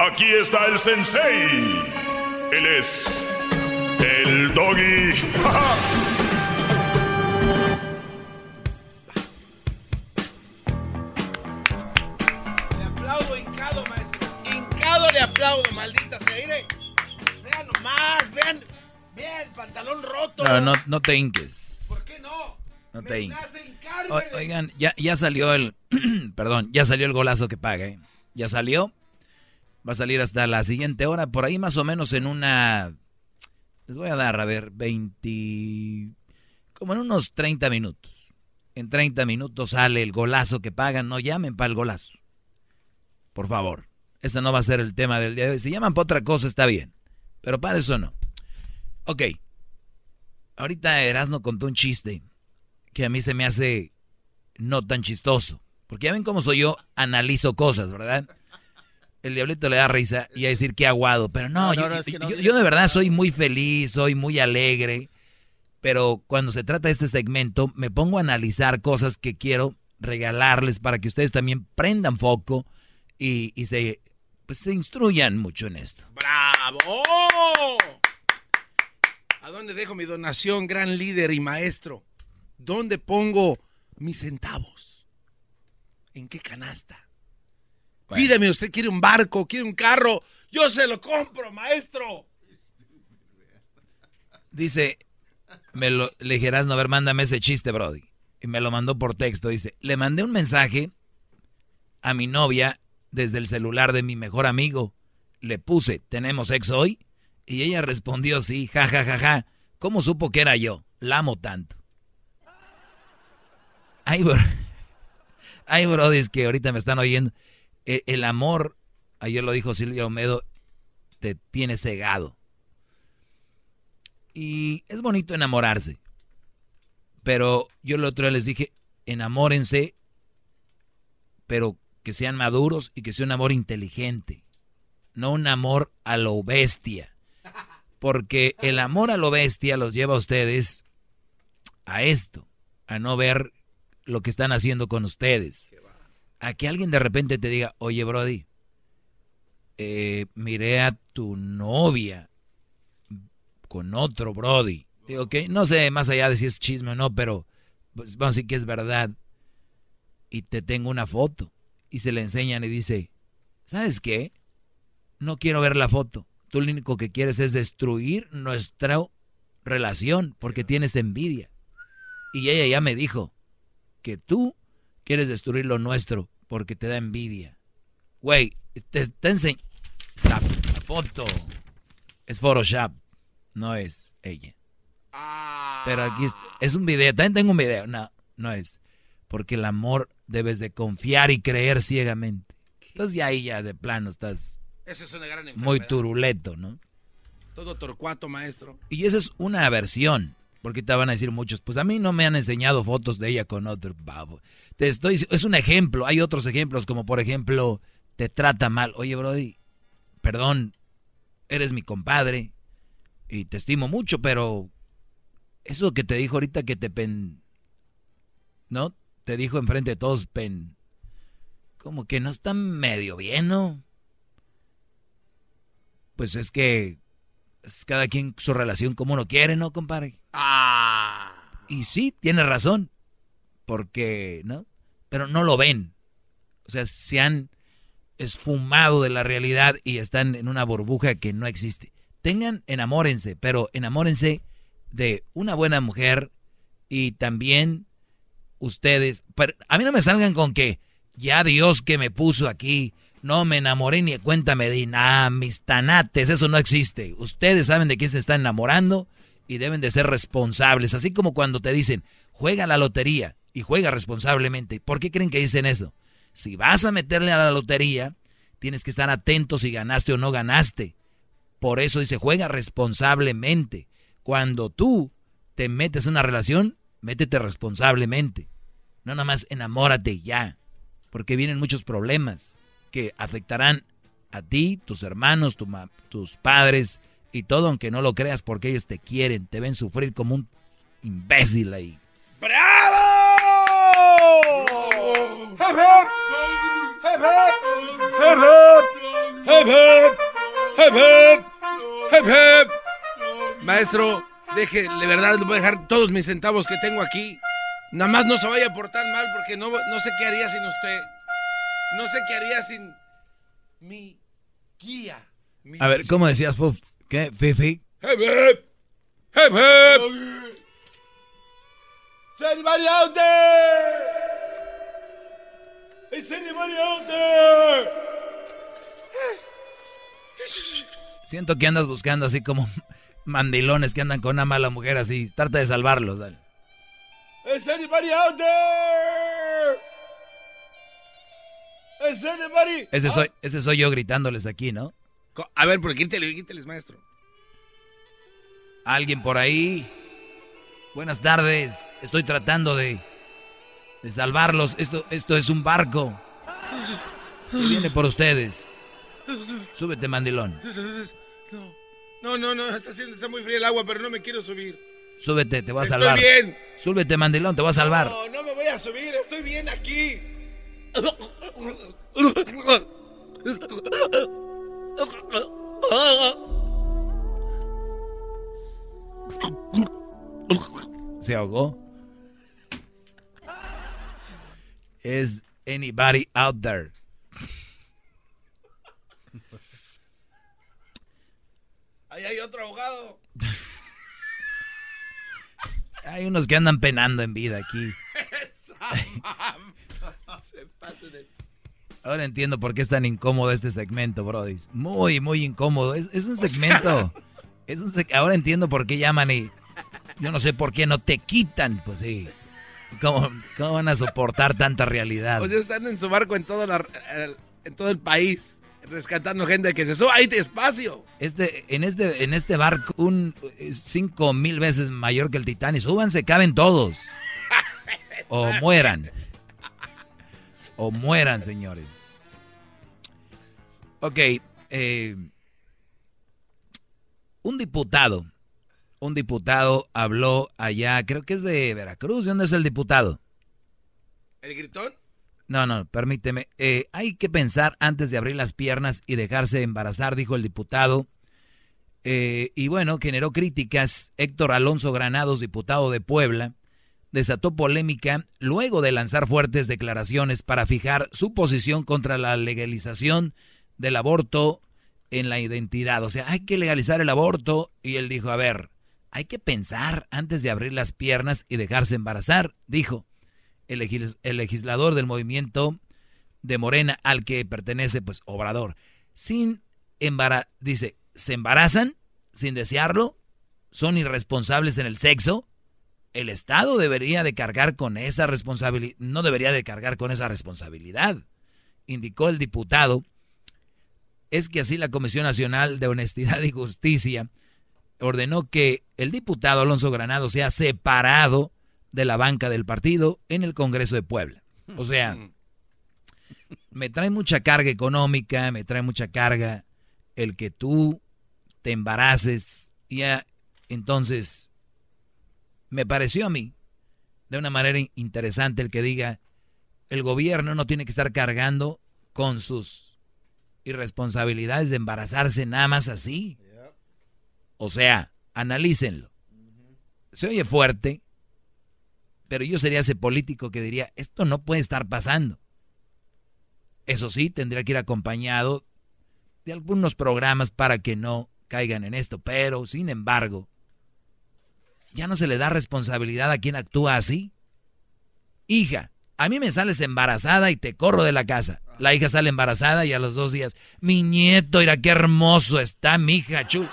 Aquí está el sensei. Él es el doggy. le aplaudo hincado, maestro. Hincado le aplaudo, maldita sea. Vean nomás, vean. Vean el pantalón roto. No, no, no te hinques. ¿Por qué no? No te hinques. oigan, ya, ya salió el. perdón, ya salió el golazo que paga, ¿eh? Ya salió. Va a salir hasta la siguiente hora, por ahí más o menos en una... Les voy a dar, a ver, 20... como en unos 30 minutos. En 30 minutos sale el golazo que pagan, no llamen para el golazo. Por favor. Ese no va a ser el tema del día de hoy. Si llaman para otra cosa está bien, pero para eso no. Ok. Ahorita Erasno contó un chiste que a mí se me hace no tan chistoso. Porque ya ven cómo soy yo, analizo cosas, ¿verdad? El diablito le da risa y a decir que aguado. Pero no, yo, de verdad soy muy feliz, soy muy alegre. Pero cuando se trata de este segmento, me pongo a analizar cosas que quiero regalarles para que ustedes también prendan foco y, se, pues, se instruyan mucho en esto. ¡Bravo! ¿A dónde dejo mi donación, gran líder y maestro? ¿Dónde pongo mis centavos? ¿En qué canasta? Pídeme, usted quiere un barco, quiere un carro, yo se lo compro, maestro. Dice, me lo, le no, a ver, mándame ese chiste, Brody. Y me lo mandó por texto. Dice, le mandé un mensaje a mi novia desde el celular de mi mejor amigo. Le puse, ¿tenemos sexo hoy? Y ella respondió, sí, ja, ja, ja, ja. ¿Cómo supo que era yo? La amo tanto. Ay, bro. Ay, Brody, es que ahorita me están oyendo. E, el, amor, ayer lo dijo Silvia Omedo, te tiene cegado. Y es bonito enamorarse. Pero yo el otro día les dije, enamórense, pero que sean maduros y que sea un amor inteligente. No un amor a lo bestia. Porque el amor a lo bestia los lleva a ustedes a esto, a no ver lo que están haciendo con ustedes a que alguien de repente te diga, oye Brody, eh, miré a tu novia con otro Brody. Digo, que no sé más allá de si es chisme o no, pero pues, vamos a decir que es verdad. Y te tengo una foto. Y se le enseñan y dice, ¿sabes qué? No quiero ver la foto. Tú lo único que quieres es destruir nuestra relación porque tienes envidia. Y ella ya me dijo que tú quieres destruir lo nuestro porque te da envidia. Güey, te, te enseño. La, foto es Photoshop, no es ella. Pero aquí es, un video, también tengo un video. No, no es. Porque el amor debes de confiar y creer ciegamente. Entonces ya ahí ya de plano estás esa es una gran muy turuleto, ¿no? Todo torcuato, maestro. Y esa es una versión. Porque te van a decir muchos, pues a mí no me han enseñado fotos de ella con otro babo. Te estoy, es un ejemplo, hay otros ejemplos como por ejemplo, te trata mal. Oye, Brody, perdón, eres mi compadre y te estimo mucho, pero eso que te dijo ahorita que te pen... ¿No? Te dijo enfrente de todos pen... Como que no está medio bien, ¿no? Pues es que Es cada quien su relación como uno quiere, ¿no, compadre? Ah. Y sí, tiene razón. Porque, ¿no? Pero no lo ven. O sea, se han esfumado de la realidad y están en una burbuja que no existe. Tengan, enamórense, pero enamórense de una buena mujer y también ustedes. a mí no me salgan con que ya Dios que me puso aquí, no me enamoré ni cuéntame de nada, mis tanates, eso no existe. Ustedes saben de quién se están enamorando y deben de ser responsables. Así como cuando te dicen, juega la lotería y juega responsablemente. ¿Por qué creen que dicen eso? Si vas a meterle a la lotería, tienes que estar atento si ganaste o no ganaste. Por eso dice, juega responsablemente. Cuando tú te metes en una relación, métete responsablemente. No nada más enamórate ya, porque vienen muchos problemas que afectarán a ti, tus hermanos, tus padres y todo, aunque no lo creas, porque ellos te quieren, te ven sufrir como un imbécil ahí. ¡Bravo! Maestro, deje, de verdad, le voy a dejar todos mis centavos que tengo aquí. Nada más no se vaya a portar mal porque no, no sé qué haría sin usted. No sé qué haría sin mi guía. a ver, ¿cómo decías, Fuf? ¿Qué? ¿Fifi? ¡Hep, hep! ¡Hep, hep! ¡Anybody out there? Is anybody out there? Siento que andas buscando así como mandilones que andan con una mala mujer así. Trata de salvarlos, dale. Is anybody out there? Ese soy, ese soy yo gritándoles aquí, ¿no? A ver, pero quítale, quíteles, maestro. ¿Alguien por ahí? Buenas tardes. Estoy tratando de, de salvarlos. Esto, esto es un barco. Viene por ustedes. Súbete, mandilón. No, no, no, está, está muy fría el agua, pero no me quiero subir. Súbete, te voy a salvar. Estoy bien. Súbete, mandilón, te voy a salvar. No, no me voy a subir, estoy bien aquí. ¿Se ahogó? ¿Is anybody out there? Ahí hay otro ahogado. Hay unos que andan penando en vida aquí. Ahora entiendo por qué es tan incómodo este segmento, Brody. Muy, muy incómodo. Es, un segmento. Es ahora entiendo por qué llaman y yo no sé por qué no te quitan. Pues sí. ¿Cómo, cómo van a soportar tanta realidad? Pues están en su barco en todo, en todo el país rescatando gente que se suba ahí despacio. Este, en este, en este barco, un cinco mil veces mayor que el Titanic. Súbanse, caben todos. o mueran. O mueran, señores. Ok. Eh, un diputado. Un diputado habló allá, creo que es de Veracruz. ¿De dónde es el diputado? ¿El gritón? No, no, permíteme. Eh, hay que pensar antes de abrir las piernas y dejarse embarazar, dijo el diputado. Eh, y bueno, generó críticas. Héctor Alonso Granados, diputado de Puebla, desató polémica luego de lanzar fuertes declaraciones para fijar su posición contra la legalización del aborto en la identidad. O sea, hay que legalizar el aborto. Y él dijo, a ver, hay que pensar antes de abrir las piernas y dejarse embarazar, dijo el, legislador del movimiento de Morena al que pertenece, pues, Obrador. Sin embarazar, dice, ¿se embarazan sin desearlo? ¿Son irresponsables en el sexo? El Estado debería de cargar con esa responsabilidad, no debería de cargar con esa responsabilidad, indicó el diputado. Es que así la Comisión Nacional de Honestidad y Justicia ordenó que el diputado Alonso Granado sea separado de la banca del partido en el Congreso de Puebla. O sea, me trae mucha carga económica, me trae mucha carga el que tú te embaraces. Ya, entonces, me pareció a mí de una manera interesante el que diga, el gobierno no tiene que estar cargando con sus irresponsabilidades de embarazarse nada más así. O sea, analícenlo. Se oye fuerte, pero yo sería ese político que diría, esto no puede estar pasando. Eso sí, tendría que ir acompañado de algunos programas para que no caigan en esto, pero sin embargo, ya no se le da responsabilidad a quien actúa así. Hija, a mí me sales embarazada y te corro de la casa. La hija sale embarazada y a los dos días, mi nieto, mira qué hermoso está mi hija, chul.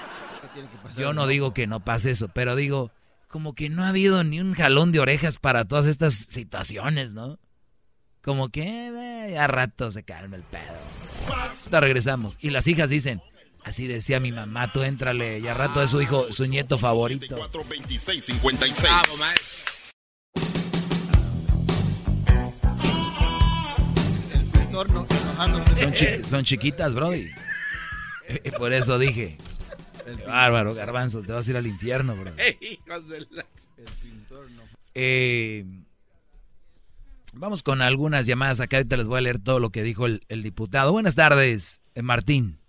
Yo no digo que no pase eso, pero digo, como que no ha habido ni un jalón de orejas para todas estas situaciones, ¿no? Como que eh, a rato se calma el pedo. Ahora regresamos. Y las hijas dicen, así decía mi mamá, tú éntrale, y a rato es su hijo, su nieto favorito. 26, 56. Son, son chiquitas, Brody. Por eso dije. bárbaro, garbanzo, te vas a ir al infierno, bro. Eh, vamos con algunas llamadas acá. Ahorita les voy a leer todo lo que dijo el, diputado. Buenas tardes, eh, Martín.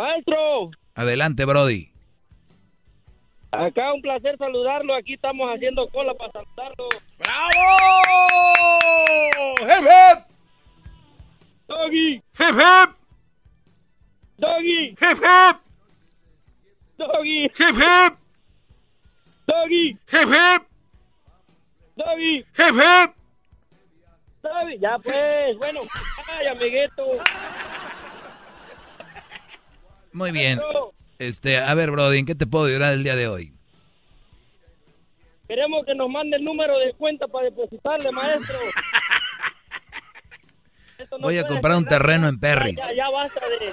Maestro. Adelante, Brody. Acá un placer saludarlo. Aquí estamos haciendo cola para saludarlo. ¡Bravo! ¡Hep, hep! Doggy. ¡Hep, hep! Doggy. ¡Hep, hep! Doggy. ¡Hep, hep! Doggy. ¡Hep, hep! Doggy. ¡Hep, hep! Doggy. Ya pues, bueno. Ay, amiguito. Muy bien. Este, a ver, Brody, ¿en qué te puedo ayudar el día de hoy? Queremos que nos mande el número de cuenta para depositarle, maestro. Voy a comprar un terreno en Perris. Ya, ya, basta de...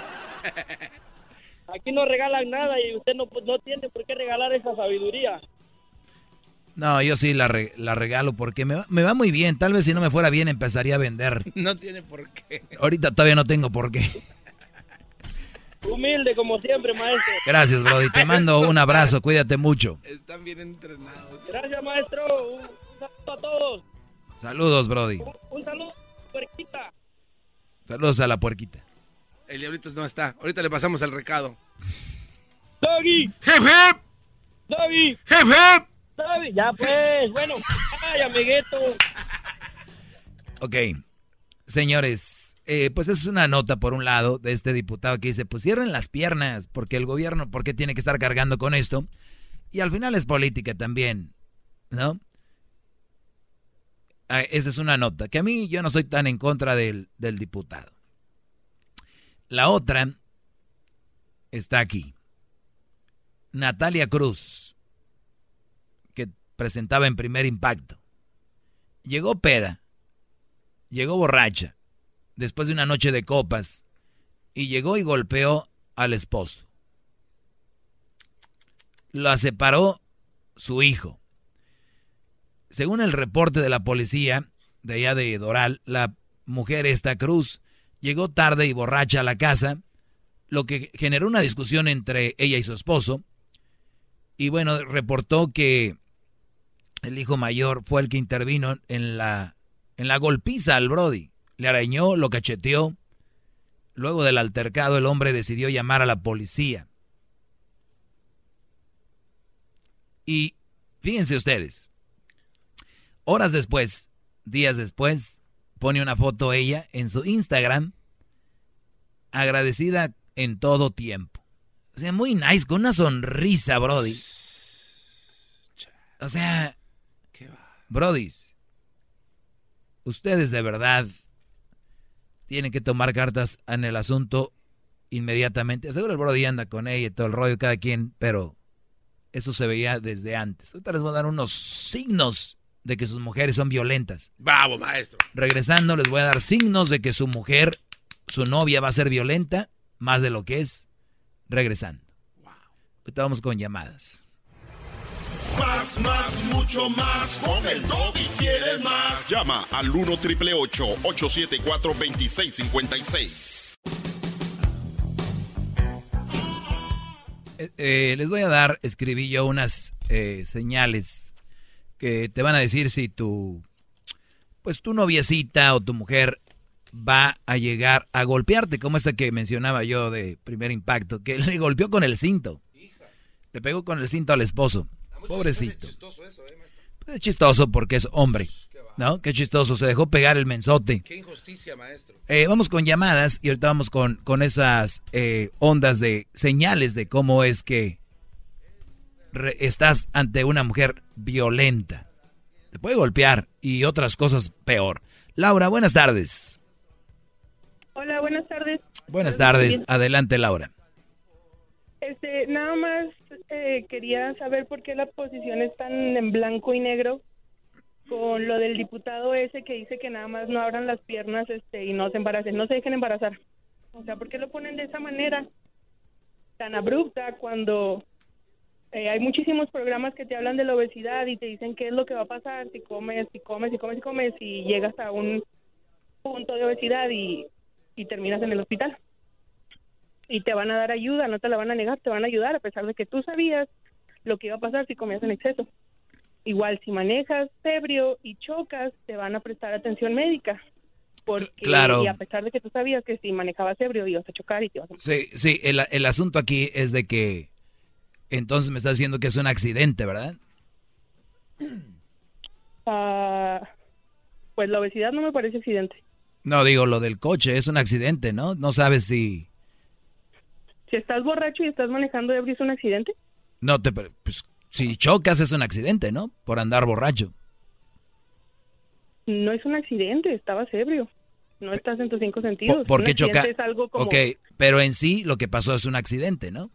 Aquí no regalan nada y usted no, no tiene por qué regalar esa sabiduría. No, yo sí la, la regalo porque me va, me va, muy bien. Tal vez si no me fuera bien empezaría a vender. No tiene por qué. Ahorita todavía no tengo por qué. Humilde como siempre, maestro. Gracias, Brody. Te mando un abrazo. Cuídate mucho. Están bien entrenados. Gracias, maestro. Un, saludo a todos. Saludos, Brody. Un, saludo a puerquita. Saludos a la puerquita. El diablito no está. Ahorita le pasamos el recado. Doggy. Hep, hep. Doggy. Doggy. Ya pues, bueno. Ay, amiguito. Ok. Señores, eh, pues es una nota por un lado de este diputado que dice, pues cierren las piernas, porque el gobierno, ¿por qué tiene que estar cargando con esto? Y al final es política también, ¿no? Ah, esa es una nota, que a mí yo no estoy tan en contra del, del diputado. La otra está aquí. Natalia Cruz, que presentaba en primer impacto. Llegó peda, llegó borracha, después de una noche de copas y llegó y golpeó al esposo. La separó su hijo. Según el reporte de la policía de allá de Doral, la mujer esta Cruz llegó tarde y borracha a la casa, lo que generó una discusión entre ella y su esposo. Y bueno, reportó que el hijo mayor fue el que intervino en la, en la golpiza al Brody le arañó, lo cacheteó. Luego del altercado, el hombre decidió llamar a la policía. Y fíjense ustedes, horas después, días después, pone una foto ella en su Instagram, agradecida en todo tiempo. O sea, muy nice, con una sonrisa, Brody. O sea, Brody, ustedes de verdad tienen que tomar cartas en el asunto inmediatamente. Seguro el Brody anda con ella y todo el rollo, cada quien, pero eso se veía desde antes. Ahorita les voy a dar unos signos de que sus mujeres son violentas. Bravo, maestro. Regresando, les voy a dar signos de que su mujer, su novia, va a ser violenta, más de lo que es, regresando. Wow. Ahorita vamos con llamadas. Más, más, mucho más. Con el y quieres más. Llama al 1 triple 874 2656. Eh, eh, les voy a dar, escribí yo unas eh, señales que te van a decir si tu, pues tu noviecita o tu mujer va a llegar a golpearte, como esta que mencionaba yo de primer impacto, que le golpeó con el cinto. Le pegó con el cinto al esposo. Pobrecito. Pues es chistoso porque es hombre. ¿No? Qué chistoso. Se dejó pegar el mensote. Qué injusticia, maestro. Eh, vamos con llamadas y ahorita vamos con, con esas eh, ondas de señales de cómo es que estás ante una mujer violenta. Te puede golpear y otras cosas peor. Laura, buenas tardes. Hola, buenas tardes. Buenas tardes. Adelante, Laura. Este, nada más eh, quería saber por qué las posiciones están en blanco y negro con lo del diputado ese que dice que nada más no abran las piernas este y no se embaracen, no se dejen embarazar. O sea, ¿por qué lo ponen de esa manera tan abrupta cuando eh, hay muchísimos programas que te hablan de la obesidad y te dicen qué es lo que va a pasar si comes, si comes, si comes, si comes y llegas a un punto de obesidad y terminas en el hospital? Y te van a dar ayuda, no te la van a negar, te van a ayudar a pesar de que tú sabías lo que iba a pasar si comías en exceso. Igual si manejas ebrio y chocas, te van a prestar atención médica. Porque claro. y a pesar de que tú sabías que si manejabas ebrio ibas a chocar y te ibas a Sí, sí, el, el asunto aquí es de que entonces me estás diciendo que es un accidente, ¿verdad? Ah, pues la obesidad no me parece accidente. No, digo, lo del coche es un accidente, ¿no? No sabes si si estás borracho y estás manejando ebrio, ¿es un accidente? No, te, pues si chocas es un accidente, ¿no? Por andar borracho. No es un accidente, estabas ebrio. No estás en tus cinco sentidos. ¿Por, qué chocar? Ok, pero en sí lo que pasó es un accidente, ¿no?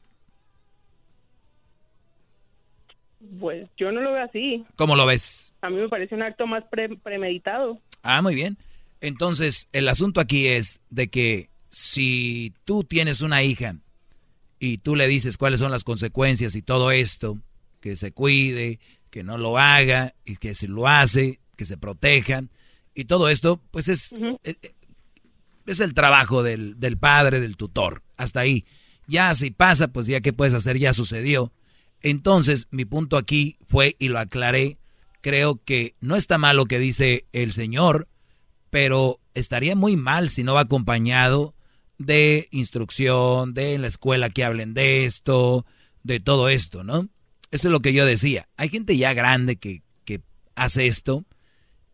Pues yo no lo veo así. ¿Cómo lo ves? A mí me parece un acto más premeditado. Ah, muy bien. Entonces, el asunto aquí es de que si tú tienes una hija y tú le dices cuáles son las consecuencias y todo esto, que se cuide, que no lo haga y que si lo hace, que se proteja y todo esto, pues es, es, es, el trabajo del, del padre, del tutor, hasta ahí. Ya si pasa, pues ya qué puedes hacer, ya sucedió. Entonces, mi punto aquí fue, y lo aclaré, creo que no está mal lo que dice el Señor, pero estaría muy mal si no va acompañado de instrucción, de en la escuela que hablen de esto, de todo esto, ¿no? Eso es lo que yo decía. Hay gente ya grande que, que hace esto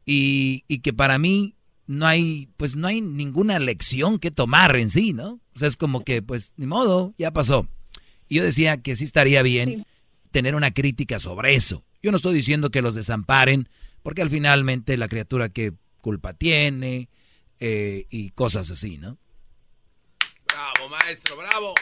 y, y, que para mí no hay, pues no hay ninguna lección que tomar en sí, ¿no? O sea, es como que, pues, ni modo, ya pasó. Y yo decía que sí estaría bien tener una crítica sobre eso. Yo no estoy diciendo que los desamparen, porque al finalmente la criatura que culpa tiene eh, y cosas así, ¿no? Bravo, maestro, bravo.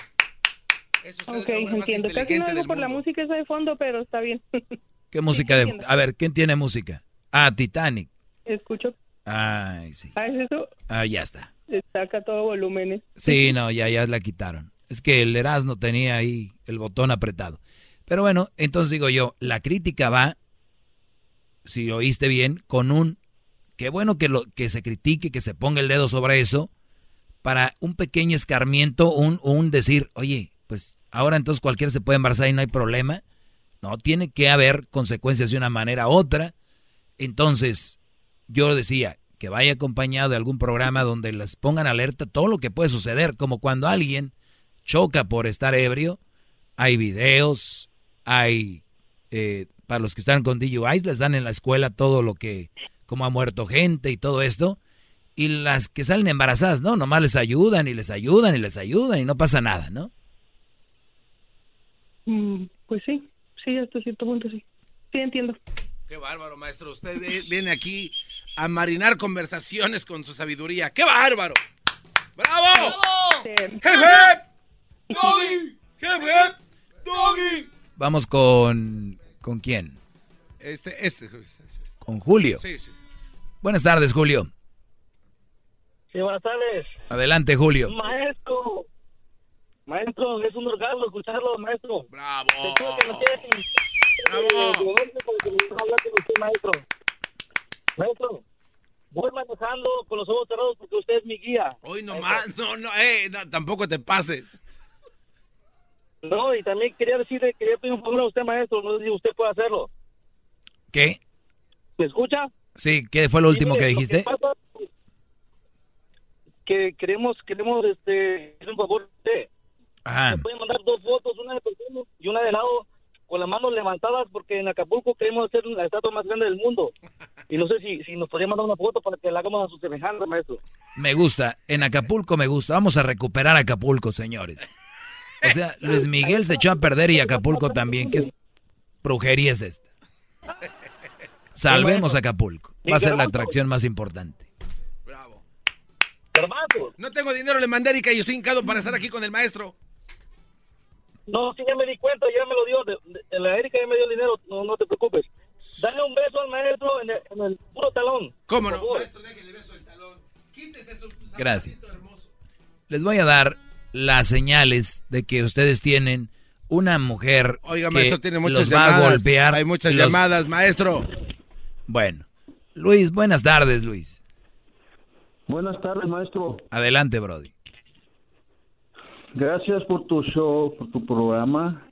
Eso ok, entiendo. Casi no por la música esa de fondo, pero está bien. ¿Qué música de A ver, ¿quién tiene música? Ah, Titanic. Escucho. Ay, sí. Ah, ¿es eso? Ah, ya está. Saca todo volúmenes. Sí, no, ya, ya la quitaron. Es que el Erasmo tenía ahí el botón apretado. Pero bueno, entonces digo yo, la crítica va, si oíste bien, con un, qué bueno que, lo, que se critique, que se ponga el dedo sobre eso, para un pequeño escarmiento, un, un decir, oye, pues ahora entonces cualquiera se puede embarazar y no hay problema. No, tiene que haber consecuencias de una manera u otra. Entonces, yo decía que vaya acompañado de algún programa donde les pongan alerta todo lo que puede suceder, como cuando alguien choca por estar ebrio, hay videos, hay, eh, para los que están con DUIs, les dan en la escuela todo lo que, como ha muerto gente y todo esto, y las que salen embarazadas, ¿no? Nomás les ayudan y les ayudan y les ayudan y no pasa nada, ¿no? Mm, pues sí, sí, hasta cierto punto sí. Sí, entiendo. Qué bárbaro, maestro. Usted viene aquí a marinar conversaciones con su sabiduría. ¡Qué bárbaro! ¡Bravo! ¡Jefe! ¡Doggy! ¡Jefe! ¡Doggy! Vamos con... ¿Con quién? Este, este. Con Julio. Sí, sí. Buenas tardes, Julio. Sí, buenas tardes. Adelante, Julio. Maestro. Maestro, es un orgasmo escucharlo, maestro. Bravo. Bravo. Maestro. Maestro, voy manejando con los ojos cerrados porque usted es mi guía. Hoy nomás, no, no, eh, no, tampoco te pases. No, y también quería decirle, quería pedir un favor a usted, maestro, no sé si usted puede hacerlo. ¿Qué? ¿Me escucha? Sí, ¿qué fue lo último que dijiste? que queremos, queremos, este, un favor usted. Ajá. ¿Me pueden mandar dos fotos, una de persona y una de lado, con las manos levantadas, porque en Acapulco queremos hacer la estatua más grande del mundo. Y no sé si, si nos podría mandar una foto para que la hagamos a su semejanza, maestro. Me gusta. En Acapulco me gusta. Vamos a recuperar Acapulco, señores. O sea, Luis Miguel se echó a perder y Acapulco también. ¿Qué brujería es esta? Salvemos Acapulco. Va a ser la atracción más importante. No tengo dinero, le mandé a Erika y yo soy hincado para estar aquí con el maestro. No, sí, ya me di cuenta, ya me lo dio. De, de, la Erika ya me dio el dinero, no, no te preocupes. Dale un beso al maestro en el, en el puro talón. ¿Cómo no? Maestro, déjale beso el talón. Quítese su Gracias. Les voy a dar las señales de que ustedes tienen una mujer Oiga, que maestro, tiene muchas los va a golpear. Hay muchas los- llamadas, maestro. Bueno, Luis, buenas tardes, Luis. Buenas tardes, maestro. Adelante, Brody. Gracias por tu show, por tu programa.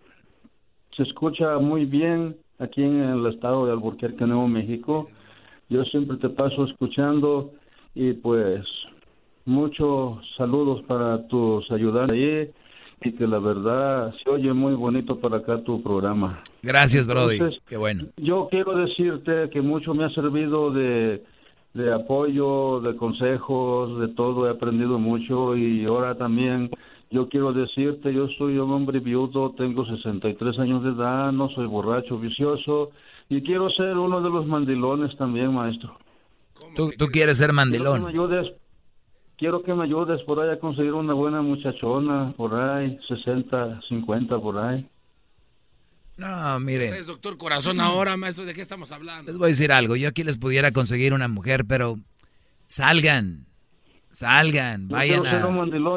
Se escucha muy bien aquí en el estado de Albuquerque, Nuevo México. Yo siempre te paso escuchando y pues muchos saludos para tus ayudantes ahí y que la verdad se oye muy bonito para acá tu programa. Gracias, Brody. Entonces, Qué bueno. Yo quiero decirte que mucho me ha servido de, de apoyo, de consejos, de todo. He aprendido mucho y ahora también yo quiero decirte, yo soy un hombre viudo, tengo 63 años de edad, no soy borracho, vicioso y quiero ser uno de los mandilones también, maestro. Tú, tú quieres ser Quiero que mandilón. me ayudes, quiero que me ayudes por ahí a conseguir una buena muchachona, por ahí, 60, 50 por ahí. No, miren. Usted es doctor corazón ahora, maestro. ¿De qué estamos hablando? Les voy a decir algo. Yo aquí les pudiera conseguir una mujer, pero salgan. Salgan. Vayan a,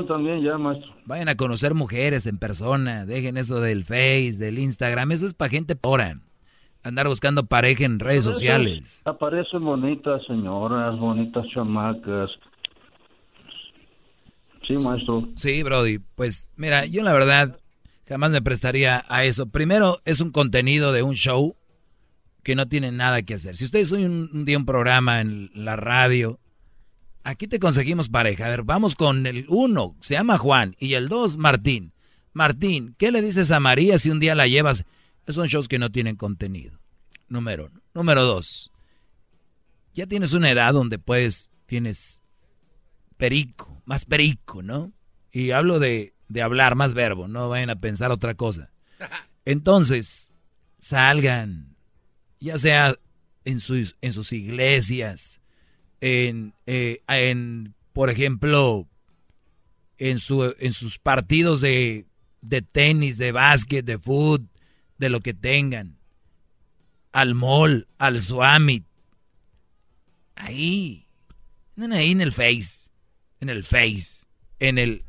también ya, maestro. vayan a conocer mujeres en persona. Dejen eso del Face, del Instagram. Eso es para gente pora. Andar buscando pareja en redes sociales. Aparecen bonitas señoras, bonitas chamacas. Sí, maestro. Sí, Brody. Pues mira, yo la verdad jamás me prestaría a eso. Primero, es un contenido de un show que no tiene nada que hacer. Si ustedes son un, un día un programa en la radio, aquí te conseguimos pareja. A ver, vamos con el uno, se llama Juan, y el dos, Martín. Martín, ¿qué le dices a María si un día la llevas? Son shows que no tienen contenido. Número uno. Número dos, ya tienes una edad donde puedes, tienes perico, más perico, ¿no? Y hablo de, de hablar, más verbo, no vayan a pensar otra cosa. Entonces, salgan, ya sea en sus, en sus iglesias, en, eh, en, por ejemplo, en, su, en sus partidos de, de tenis, de básquet, de fútbol, de lo que tengan, al mall, al Swami, ahí, ahí en el Face, en el Face, en el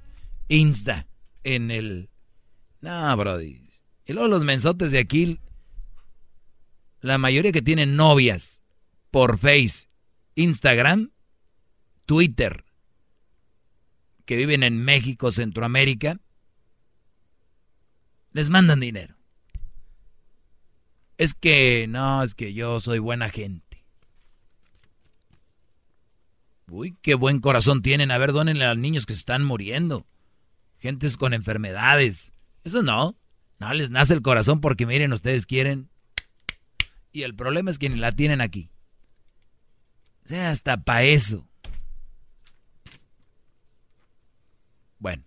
Insta, en el... No, Brody. Y luego los mensotes de aquí, la mayoría que tienen novias por Face, Instagram, Twitter, que viven en México, Centroamérica, les mandan dinero. Es que, no, es que yo soy buena gente. Uy, qué buen corazón tienen. A ver, dónenle a los niños que se están muriendo. Gentes con enfermedades. Eso no. No les nace el corazón porque miren, ustedes quieren. Y el problema es que ni la tienen aquí. O sea, hasta para eso. Bueno.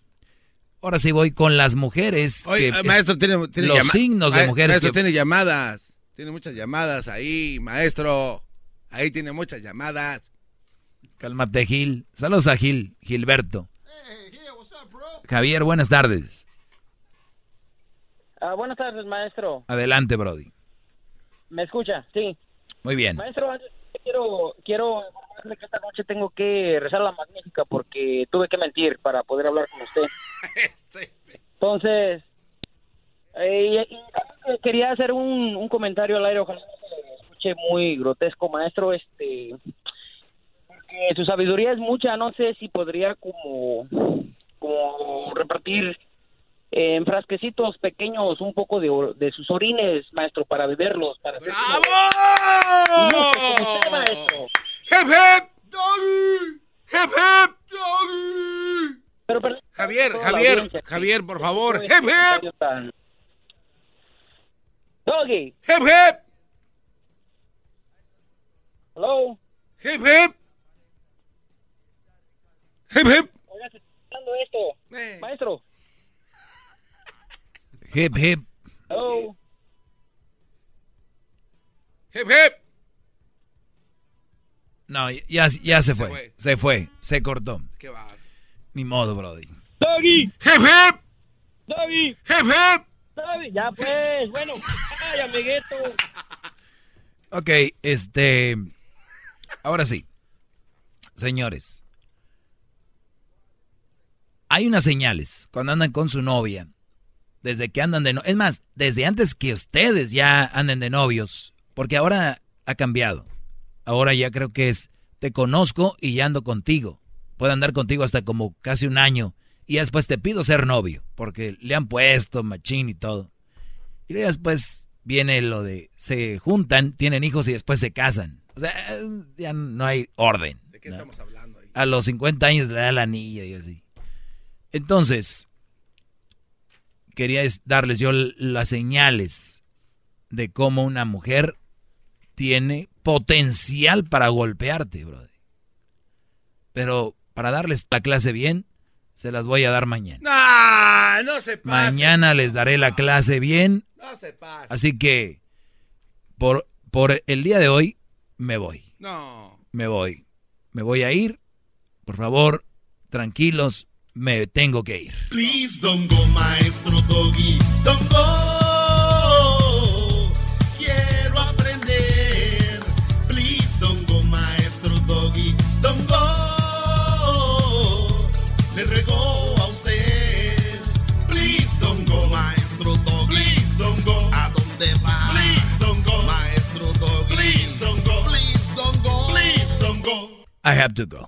Ahora sí voy con las mujeres. Oye, que eh, maestro, tiene, tiene los signos de mujeres Maestro, que- tiene llamadas. Tiene muchas llamadas ahí, maestro. Ahí tiene muchas llamadas. Cálmate, Gil. Saludos a Gil, Gilberto. Javier, buenas tardes. Ah, buenas tardes, maestro. Adelante, Brody. ¿Me escucha? Sí. Muy bien. Maestro, quiero quiero informarle que esta noche tengo que rezar la magnífica porque tuve que mentir para poder hablar con usted. Entonces, eh, quería hacer un, un comentario al aire, ojalá no se escuche muy grotesco, maestro. Este, porque su sabiduría es mucha, no sé si podría como, como repartir en frasquecitos pequeños un poco de, de sus orines, maestro, para beberlos. Para hacer como usted, maestro. Javier, Javier, Javier, por favor. ¡Hep, hep! Doggy. ¡Hep, hep! Hello. ¡Hep, hep! ¡Hep, hep! Se escuchando esto. Eh. Maestro. Hip, hip. Hello. ¡Hep, hep! No, ya, ya se fue. Se fue. Se cortó. Qué va. Ni modo, Brody. Doggy. ¡Hep, hep! Doggy. ¡Hep, hep! Doggy. Ya pues, bueno. Ay, amiguito. Ok, este. Ahora sí. Señores. Hay unas señales cuando andan con su novia. Desde que andan de novios. Es más, desde antes que ustedes ya anden de novios. Porque ahora ha cambiado. Ahora ya creo que es. Te conozco y ya ando contigo. Puedo andar contigo hasta como casi un año. Y después te pido ser novio. Porque le han puesto machín y todo. Y después viene lo de. Se juntan, tienen hijos y después se casan. O sea, ya no hay orden. ¿De qué estamos hablando ahí? A los 50 años le da la anilla y así. Entonces, quería darles yo las señales de cómo una mujer tiene potencial para golpearte, brother. Pero para darles la clase bien, se las voy a dar mañana. ¡Ah! No se pase. Mañana les daré la clase bien. No se pase. Así que, por, por el día de hoy, me voy. No. Me voy. Me voy a ir. Por favor, tranquilos, me tengo que ir. Please don't go, maestro Doggy. Don't go. Quiero aprender. Please don't go, maestro Doggy. Don't go. Le regó a usted. Please don't go, maestro Doggy. Please don't go. ¿A dónde va? Please don't go, maestro Doggy. Please don't go. Please don't go. Please don't go. I have to go.